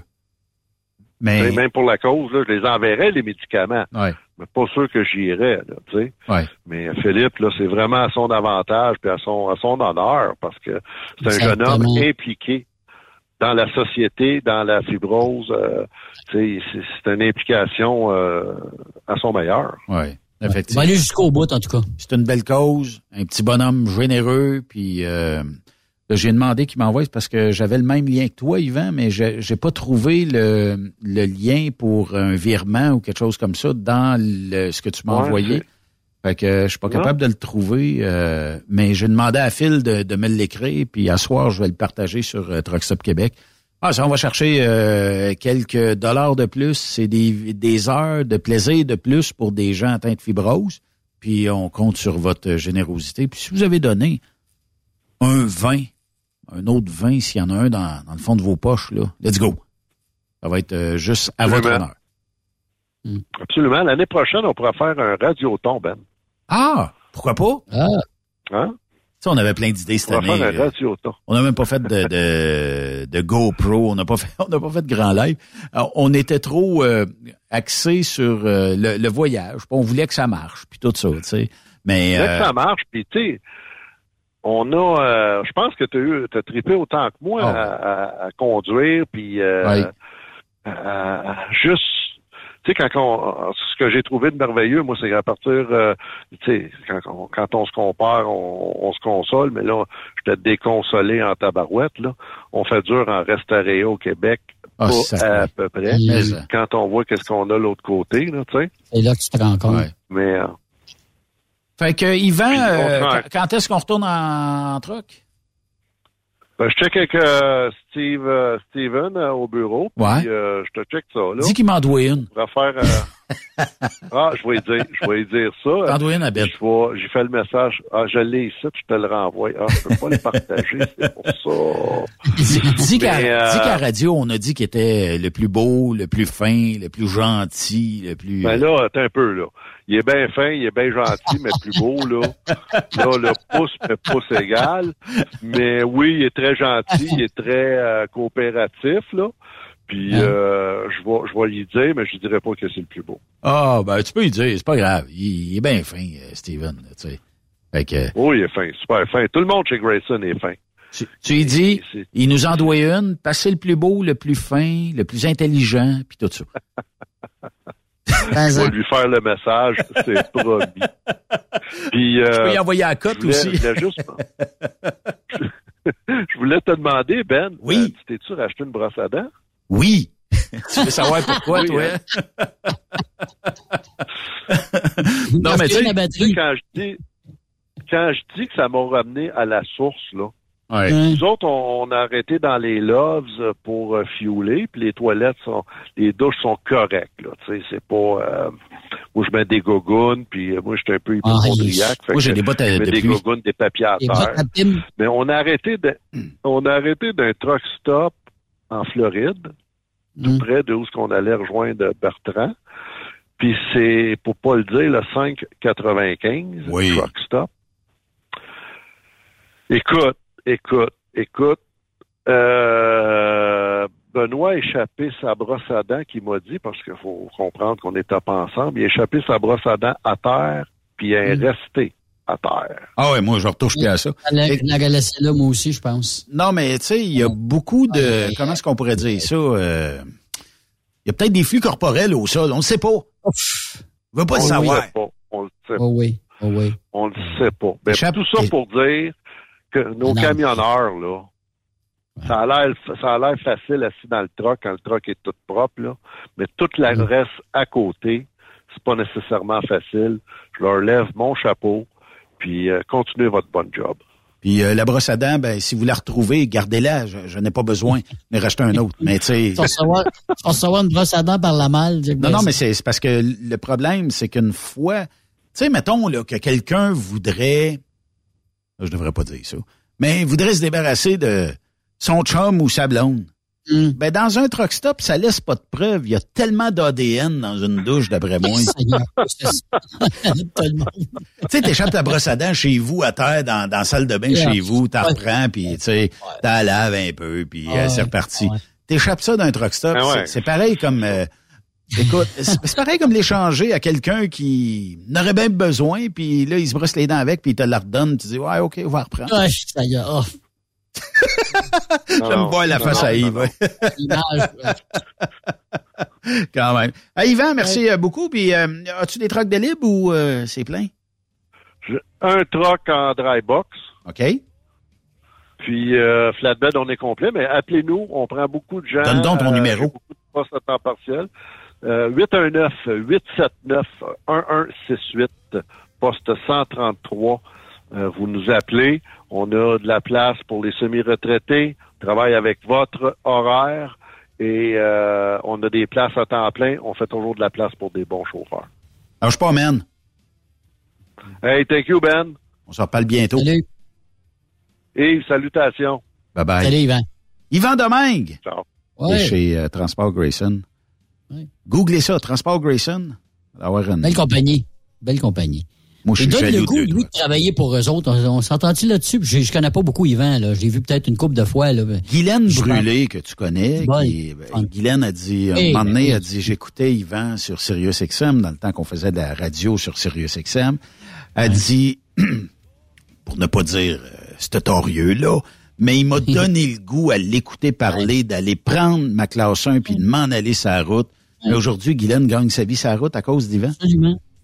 Speaker 12: Mais,
Speaker 20: Et Même pour la cause, là, je les enverrais, les médicaments.
Speaker 12: ouais,
Speaker 20: Mais pas sûr que j'irais, là, tu sais.
Speaker 12: ouais.
Speaker 20: Mais Philippe, là, c'est vraiment à son avantage puis à son, à son honneur parce que c'est un jeune homme impliqué dans la société, dans la fibrose. euh, tu sais, c'est, c'est une implication euh, à son meilleur.
Speaker 12: Ouais,
Speaker 13: Il va
Speaker 12: effectivement.
Speaker 13: aller jusqu'au bout, en tout cas.
Speaker 12: C'est une belle cause, un petit bonhomme généreux, puis euh, j'ai demandé qu'il m'envoie parce que j'avais le même lien que toi, Yvan, mais j'ai j'ai pas trouvé le, le lien pour un virement ou quelque chose comme ça dans le, ce que tu m'as
Speaker 20: Ouais,
Speaker 12: envoyé. Fait que je suis pas
Speaker 20: Non.
Speaker 12: capable de le trouver, euh, mais j'ai demandé à Phil de, de me l'écrire, puis à soir, je vais le partager sur euh, Truck Stop Québec. Ah, ça, on va chercher euh, quelques dollars de plus. C'est des, des heures de plaisir de plus pour des gens atteints de fibrose. Puis on compte sur votre générosité. Puis si vous avez donné un vin, un autre vin, s'il y en a un dans, dans le fond de vos poches, là, let's go. Ça va être euh, juste à votre honneur.
Speaker 20: Absolument. L'année prochaine, on pourra faire un radioton, Ben.
Speaker 12: Ah, pourquoi pas?
Speaker 13: Ah,
Speaker 20: Hein?
Speaker 12: Tu sais, on avait plein d'idées cette
Speaker 20: On
Speaker 12: année.
Speaker 20: faire un
Speaker 12: euh,
Speaker 20: radioton.
Speaker 12: On n'a même pas fait de, de, de GoPro, on n'a pas fait, <laughs> on n'a pas fait de grand live. Alors, on était trop euh, axé sur euh, le, le voyage. On voulait que ça marche, puis tout ça, tu sais. Mais
Speaker 20: Dès que
Speaker 12: euh,
Speaker 20: ça marche, puis tu sais, on a, euh, je pense que tu as eu, t'as trippé autant que moi
Speaker 12: Oh.
Speaker 20: à, à- à conduire, puis euh, juste, tu sais, quand on, ce que j'ai trouvé de merveilleux, moi, c'est qu'à partir, euh, tu sais, quand, on- quand on se compare, on, on se console, mais là, je t'ai déconsolé en tabarouette, là. On fait dur en Restaréa au Québec,
Speaker 12: Ah,
Speaker 20: pas à peu près. Quand on voit qu'est-ce qu'on a de l'autre côté, là, tu sais.
Speaker 13: c'est là que tu te rends compte.
Speaker 12: ouais.
Speaker 20: Mais euh,
Speaker 12: Fait que Yvan, euh, quand- est-ce qu'on retourne en, en truck?
Speaker 20: Ben, je check avec euh, Steve, euh, Steven euh, au bureau.
Speaker 12: Ouais.
Speaker 20: Puis, je te check ça, là.
Speaker 12: Dis qu'il m'en doit une.
Speaker 20: On va faire... <laughs> ah, je vais dire, je vais dire ça.
Speaker 12: T'en une à bête.
Speaker 20: J'ai fait le message. Ah, je l'ai ici, puis je te le renvoie. Ah, je peux pas le partager, c'est pour ça. <laughs>
Speaker 12: Dis, dis qu'à la radio, on a dit qu'il était le plus beau, le plus fin, le plus gentil, le plus...
Speaker 20: Ben là, attends un peu, là. Il est bien fin, il est bien gentil, mais plus beau, là. Là, le pouce, mais pouce égal. Mais oui, il est très gentil, il est très euh, coopératif, là. Puis euh, je vais je vais lui dire, mais je lui dirai pas que c'est le plus beau.
Speaker 12: Ah, ben tu peux lui dire, c'est pas grave. Il, il est bien fin, euh, Steven, tu sais. Fait que...
Speaker 20: Oui, il est fin, super fin. Tout le monde chez Grayson est fin.
Speaker 12: Tu, tu lui dis,
Speaker 20: C'est-
Speaker 12: il nous en doit une, passer le plus beau, le plus fin, le plus intelligent, puis tout ça. <laughs>
Speaker 20: Je vais lui faire le message, c'est <laughs> promis. Puis, euh,
Speaker 12: Je peux y envoyer à la cote aussi.
Speaker 20: Je voulais, juste... <laughs> <laughs> je voulais te demander, Ben,
Speaker 12: Oui.
Speaker 20: euh, tu t'es-tu racheté une brosse à dents?
Speaker 12: Oui. tu veux savoir pourquoi,
Speaker 20: Oui,
Speaker 12: toi?
Speaker 20: hein.
Speaker 12: non, mais tu sais,
Speaker 20: quand je dis quand je dis que ça m'a ramené à la source, là.
Speaker 12: Ouais.
Speaker 20: Nous autres, on, on a arrêté dans les loves pour euh, fueler, puis les toilettes sont, les douches sont correctes, là. Tu sais, c'est pas, euh, moi je mets des gougounes, puis euh, moi je suis un peu hypochondriaque. fait
Speaker 12: Moi, j'ai des bottes à-
Speaker 20: je mets
Speaker 12: de
Speaker 20: des
Speaker 12: pluie.
Speaker 20: gougounes, des papiers à
Speaker 13: Les
Speaker 20: terre. Mais on a arrêté de, on a arrêté d'un truck stop en Floride, tout près de où ce qu'on allait rejoindre Bertrand. Puis c'est, pour pas le dire, le 595
Speaker 12: Oui.
Speaker 20: truck stop. Écoute, écoute, écoute. Euh, Benoît a échappé sa brosse à dents qui m'a dit, parce qu'il faut comprendre qu'on est pas ensemble, il a échappé sa brosse à dents à terre, puis il est resté à terre.
Speaker 12: Ah ouais, moi, je retouche plus à ça.
Speaker 13: La, la laissé là, moi aussi, je pense.
Speaker 12: Non, mais tu sais, il y a beaucoup de... Comment est-ce qu'on pourrait dire ça? euh, Il y a peut-être des flux corporels au sol. On ne sait pas. On ne veut pas le
Speaker 20: on le
Speaker 12: savoir.
Speaker 20: sait pas. On le sait
Speaker 13: Oh oui, oh oui.
Speaker 20: On le sait pas. Mais
Speaker 12: Échappe-
Speaker 20: tout ça pour dire nos
Speaker 13: Non.
Speaker 20: camionneurs, là, ça a l'air ça a l'air facile assis dans le truck quand le truck est tout propre, là. Mais tout le reste à côté, c'est pas nécessairement facile. Je leur lève mon chapeau, puis euh, continuez votre bon job.
Speaker 12: Puis euh, la brosse à dents, ben, si vous la retrouvez, gardez-la. Je, je n'ai pas besoin. Mais rachetez un autre. Mais tu sais...
Speaker 13: Vas recevoir une brosse à dents par la malle.
Speaker 12: Non, non, mais c'est c'est parce que le problème, c'est qu'une fois, tu sais, mettons là, que quelqu'un voudrait, je devrais pas dire ça, mais voudrait se débarrasser de son chum ou sa blonde.
Speaker 13: Hmm.
Speaker 12: Ben, dans un truck stop, ça laisse pas de preuve. Il y a tellement d'ADN dans une douche, d'après moi. <laughs> <laughs> Tu sais, t'échappes ta brosse à dents chez vous, à terre, dans, dans la salle de bain
Speaker 13: Yeah.
Speaker 12: chez vous, t'en reprends, puis tu sais, t'en laves un peu, puis euh, c'est reparti.
Speaker 13: Ah ouais.
Speaker 12: T'échappes ça d'un truck stop,
Speaker 20: Ah ouais.
Speaker 12: c'est- c'est pareil comme... euh, écoute, c'est pareil comme l'échanger à quelqu'un qui n'aurait même besoin, puis là, il se brosse les dents avec, puis il te la redonne, tu dis, ouais, OK, on va reprendre.
Speaker 13: Ah, ça y est. Oh,
Speaker 12: J'aime
Speaker 20: non,
Speaker 12: voir la
Speaker 20: non,
Speaker 12: face
Speaker 20: non,
Speaker 12: à Yves,
Speaker 20: non.
Speaker 12: ouais.
Speaker 13: ouais. <laughs>
Speaker 12: quand même. Ah, Yvan, merci euh, beaucoup, puis euh, as-tu des trucks de libre ou euh, c'est plein?
Speaker 20: Un truck en dry box,
Speaker 12: OK.
Speaker 20: puis euh, flatbed, on est complet, mais appelez-nous, on prend beaucoup de gens.
Speaker 12: Donne donc ton
Speaker 20: euh,
Speaker 12: numéro.
Speaker 20: beaucoup de postes à temps partiel. Euh, 819-879-1168, poste 133. Euh, vous nous appelez. On a de la place pour les semi-retraités. On travaille avec votre horaire et euh, on a des places à temps plein. On fait toujours de la place pour des bons chauffeurs.
Speaker 12: Alors, je pas, man.
Speaker 20: Hey, thank you, Ben.
Speaker 12: On se reparle bientôt.
Speaker 13: Salut.
Speaker 20: Et salutations.
Speaker 12: Bye-bye.
Speaker 13: Salut, Yvan.
Speaker 12: Yvan Domingue.
Speaker 20: Ciao.
Speaker 13: Ouais.
Speaker 12: chez euh, Transport Grayson.
Speaker 13: Ouais.
Speaker 12: Googlez ça, Transport Grayson. Alors, une...
Speaker 13: Belle compagnie. Belle compagnie.
Speaker 12: Moi, je
Speaker 13: donne le goût, lui, de travailler pour eux autres. On, on s'entend-tu là-dessus? Je, je connais pas beaucoup Yvan, là. Je l'ai vu peut-être une couple de fois, là.
Speaker 12: Guylaine Brûlé, que tu connais,
Speaker 13: Ouais.
Speaker 12: qui, ben, Guylaine a dit, un
Speaker 13: Eh,
Speaker 12: moment donné,
Speaker 13: ben
Speaker 12: a dit, j'écoutais Yvan sur Sirius XM, dans le temps qu'on faisait de la radio sur Sirius XM. Elle dit, <clears throat> pour ne pas dire euh, ce torieux-là, mais il m'a <laughs> donné le goût à l'écouter parler, d'aller prendre ma classe 1 puis de m'en aller sa route. Mais aujourd'hui, Guylaine gagne sa vie sa route à cause d'Yvan.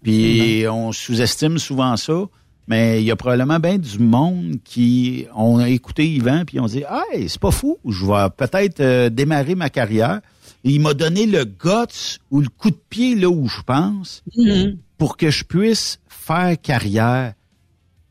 Speaker 12: Puis on sous-estime souvent ça, mais il y a probablement bien du monde qui ont écouté Yvan puis on dit Hey, c'est pas fou, je vais peut-être euh, démarrer ma carrière. Et il m'a donné le guts ou le coup de pied là où je pense
Speaker 13: Mhm.
Speaker 12: pour que je puisse faire carrière.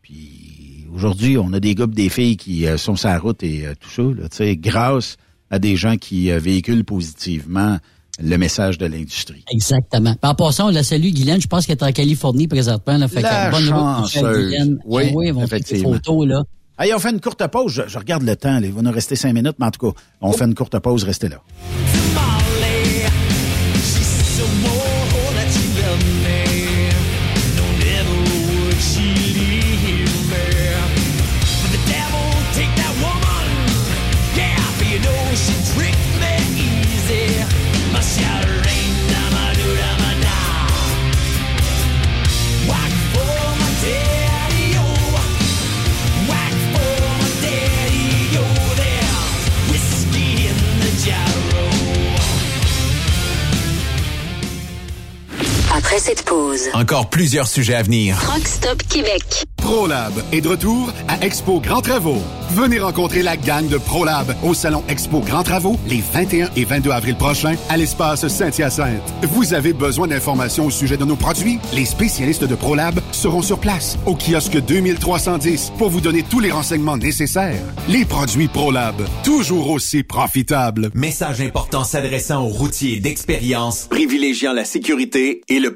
Speaker 12: Puis aujourd'hui, on a des gars des filles qui euh, sont sur la route et euh, tout ça, là, tu sais, grâce à des gens qui véhiculent positivement le message de l'industrie.
Speaker 13: Exactement. En passant, on la salue, Guylaine. Je pense qu'elle est en Californie présentement. Là, fait
Speaker 12: La
Speaker 13: que bonne route,
Speaker 12: chanceuse.
Speaker 13: Guylaine.
Speaker 12: Oui,
Speaker 13: Ah oui, ils vont faire des
Speaker 12: effectivement.
Speaker 13: photos, là.
Speaker 12: Hey, on fait une courte pause. Je, je regarde le temps. là. Il va nous rester cinq minutes, mais en tout cas, on fait une courte pause. Restez là.
Speaker 18: Pause.
Speaker 3: Encore plusieurs sujets à venir.
Speaker 18: Truck Stop Québec.
Speaker 10: ProLab est de retour à Expo Grand Travaux. Venez rencontrer la gang de ProLab au Salon Expo Grand Travaux les 21 et 22 avril prochains à l'espace Saint-Hyacinthe. Vous avez besoin d'informations au sujet de nos produits? Les spécialistes de ProLab seront sur place au kiosque 2310 pour vous donner tous les renseignements nécessaires. Les produits ProLab, toujours aussi profitables.
Speaker 1: Message important s'adressant aux routiers d'expérience, privilégiant la sécurité et le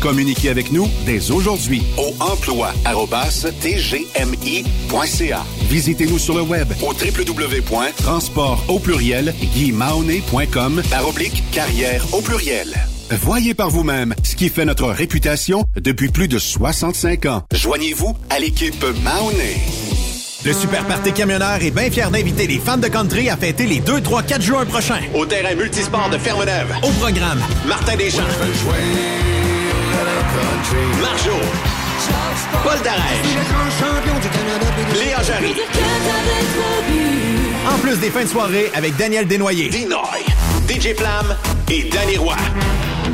Speaker 10: Communiquez avec nous dès aujourd'hui au emploi.tgmi.ca. Visitez-nous sur le web au www.transport au pluriel guimaone.com par oblique carrière au pluriel. Voyez par vous-même ce qui fait notre réputation depuis plus de 65 ans. Joignez-vous à l'équipe Mahoney.
Speaker 1: Le Super Party Camionneur est bien fier d'inviter les fans de country à fêter les 2, 3, 4 juin prochains.
Speaker 2: Au terrain multisport de Ferme-Neuve.
Speaker 1: Au programme, Martin Deschamps,
Speaker 2: Marjo,
Speaker 5: Paul Darèche. Léa Jarry.
Speaker 1: En plus des fins de soirée avec Daniel Desnoyers.
Speaker 5: Dinoy. DJ Flam et Danny Roy.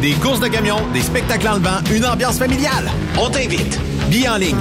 Speaker 1: Des courses de camions, des spectacles en levant, une ambiance familiale.
Speaker 5: On t'invite.
Speaker 1: Billets en ligne.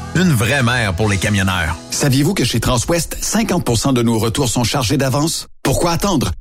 Speaker 1: Une vraie mère pour les camionneurs.
Speaker 19: Saviez-vous que chez Transwest, 50% de nos retours sont chargés d'avance? Pourquoi attendre?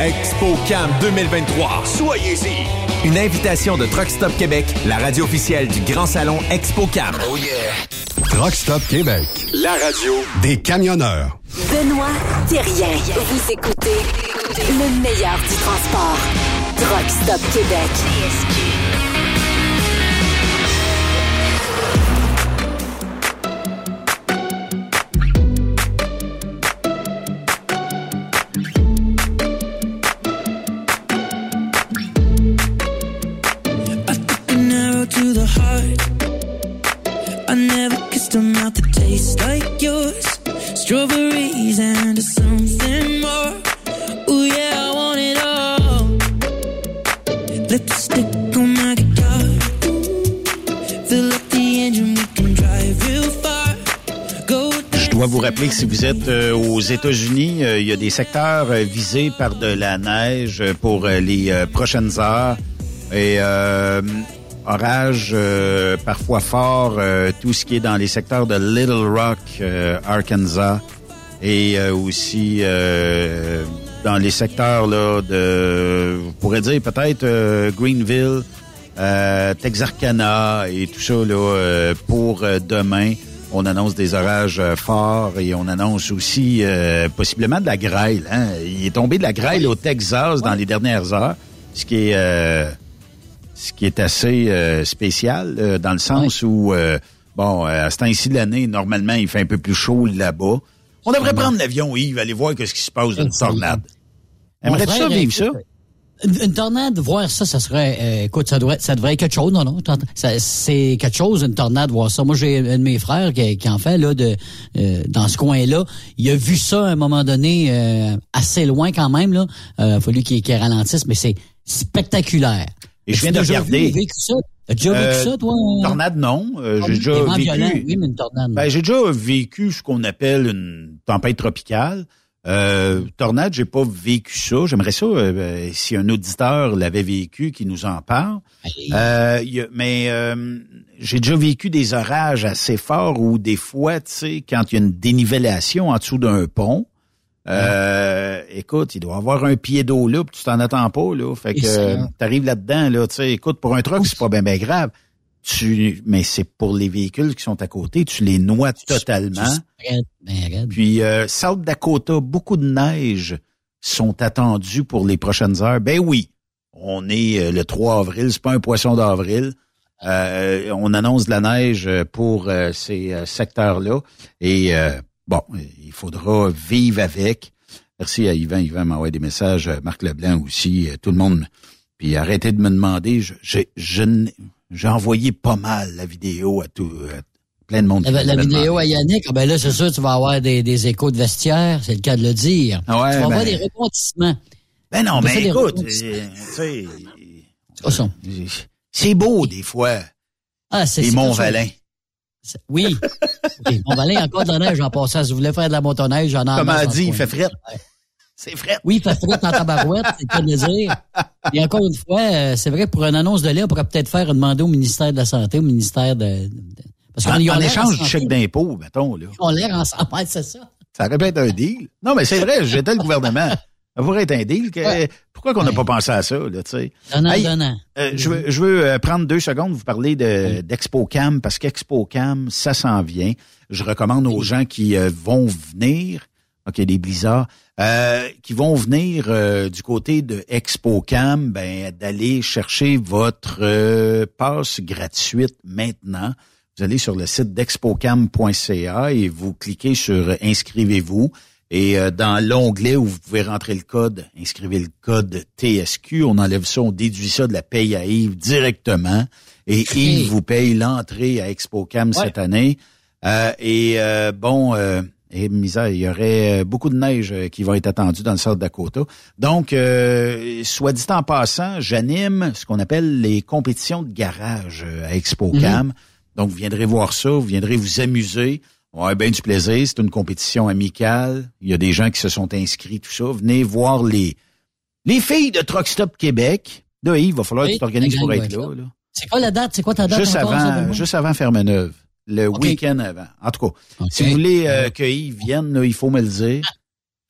Speaker 1: ExpoCam 2023.
Speaker 5: Soyez-y.
Speaker 1: Une invitation de Truck Stop Québec, la radio officielle du Grand Salon ExpoCam.
Speaker 5: Oh yeah.
Speaker 10: Truck Stop Québec.
Speaker 5: La radio
Speaker 10: des camionneurs.
Speaker 18: Benoît Thérien. Vous écoutez le meilleur du transport. Truck Stop Québec.
Speaker 6: I never kissed a mouth that tastes like yours. Strawberries and something more. Ooh yeah, I want it all. Lipstick on my guitar. Fill up the engine, we can drive real far. Go
Speaker 12: Je dois vous rappeler que si vous êtes euh, aux États-Unis, euh, il y a des secteurs euh, visés par de la neige euh, pour euh, les euh, prochaines heures. Et euh, orage euh, parfois fort, euh, tout ce qui est dans les secteurs de Little Rock, euh, Arkansas, et euh, aussi euh, dans les secteurs là de, vous pourrez dire peut-être euh, Greenville, euh, Texarkana et tout ça là euh, pour demain. On annonce des orages forts et on annonce aussi euh, possiblement de la grêle. Hein? Il est tombé de la grêle au Texas dans les dernières heures, ce qui est euh, ce qui est assez euh, spécial euh, dans le sens où, euh, bon, à ce temps-ci de l'année, normalement, il fait un peu plus chaud là-bas. On devrait prendre l'avion, Yves, aller voir ce qui se passe dans une tornade. Aimerais-tu ça vivre ça?
Speaker 13: Une, tornade, voir ça, ça serait, euh, écoute, ça devrait, ça devrait être quelque chose, non, non? C'est quelque chose, une tornade, voir ça. Moi, j'ai un de mes frères qui, qui en fait, là, de, euh, dans ce coin-là. Il a vu ça à un moment donné, euh, assez loin quand même, là. Euh, fallu qu'il qu'il ralentisse, mais c'est spectaculaire.
Speaker 12: Et je viens de regarder.
Speaker 13: vu- vécu ça? T'as déjà
Speaker 12: Euh,
Speaker 13: vécu ça, toi?
Speaker 12: Tornade, non. Euh,
Speaker 13: Ah,
Speaker 12: j'ai déjà vécu.
Speaker 13: violent, oui, mais une tornade.
Speaker 12: Ben, j'ai déjà vécu ce qu'on appelle une tempête tropicale. Euh, tornade, j'ai pas vécu ça. J'aimerais ça euh, si un auditeur l'avait vécu, qui nous en parle. Euh, il y a- mais euh, j'ai déjà vécu des orages assez forts où des fois, tu sais, quand il y a une dénivellation en dessous d'un pont, euh, écoute, il doit avoir un pied d'eau là, puis tu t'en attends pas là. Fait que euh, t'arrives là-dedans là, tu sais, écoute, pour un truck c'est pas bien ben grave. Tu, mais c'est pour les véhicules qui sont à côté, tu les noies totalement.
Speaker 13: Ben.
Speaker 12: Puis euh, South Dakota, beaucoup de neige sont attendus pour les prochaines heures. Ben oui, on est euh, le 3 avril, c'est pas un poisson d'avril. Euh, on annonce de la neige euh, pour euh, ces secteurs-là. Et euh, bon, il faudra vivre avec. Merci à Yvan. Yvan m'a envoyé des messages. euh, Marc Leblanc aussi. euh, tout le monde. Puis arrêtez de me demander. J'ai- j'ai envoyé pas mal la vidéo à tout, à plein de monde.
Speaker 13: La, la vidéo à Yannick, ah ben là, c'est sûr, tu vas avoir des, des échos de vestiaire, c'est le cas de le dire.
Speaker 12: Ah ouais,
Speaker 13: tu vas avoir
Speaker 12: ben-
Speaker 13: des rebondissements.
Speaker 12: Ben non, mais
Speaker 13: des
Speaker 12: écoute,
Speaker 13: rebondissements.
Speaker 12: euh, tu sais,
Speaker 13: C'est pas ça.
Speaker 12: c'est beau des fois.
Speaker 13: Ah, c'est
Speaker 12: Les
Speaker 13: c'est Pas. C'est- Oui. OK. Mon Valin, encore de la neige en passant. Si vous voulez faire de la motoneige, j'en ai en
Speaker 12: Comme
Speaker 13: dans ce
Speaker 12: dit, il fait fret. C'est fret.
Speaker 13: Oui, il fait fret en tabarouette, c'est le cas de le dire. Et encore une fois, euh, c'est vrai, pour une annonce de lait, on pourrait peut-être faire demander au ministère de la Santé, au ministère de... parce
Speaker 12: En,
Speaker 13: qu'on y a
Speaker 12: en
Speaker 13: l'air
Speaker 12: échange
Speaker 13: en
Speaker 12: du chèque d'impôt, mettons, là.
Speaker 13: Ont l'air ensemble, c'est ça.
Speaker 12: Ça aurait pu être un deal. Non, mais c'est vrai, j'étais le gouvernement. Ça pourrait être un deal. Que, Pourquoi qu'on n'a pas pensé à ça, là, tu sais?
Speaker 13: Donnant,
Speaker 12: Hey,
Speaker 13: donnant.
Speaker 12: euh, je veux, je veux euh, prendre deux secondes, vous parler de, d'ExpoCam, parce qu'ExpoCam, ça s'en vient. Je recommande aux gens qui euh, vont venir, OK, des blizzards, euh, qui vont venir euh, du côté de ExpoCam, ben, d'aller chercher votre euh, passe gratuite maintenant. Vous allez sur le site d'expocam.ca et vous cliquez sur Inscrivez-vous. Et euh, dans l'onglet où vous pouvez rentrer le code, inscrivez le code TSQ, on enlève ça, on déduit ça de la paye à Yves directement. Et Yves vous paye l'entrée à ExpoCam cette année. Euh, et euh, bon, euh, et misère, il y aurait euh, beaucoup de neige euh, qui va être attendue dans le South Dakota. Donc, euh, soit dit en passant, j'anime ce qu'on appelle les compétitions de garage à ExpoCam. Donc, vous viendrez voir ça, vous viendrez vous amuser. On avoir bien du plaisir. C'est une compétition amicale. Il y a des gens qui se sont inscrits, tout ça. Venez voir les les filles de Truck Stop Québec. Là, Yves, il va falloir que tu t'organises pour être là. là.
Speaker 13: C'est quoi la date? C'est quoi ta date?
Speaker 12: Juste
Speaker 13: encore,
Speaker 12: avant, juste avant Ferme-Neuve. Le week-end avant. En tout cas, si vous voulez euh, que Yves vienne, là, il faut me le dire.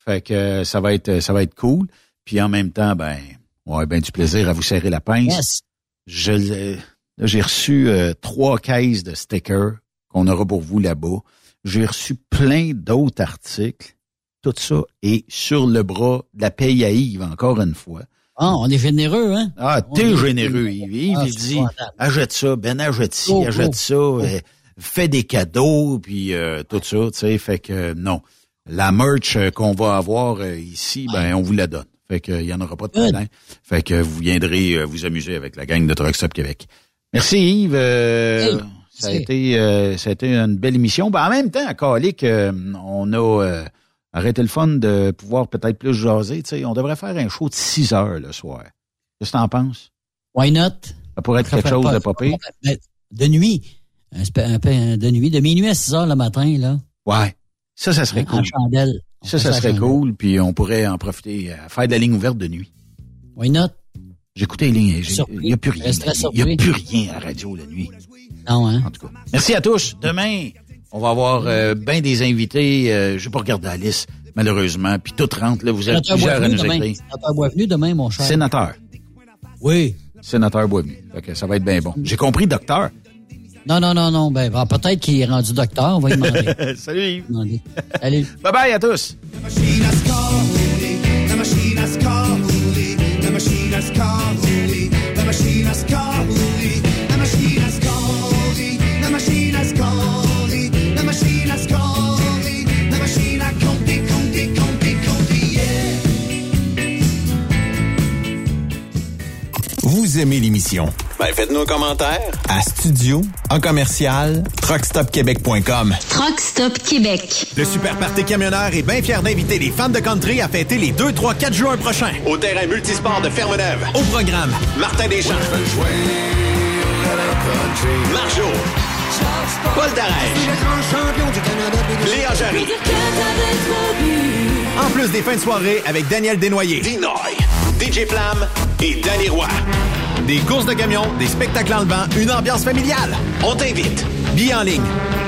Speaker 12: Fait que euh, ça va être ça va être cool. Puis en même temps, ben, ouais, ben du plaisir à vous serrer la pince.
Speaker 13: Yes.
Speaker 12: Je j'ai reçu euh, trois caisses de stickers qu'on aura pour vous là-bas. J'ai reçu plein d'autres articles. Tout ça est sur le bras de la paye à Yves, encore une fois.
Speaker 13: Ah, on est généreux, hein?
Speaker 12: Ah, t'es généreux, Yves. Yves,
Speaker 13: Ah,
Speaker 12: il dit, achète ça, Ben, achète ci,
Speaker 13: Oh,
Speaker 12: achète
Speaker 13: oh,
Speaker 12: ça, euh, fais des cadeaux, puis euh, tout ça, tu sais, fait que euh, non. La merch qu'on va avoir euh, ici, ben, on vous la donne. Fait que il y en aura pas de problème. Fait que vous viendrez vous amuser avec la gang de Truck Stop Québec. Merci Yves.
Speaker 13: Hey,
Speaker 12: ça, a été, euh, ça a été une belle émission. Ben, en même temps, à Calic, euh, on a euh, arrêté le fun de pouvoir peut-être plus jaser. Tu sais, on devrait faire un show de 6 heures le soir. Qu'est-ce que t'en penses?
Speaker 13: Why not?
Speaker 12: Ça pourrait être
Speaker 13: Ça
Speaker 12: quelque chose
Speaker 13: pas-
Speaker 12: de pire.
Speaker 13: Ben, De nuit. Un un peu de nuit. De minuit à 6 heures le matin, là.
Speaker 12: Ouais. Ça, ça serait
Speaker 13: En
Speaker 12: cool.
Speaker 13: chandelle.
Speaker 12: Ça, ça serait
Speaker 13: chandelle.
Speaker 12: cool. Puis on pourrait en profiter à faire de la ligne ouverte de nuit.
Speaker 13: Why not?
Speaker 12: J'écoutais les. Il n'y a plus rien. Il n'y a plus rien à la radio la nuit.
Speaker 13: Non, hein?
Speaker 12: En tout cas. Merci à tous. Demain, on va avoir euh, bien des invités. Euh, je vais pas regarder la liste, malheureusement. Puis tout rentre. Là, vous êtes
Speaker 13: Sénateur
Speaker 12: plusieurs à nous
Speaker 13: demain.
Speaker 12: écrire.
Speaker 13: Sénateur Boisvenu demain, mon cher.
Speaker 12: Sénateur.
Speaker 13: Oui.
Speaker 12: Sénateur Boisvenu. Que ça va être bien bon. J'ai compris, docteur.
Speaker 13: Non, non, non, non. Ben, ben, peut-être qu'il est rendu docteur. On va lui demander. <laughs>
Speaker 12: Salut Yves.
Speaker 13: Demander. Salut.
Speaker 12: Bye bye à tous.
Speaker 6: The machine called holy. The machine called The machine has called Judy. The machine has called Judy. The machine has called.
Speaker 3: Vous aimez l'émission? Ben, faites-nous un commentaire à studio en commercial truckstopquebec.com.
Speaker 18: Truck Stop Québec.
Speaker 1: Le Super Party Camionneur est bien fier d'inviter les fans de country à fêter les 2, 3, 4 juin prochains.
Speaker 5: Au terrain multisport de Fermeneuve.
Speaker 1: Au programme,
Speaker 5: Martin Deschamps. Marjo. Paul Darèche. Léa Jarry.
Speaker 1: en plus des fins de soirée avec Daniel Desnoyers.
Speaker 5: Dinoy. DJ Flamme et Danny Roy.
Speaker 1: Des courses de camions, des spectacles en levant, une ambiance familiale.
Speaker 5: On t'invite.
Speaker 1: Billets en ligne.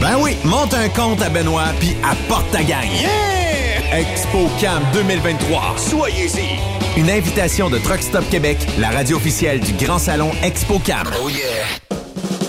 Speaker 1: Ben oui, monte un compte à Benoît puis apporte ta gang.
Speaker 5: Yeah!
Speaker 1: ExpoCam 2023.
Speaker 5: Soyez-y.
Speaker 1: Une invitation de Truck Stop Québec, la radio officielle du Grand Salon ExpoCam.
Speaker 5: Oh yeah!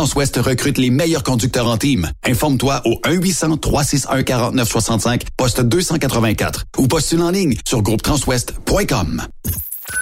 Speaker 19: Transwest recrute les meilleurs conducteurs en team. Informe-toi au 1-800-361-4965, poste 284 ou postule en ligne sur groupetranswest.com.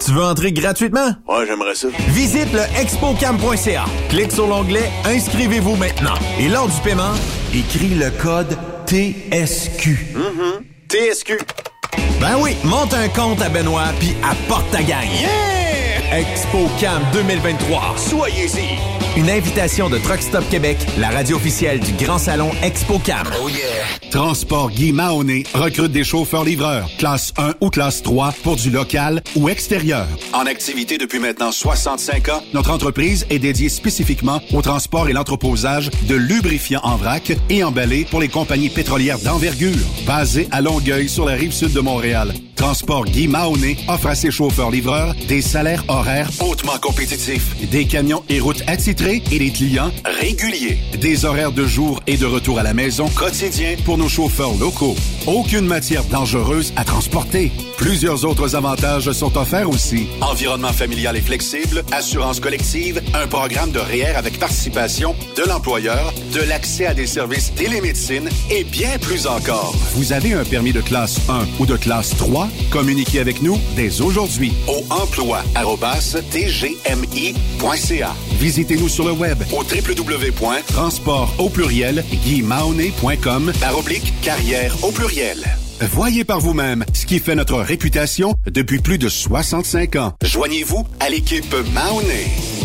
Speaker 1: Tu veux entrer gratuitement?
Speaker 11: Ouais, j'aimerais ça.
Speaker 1: Visite le expocam.ca. Clique sur l'onglet Inscrivez-vous maintenant. Et lors du paiement, écris le code TSQ.
Speaker 11: TSQ.
Speaker 1: Ben oui, monte un compte à Benoît puis apporte ta gang. Yeah! ExpoCam 2023.
Speaker 5: soyez-y.
Speaker 1: Une invitation de Truck Stop Québec, la radio officielle du Grand Salon ExpoCam.
Speaker 10: Oh Transport Guy Mahoney recrute des chauffeurs-livreurs, classe 1 ou classe 3 pour du local ou extérieur. En activité depuis maintenant 65 ans, notre entreprise est dédiée spécifiquement au transport et l'entreposage de lubrifiants en vrac et emballés pour les compagnies pétrolières d'envergure. Basée à Longueuil sur la rive sud de Montréal, Transport Guy Mahoney offre à ses chauffeurs-livreurs des salaires horaires hautement compétitifs, des camions et routes attitrés et des clients réguliers. Des horaires de jour et de retour à la maison quotidiens pour nos chauffeurs locaux. Aucune matière dangereuse à transporter. Plusieurs autres avantages sont offerts aussi. Environnement familial et flexible, assurance collective, un programme de REER avec participation de l'employeur, de l'accès à des services télémédecine et bien plus encore. Vous avez un permis de classe 1 ou de classe 3? Communiquez avec nous dès aujourd'hui au emploi@tgmi.ca. Visitez-nous sur le web au www.transport au pluriel par oblique carrière au pluriel. Voyez par vous-même ce qui fait notre réputation depuis plus de 65 ans. Joignez-vous à l'équipe Mahoney.